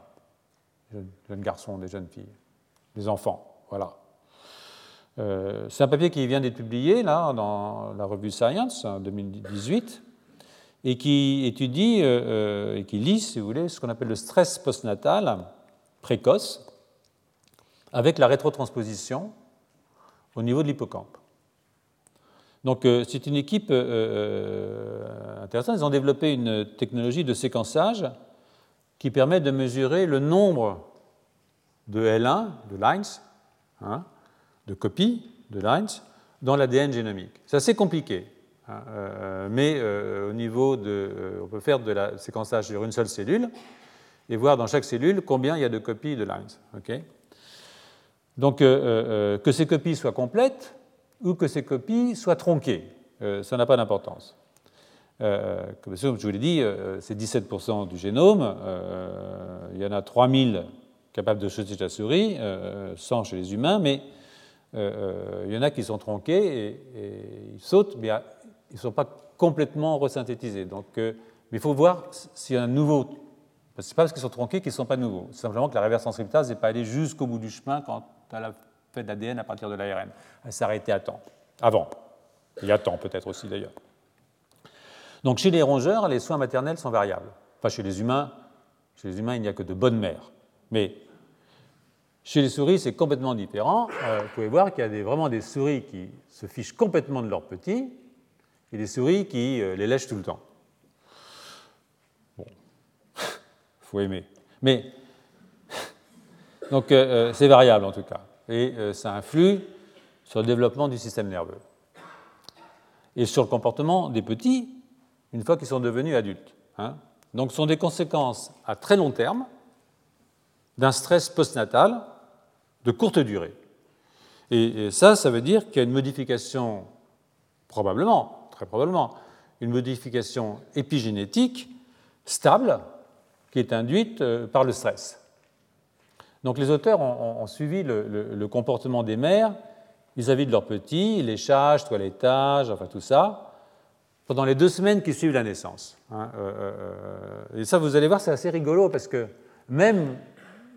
des jeunes, garçons, des jeunes filles, des enfants. Voilà. C'est un papier qui vient d'être publié là dans la revue Science en 2018 et qui étudie euh, euh, et qui lit, si vous voulez, ce qu'on appelle le stress postnatal précoce avec la rétrotransposition au niveau de l'hippocampe. Donc euh, c'est une équipe intéressante. Ils ont développé une technologie de séquençage qui permet de mesurer le nombre de L1, de lines, hein, de copies de lines, dans l'ADN génomique. C'est assez compliqué. Hein, euh, mais euh, au niveau de. Euh, on peut faire de la séquençage sur une seule cellule et voir dans chaque cellule combien il y a de copies de lines. Donc, que ces copies soient complètes ou que ces copies soient tronquées, ça n'a pas d'importance. comme je vous l'ai dit, c'est 17% du génome. il y en a 3000 capables de sauter la souris, 100 chez les humains, mais il y en a qui sont tronqués et, ils sautent, mais ils ne sont pas complètement resynthétisés. Donc, euh, mais il faut voir s'il y a un nouveau. Ce n'est pas parce qu'ils sont tronqués qu'ils ne sont pas nouveaux. C'est simplement que la reverse transcriptase n'est pas allée jusqu'au bout du chemin quand elle a fait de l'ADN à partir de l'ARN. Elle s'est arrêtée à temps. Avant. Y a temps peut-être aussi d'ailleurs. Donc chez les rongeurs, les soins maternels sont variables. Enfin, chez les humains, chez les humains, il n'y a que de bonnes mères. Mais chez les souris, c'est complètement différent. Euh, vous pouvez voir qu'il y a vraiment des souris qui se fichent complètement de leurs petits et des souris qui euh, les lèchent tout le temps. Bon, faut aimer. Mais, donc euh, c'est variable en tout cas, et ça influe sur le développement du système nerveux et sur le comportement des petits une fois qu'ils sont devenus adultes. Hein. Donc ce sont des conséquences à très long terme d'un stress postnatal de courte durée. Et, ça, ça veut dire qu'il y a une modification, probablement, très probablement, une modification épigénétique stable qui est induite euh, par le stress. Donc les auteurs ont, suivi le, comportement des mères vis-à-vis de leurs petits, léchage, toilettage, enfin tout ça, pendant les deux semaines qui suivent la naissance. Hein, euh, euh, et ça, vous allez voir, c'est assez rigolo parce que même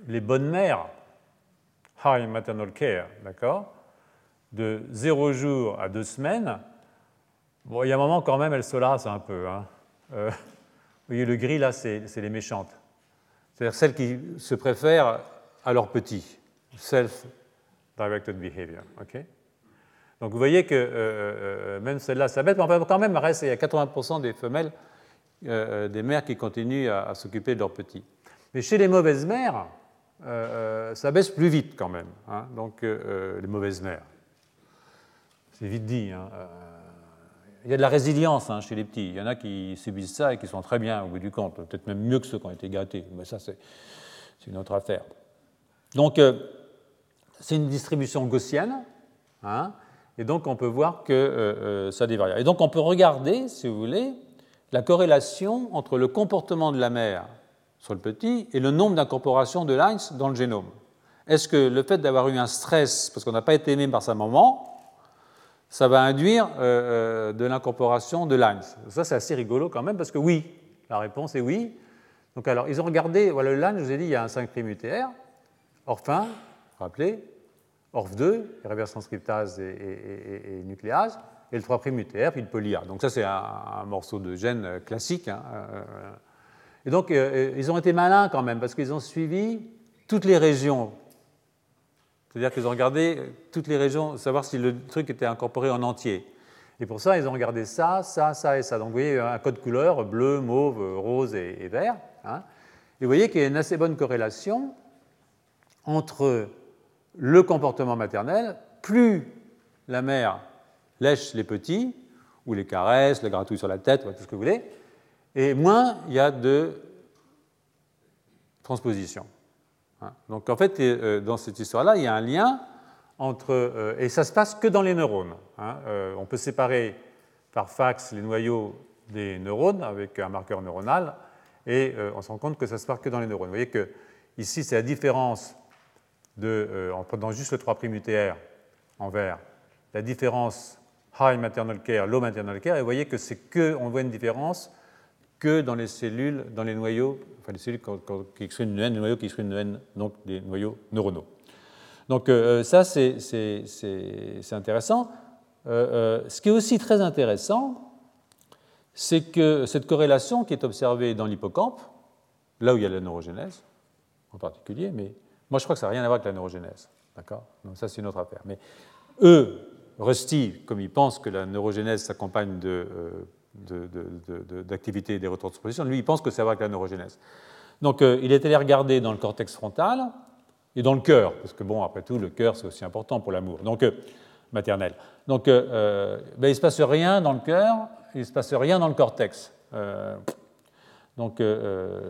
les bonnes mères, high maternal care, d'accord, de zéro jour à deux semaines, Bon, il y a un moment quand même, elles se lassent un peu. Hein. Euh, vous voyez, le gris là, c'est les méchantes. C'est-à-dire celles qui se préfèrent à leurs petits. Self-directed behavior. ok? Donc vous voyez que euh, euh, même celles-là, ça bête, mais quand même, il y a 80% des femelles, des mères qui continuent à, s'occuper de leurs petits. Mais chez les mauvaises mères, ça baisse plus vite quand même. Hein. Donc les mauvaises mères. C'est vite dit. Hein il y a de la résilience hein, chez les petits. Il y en a qui subissent ça et qui sont très bien au bout du compte, peut-être même mieux que ceux qui ont été gâtés. Mais ça, c'est une autre affaire. Donc, euh, c'est une distribution gaussienne. Et donc, on peut voir que euh, euh, ça dévarie. Et donc, on peut regarder, si vous voulez, la corrélation entre le comportement de la mère sur le petit et le nombre d'incorporations de lines dans le génome. Est-ce que le fait d'avoir eu un stress, parce qu'on n'a pas été aimé par sa maman, ça va induire euh, euh, de l'incorporation de lines? Ça, c'est assez rigolo quand même, parce que oui, la réponse est oui. Donc, alors, ils ont regardé, voilà, le line, je vous ai dit, il y a un 5' UTR, ORF1, rappelez, ORF2, reverse transcriptase et, nucléase, et le 3' UTR, puis le poly-A. Donc, ça, c'est un, morceau de gène classique. Hein, euh, et donc, ils ont été malins quand même, parce qu'ils ont suivi toutes les régions c'est-à-dire qu'ils ont regardé toutes les régions, savoir si le truc était incorporé en entier. Et pour ça, ils ont regardé ça, ça, ça et ça. Donc vous voyez un code couleur bleu, mauve, rose et, vert. Hein. Et vous voyez qu'il y a une assez bonne corrélation entre le comportement maternel, plus la mère lèche les petits, ou les caresses, le gratouille sur la tête, tout ce que vous voulez, et moins il y a de transposition. Hein. Donc en fait, euh, dans cette histoire-là, il y a un lien entre... Euh, et ça se passe que dans les neurones. Hein. Euh, on peut séparer par fax les noyaux des neurones avec un marqueur neuronal, et on se rend compte que ça se passe que dans les neurones. Vous voyez que ici, c'est la différence de, en prenant juste le 3' UTR en vert, la différence high maternal care, low maternal care, et vous voyez que c'est que, on voit une différence que dans les cellules, dans les noyaux, enfin les cellules qui expriment une haine, les noyaux qui expriment une haine, donc des noyaux neuronaux. Donc euh, ça, c'est intéressant. Euh, euh, ce qui est aussi très intéressant, c'est que cette corrélation qui est observée dans l'hippocampe, là où il y a la neurogénèse en particulier, mais moi je crois que ça n'a rien à voir avec la neurogénèse. D'accord? Donc ça, c'est une autre affaire. Mais eux, Rusty, comme ils pensent que la neurogénèse s'accompagne de d'activité des retours de transposition. Lui, il pense que ça va avec la neurogénèse. Donc, euh, il est allé regarder dans le cortex frontal et dans le cœur, parce que, bon, après tout, le cœur, c'est aussi important pour l'amour, donc euh, maternel. Donc, euh, ben, il ne se passe rien dans le cœur, il ne se passe rien dans le cortex. donc,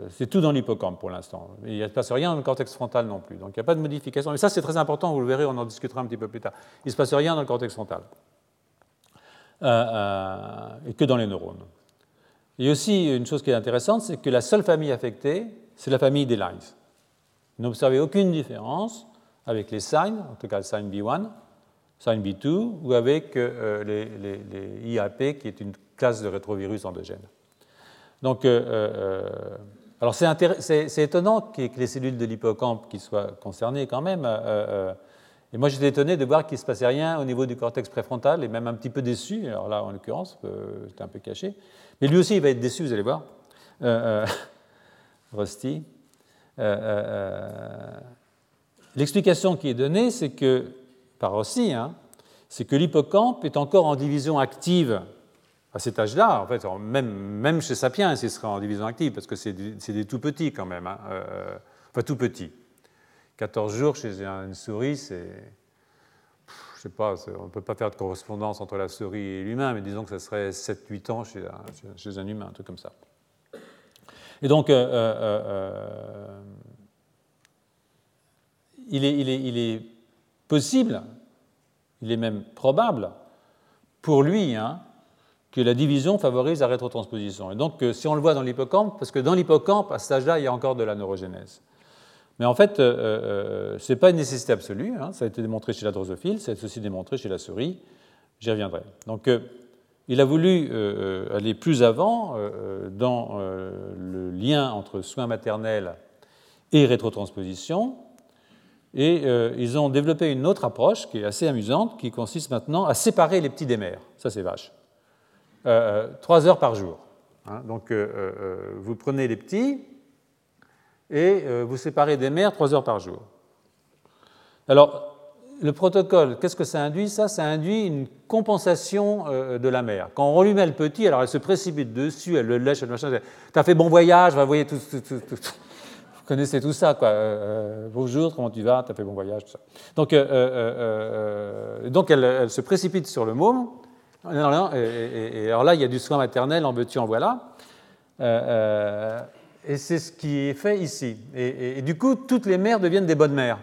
c'est tout dans l'hippocampe pour l'instant. Il ne se passe rien dans le cortex frontal non plus. Donc, il n'y a pas de modification. Mais ça, c'est très important, vous le verrez, on en discutera un petit peu plus tard. Il ne se passe rien dans le cortex frontal. Euh, euh, et que dans les neurones. Il y a aussi une chose qui est intéressante, c'est que la seule famille affectée, c'est la famille des lines. Vous n'observez aucune différence avec les signes, en tout cas le sign B1, sign B2, ou avec euh, les, les, IAP, qui est une classe de rétrovirus endogène. Donc, alors c'est étonnant que les cellules de l'hippocampe qui soient concernées quand même. Et moi, j'étais étonné de voir qu'il ne se passait rien au niveau du cortex préfrontal et même un petit peu déçu. Alors là, en l'occurrence, euh, j'étais un peu caché. Mais lui aussi, il va être déçu, vous allez voir. Euh, euh Rusty. Euh, l'explication qui est donnée, c'est que, par Rusty, hein, c'est que l'hippocampe est encore en division active à cet âge-là. En fait, même, chez Sapiens, il serait en division active parce que c'est des, tout petits quand même. Hein, enfin, tout petits. 14 jours chez une souris, c'est. Je sais pas, on ne peut pas faire de correspondance entre la souris et l'humain, mais disons que ça serait 7-8 ans chez un, humain, un truc comme ça. Et donc, euh, euh, euh, il, est, possible, il est même probable, pour lui, hein, que la division favorise la rétrotransposition. Et donc, si on le voit dans l'hippocampe, parce que dans l'hippocampe, à cet âge-là, il y a encore de la neurogénèse. Mais en fait, euh, euh, ce n'est pas une nécessité absolue. Hein. Ça a été démontré chez la drosophile, ça a été aussi démontré chez la souris. J'y reviendrai. Donc, euh, il a voulu aller plus avant dans le lien entre soins maternels et rétrotransposition. Et ils ont développé une autre approche qui est assez amusante, qui consiste maintenant à séparer les petits des mères. Ça, c'est vache. trois heures par jour. Hein. Donc, vous prenez les petits, et euh, vous séparez des mères trois heures par jour. Alors, le protocole, qu'est-ce que ça induit? Ça, ça induit une compensation euh, de la mère. Quand on met le petit, alors elle se précipite dessus, elle le lèche, elle machin. T'as fait bon voyage, vous voyez tout, Vous connaissez tout ça, quoi. Euh, bonjour, comment tu vas? T'as fait bon voyage, tout ça. Donc, donc elle, se précipite sur le môme. Et, alors là, il y a du soin maternel, en veux-tu, en voilà. Et c'est ce qui est fait ici. Et, du coup, toutes les mères deviennent des bonnes mères.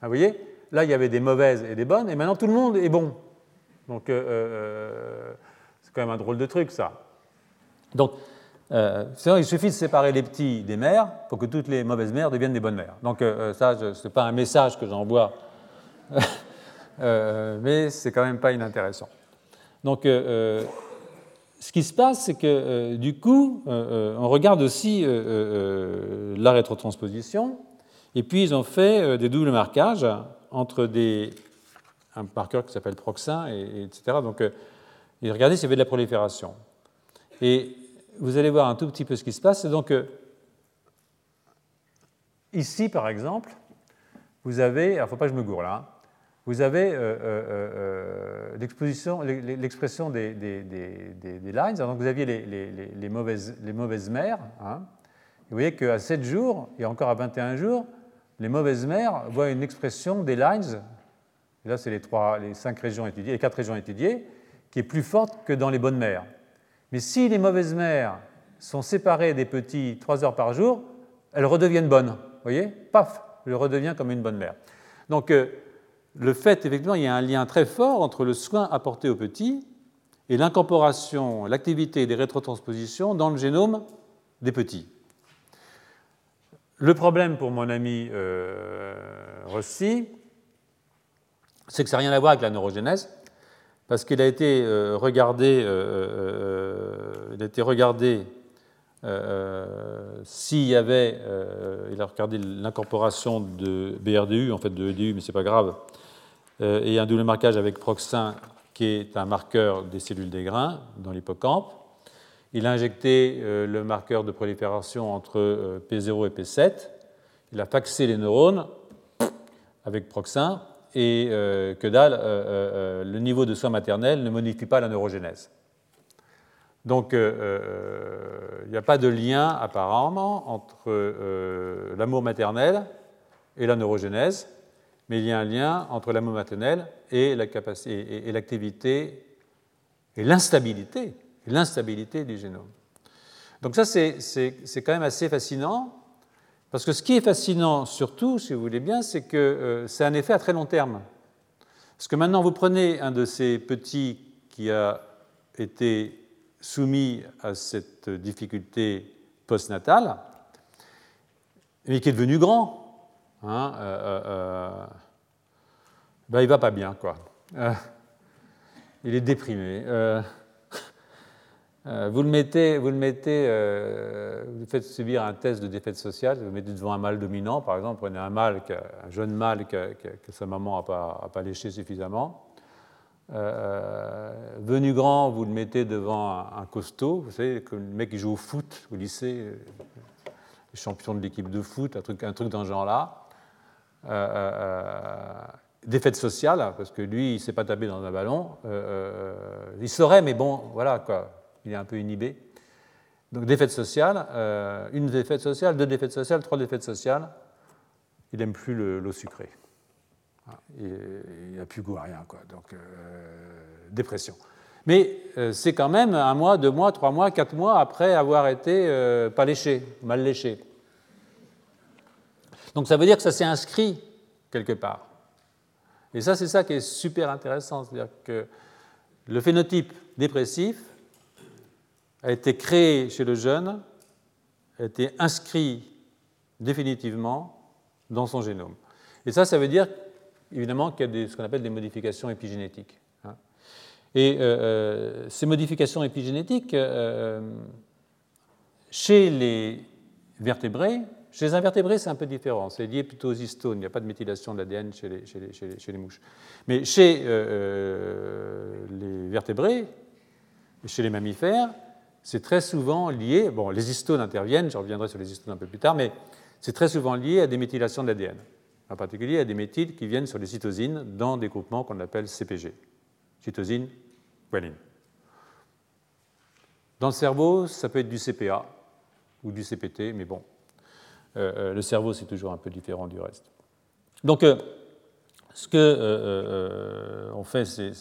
Ah, vous voyez? Là, il y avait des mauvaises et des bonnes, et maintenant tout le monde est bon. Donc, euh, euh, c'est quand même un drôle de truc, ça. Donc, euh, il suffit de séparer les petits des mères pour que toutes les mauvaises mères deviennent des bonnes mères. Donc, ça, ce n'est pas un message que j'envoie, mais c'est quand même pas inintéressant. Donc, ce qui se passe, c'est que euh, du coup, euh, euh, on regarde aussi la rétrotransposition, et puis ils ont fait des doubles marquages entre des, un marqueur qui s'appelle proxin, et, etc. Donc, ils regardaient s'il y avait de la prolifération. Et vous allez voir un tout petit peu ce qui se passe. Donc ici, par exemple, vous avez, alors il ne faut pas que je me gourre là, hein, vous avez euh, euh, euh, l'expression des, lines. Donc vous aviez les, mauvaises, les mauvaises, mères. Hein. Vous voyez qu'à 7 jours et encore à 21 jours, les mauvaises mères voient une expression des lines. Et là, c'est les, trois, les régions étudiées, les quatre régions étudiées, qui est plus forte que dans les bonnes mères. Mais si les mauvaises mères sont séparées des petits 3 heures par jour, elles redeviennent bonnes. Vous voyez? Paf, je redeviens comme une bonne mère. Donc, le fait, effectivement, il y a un lien très fort entre le soin apporté aux petits et l'incorporation, l'activité des rétrotranspositions dans le génome des petits. Le problème pour mon ami euh, Rossi, c'est que ça n'a rien à voir avec la neurogénèse, parce qu'il a été euh, regardé, euh, il a été regardé s'il y avait, il a regardé l'incorporation de BRDU, en fait de EDU, mais ce n'est pas grave, et un double marquage avec proxin qui est un marqueur des cellules des grains dans l'hippocampe. Il a injecté euh, le marqueur de prolifération entre euh, P0 et P7. Il a faxé les neurones avec proxin et euh, que dalle, le niveau de soins maternels ne modifie pas la neurogénèse. Donc il n'y a pas de lien apparemment entre l'amour maternel et la neurogénèse mais il y a un lien entre l'amour maternel et l'activité et l'instabilité, l'instabilité du génome. Donc ça, c'est quand même assez fascinant, parce que ce qui est fascinant surtout, si vous voulez bien, c'est que euh, c'est un effet à très long terme. Parce que maintenant, vous prenez un de ces petits qui a été soumis à cette difficulté postnatale, mais qui est devenu grand, hein, euh, euh, euh, ben, il va pas bien, quoi. il est déprimé. vous le mettez, vous le mettez, vous faites subir un test de défaite sociale, vous le mettez devant un mâle dominant, par exemple, prenez un mâle, un jeune mâle que, sa maman n'a pas, pas, léché suffisamment. venu grand, vous le mettez devant un, costaud, vous savez, le mec qui joue au foot au lycée, champion de l'équipe de foot, un truc, un truc dans ce genre-là. Euh, euh, euh, défaite sociale, parce que lui, il ne s'est pas tapé dans un ballon. il saurait, mais bon, voilà, quoi, il est un peu inhibé. Donc défaite sociale, une défaite sociale, deux défaites sociales, trois défaites sociales. Il n'aime plus l'eau sucrée. Il n'a plus goût à rien, quoi. Donc dépression. Mais c'est quand même un mois, deux mois, trois mois, quatre mois après avoir été pas léché, mal léché. Donc ça veut dire que ça s'est inscrit quelque part. Et ça, c'est ça qui est super intéressant. C'est-à-dire que le phénotype dépressif a été créé chez le jeune, a été inscrit définitivement dans son génome. Et ça, ça veut dire évidemment qu'il y a ce qu'on appelle des modifications épigénétiques. Hein. Et euh, euh, ces modifications épigénétiques, euh, chez les vertébrés, chez les invertébrés, c'est un peu différent. C'est lié plutôt aux histones. Il n'y a pas de méthylation de l'ADN chez les, mouches. Mais chez euh, euh, les vertébrés, chez les mammifères, c'est très souvent lié. Bon, les histones interviennent, je reviendrai sur les histones un peu plus tard, mais c'est très souvent lié à des méthylations de l'ADN. En particulier à des méthyles qui viennent sur les cytosines dans des groupements qu'on appelle CPG. Cytosine, guanine. Dans le cerveau, ça peut être du CPA ou du CPT, mais bon, le cerveau, c'est toujours un peu différent du reste. Donc, euh, ce que ont fait ces,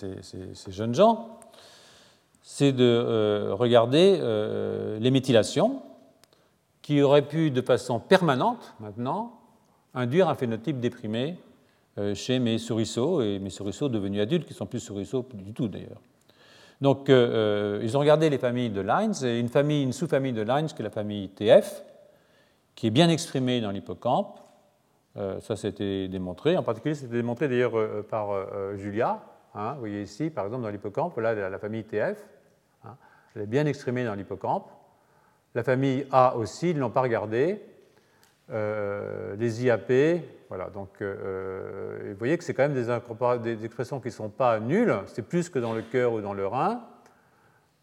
jeunes gens, c'est de regarder les méthylations qui auraient pu, de façon permanente maintenant, induire un phénotype déprimé chez mes souriceaux, et mes souriceaux devenus adultes, qui sont plus souriceaux du tout d'ailleurs. Donc, ils ont regardé les familles de Lines, et une famille, une sous-famille de Lines, qui est la famille TF, qui est bien exprimé dans l'hippocampe. Euh, ça, c'était démontré. En particulier, c'était démontré d'ailleurs euh, par euh, Julia. Hein, vous voyez ici, par exemple, dans l'hippocampe, là, la, famille TF. Hein, elle est bien exprimée dans l'hippocampe. La famille A aussi, ils ne l'ont pas regardé. les IAP, voilà. Donc, vous voyez que c'est quand même des expressions qui ne sont pas nulles. C'est plus que dans le cœur ou dans le rein.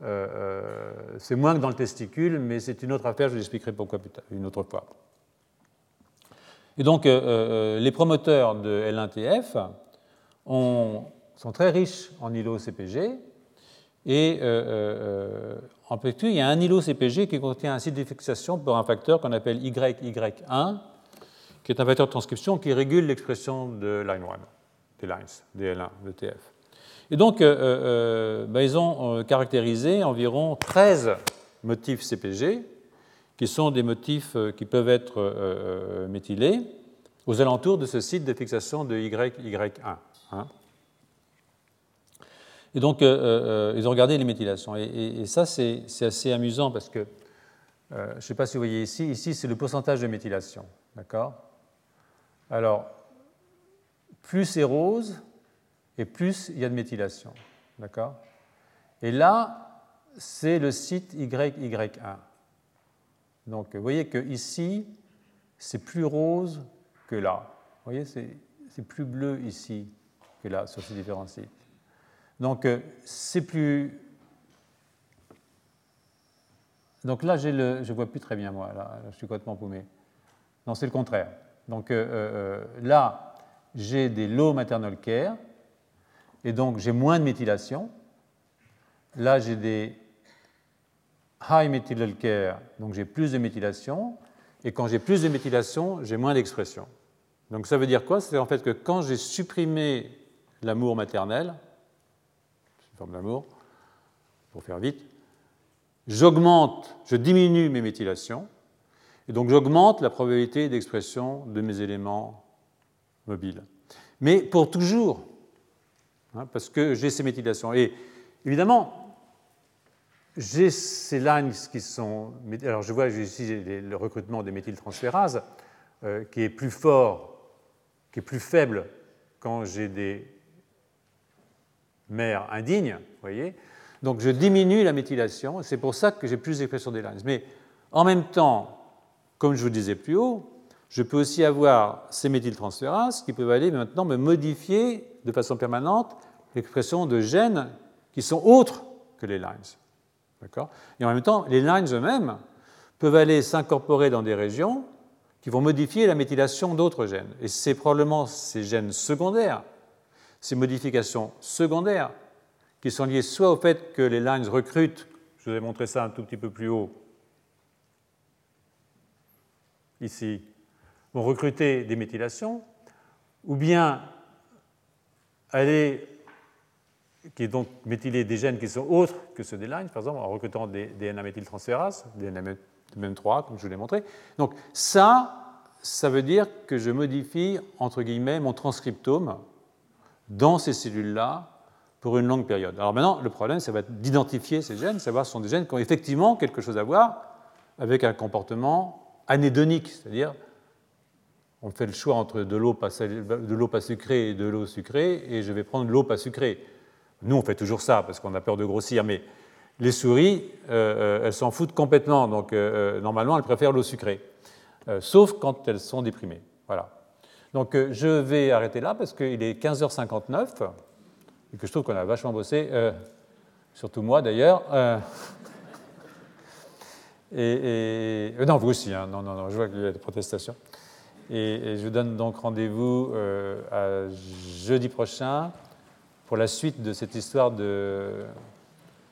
Euh, euh, c'est moins que dans le testicule, mais c'est une autre affaire, je vous expliquerai pourquoi plus tard, une autre fois. Et donc, euh, les promoteurs de L1TF sont très riches en îlots-CPG, et en particulier, il y a un îlot-CPG qui contient un site de fixation pour un facteur qu'on appelle YY1, qui est un facteur de transcription qui régule l'expression de line 1, des lines, des L1, de TF. Et donc, ben, ils ont caractérisé environ 13 motifs CPG, qui sont des motifs qui peuvent être méthylés aux alentours de ce site de fixation de YY1. Hein. Et donc, ils ont regardé les méthylations. Et, ça, c'est assez amusant parce que, je ne sais pas si vous voyez ici, ici, c'est le pourcentage de méthylation. D'accord? Alors, plus c'est rose, et plus il y a de méthylation. D'accord? Et là, c'est le site YY1. Donc, vous voyez que ici, c'est plus rose que là. Vous voyez, c'est plus bleu ici que là, sur ces différents sites. Donc, euh, c'est plus. Donc là, je ne vois plus très bien, moi, je suis complètement paumé. Non, c'est le contraire. Donc euh, euh, là, j'ai des low maternal care, et donc j'ai moins de méthylation. Là, j'ai des high methyl care, donc j'ai plus de méthylation. Et quand j'ai plus de méthylation, j'ai moins d'expression. Donc ça veut dire quoi? C'est en fait que quand j'ai supprimé l'amour maternel, c'est une forme d'amour, pour faire vite, j'augmente, je diminue mes méthylations, et donc j'augmente la probabilité d'expression de mes éléments mobiles. Mais pour toujours, hein, parce que j'ai ces méthylations. Et évidemment, j'ai ces lines qui sont. Alors je vois ici le recrutement des méthyltransférases euh, qui est plus fort, qui est plus faible quand j'ai des mères indignes, voyez. Donc je diminue la méthylation, c'est pour ça que j'ai plus d'expression des lines. Mais en même temps, comme je vous disais plus haut, je peux aussi avoir ces méthyltransférases qui peuvent aller maintenant me modifier de façon permanente l'expression de gènes qui sont autres que les lines. Et en même temps, les lines eux-mêmes peuvent aller s'incorporer dans des régions qui vont modifier la méthylation d'autres gènes. Et c'est probablement ces gènes secondaires, ces modifications secondaires, qui sont liées soit au fait que les lines recrutent, je vous ai montré ça un tout petit peu plus haut, ici, vont recruter des méthylations, ou bien aller, qui est donc méthyler des gènes qui sont autres que ceux des lines, par exemple en recrutant des DNA-méthyltransférases, des NM3, comme je vous l'ai montré. Donc ça, ça veut dire que je modifie, entre guillemets, mon transcriptome dans ces cellules-là pour une longue période. Alors maintenant, le problème, ça va être d'identifier ces gènes, savoir si ce sont des gènes qui ont effectivement quelque chose à voir avec un comportement anédonique, c'est-à-dire on fait le choix entre de l'eau pas, pas, sucrée et de l'eau sucrée, et je vais prendre l'eau pas sucrée. Nous, on fait toujours ça parce qu'on a peur de grossir, mais les souris, euh, euh, elles s'en foutent complètement, donc euh, normalement, elles préfèrent l'eau sucrée, sauf quand elles sont déprimées. Voilà. Donc je vais arrêter là parce qu'il est 15h59 et que je trouve qu'on a vachement bossé, surtout moi d'ailleurs. Et, non, vous aussi, hein. non, non, non, je vois qu'il y a des protestations. Et, je vous donne donc rendez-vous euh, à jeudi prochain pour la suite de cette histoire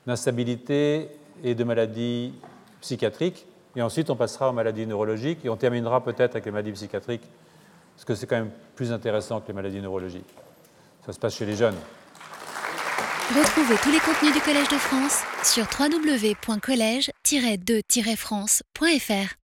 d'instabilité et de maladies psychiatriques. Et ensuite, on passera aux maladies neurologiques et on terminera peut-être avec les maladies psychiatriques, parce que c'est quand même plus intéressant que les maladies neurologiques. Ça se passe chez les jeunes. Retrouvez tous les contenus du Collège de France sur www.colège-2-france.fr.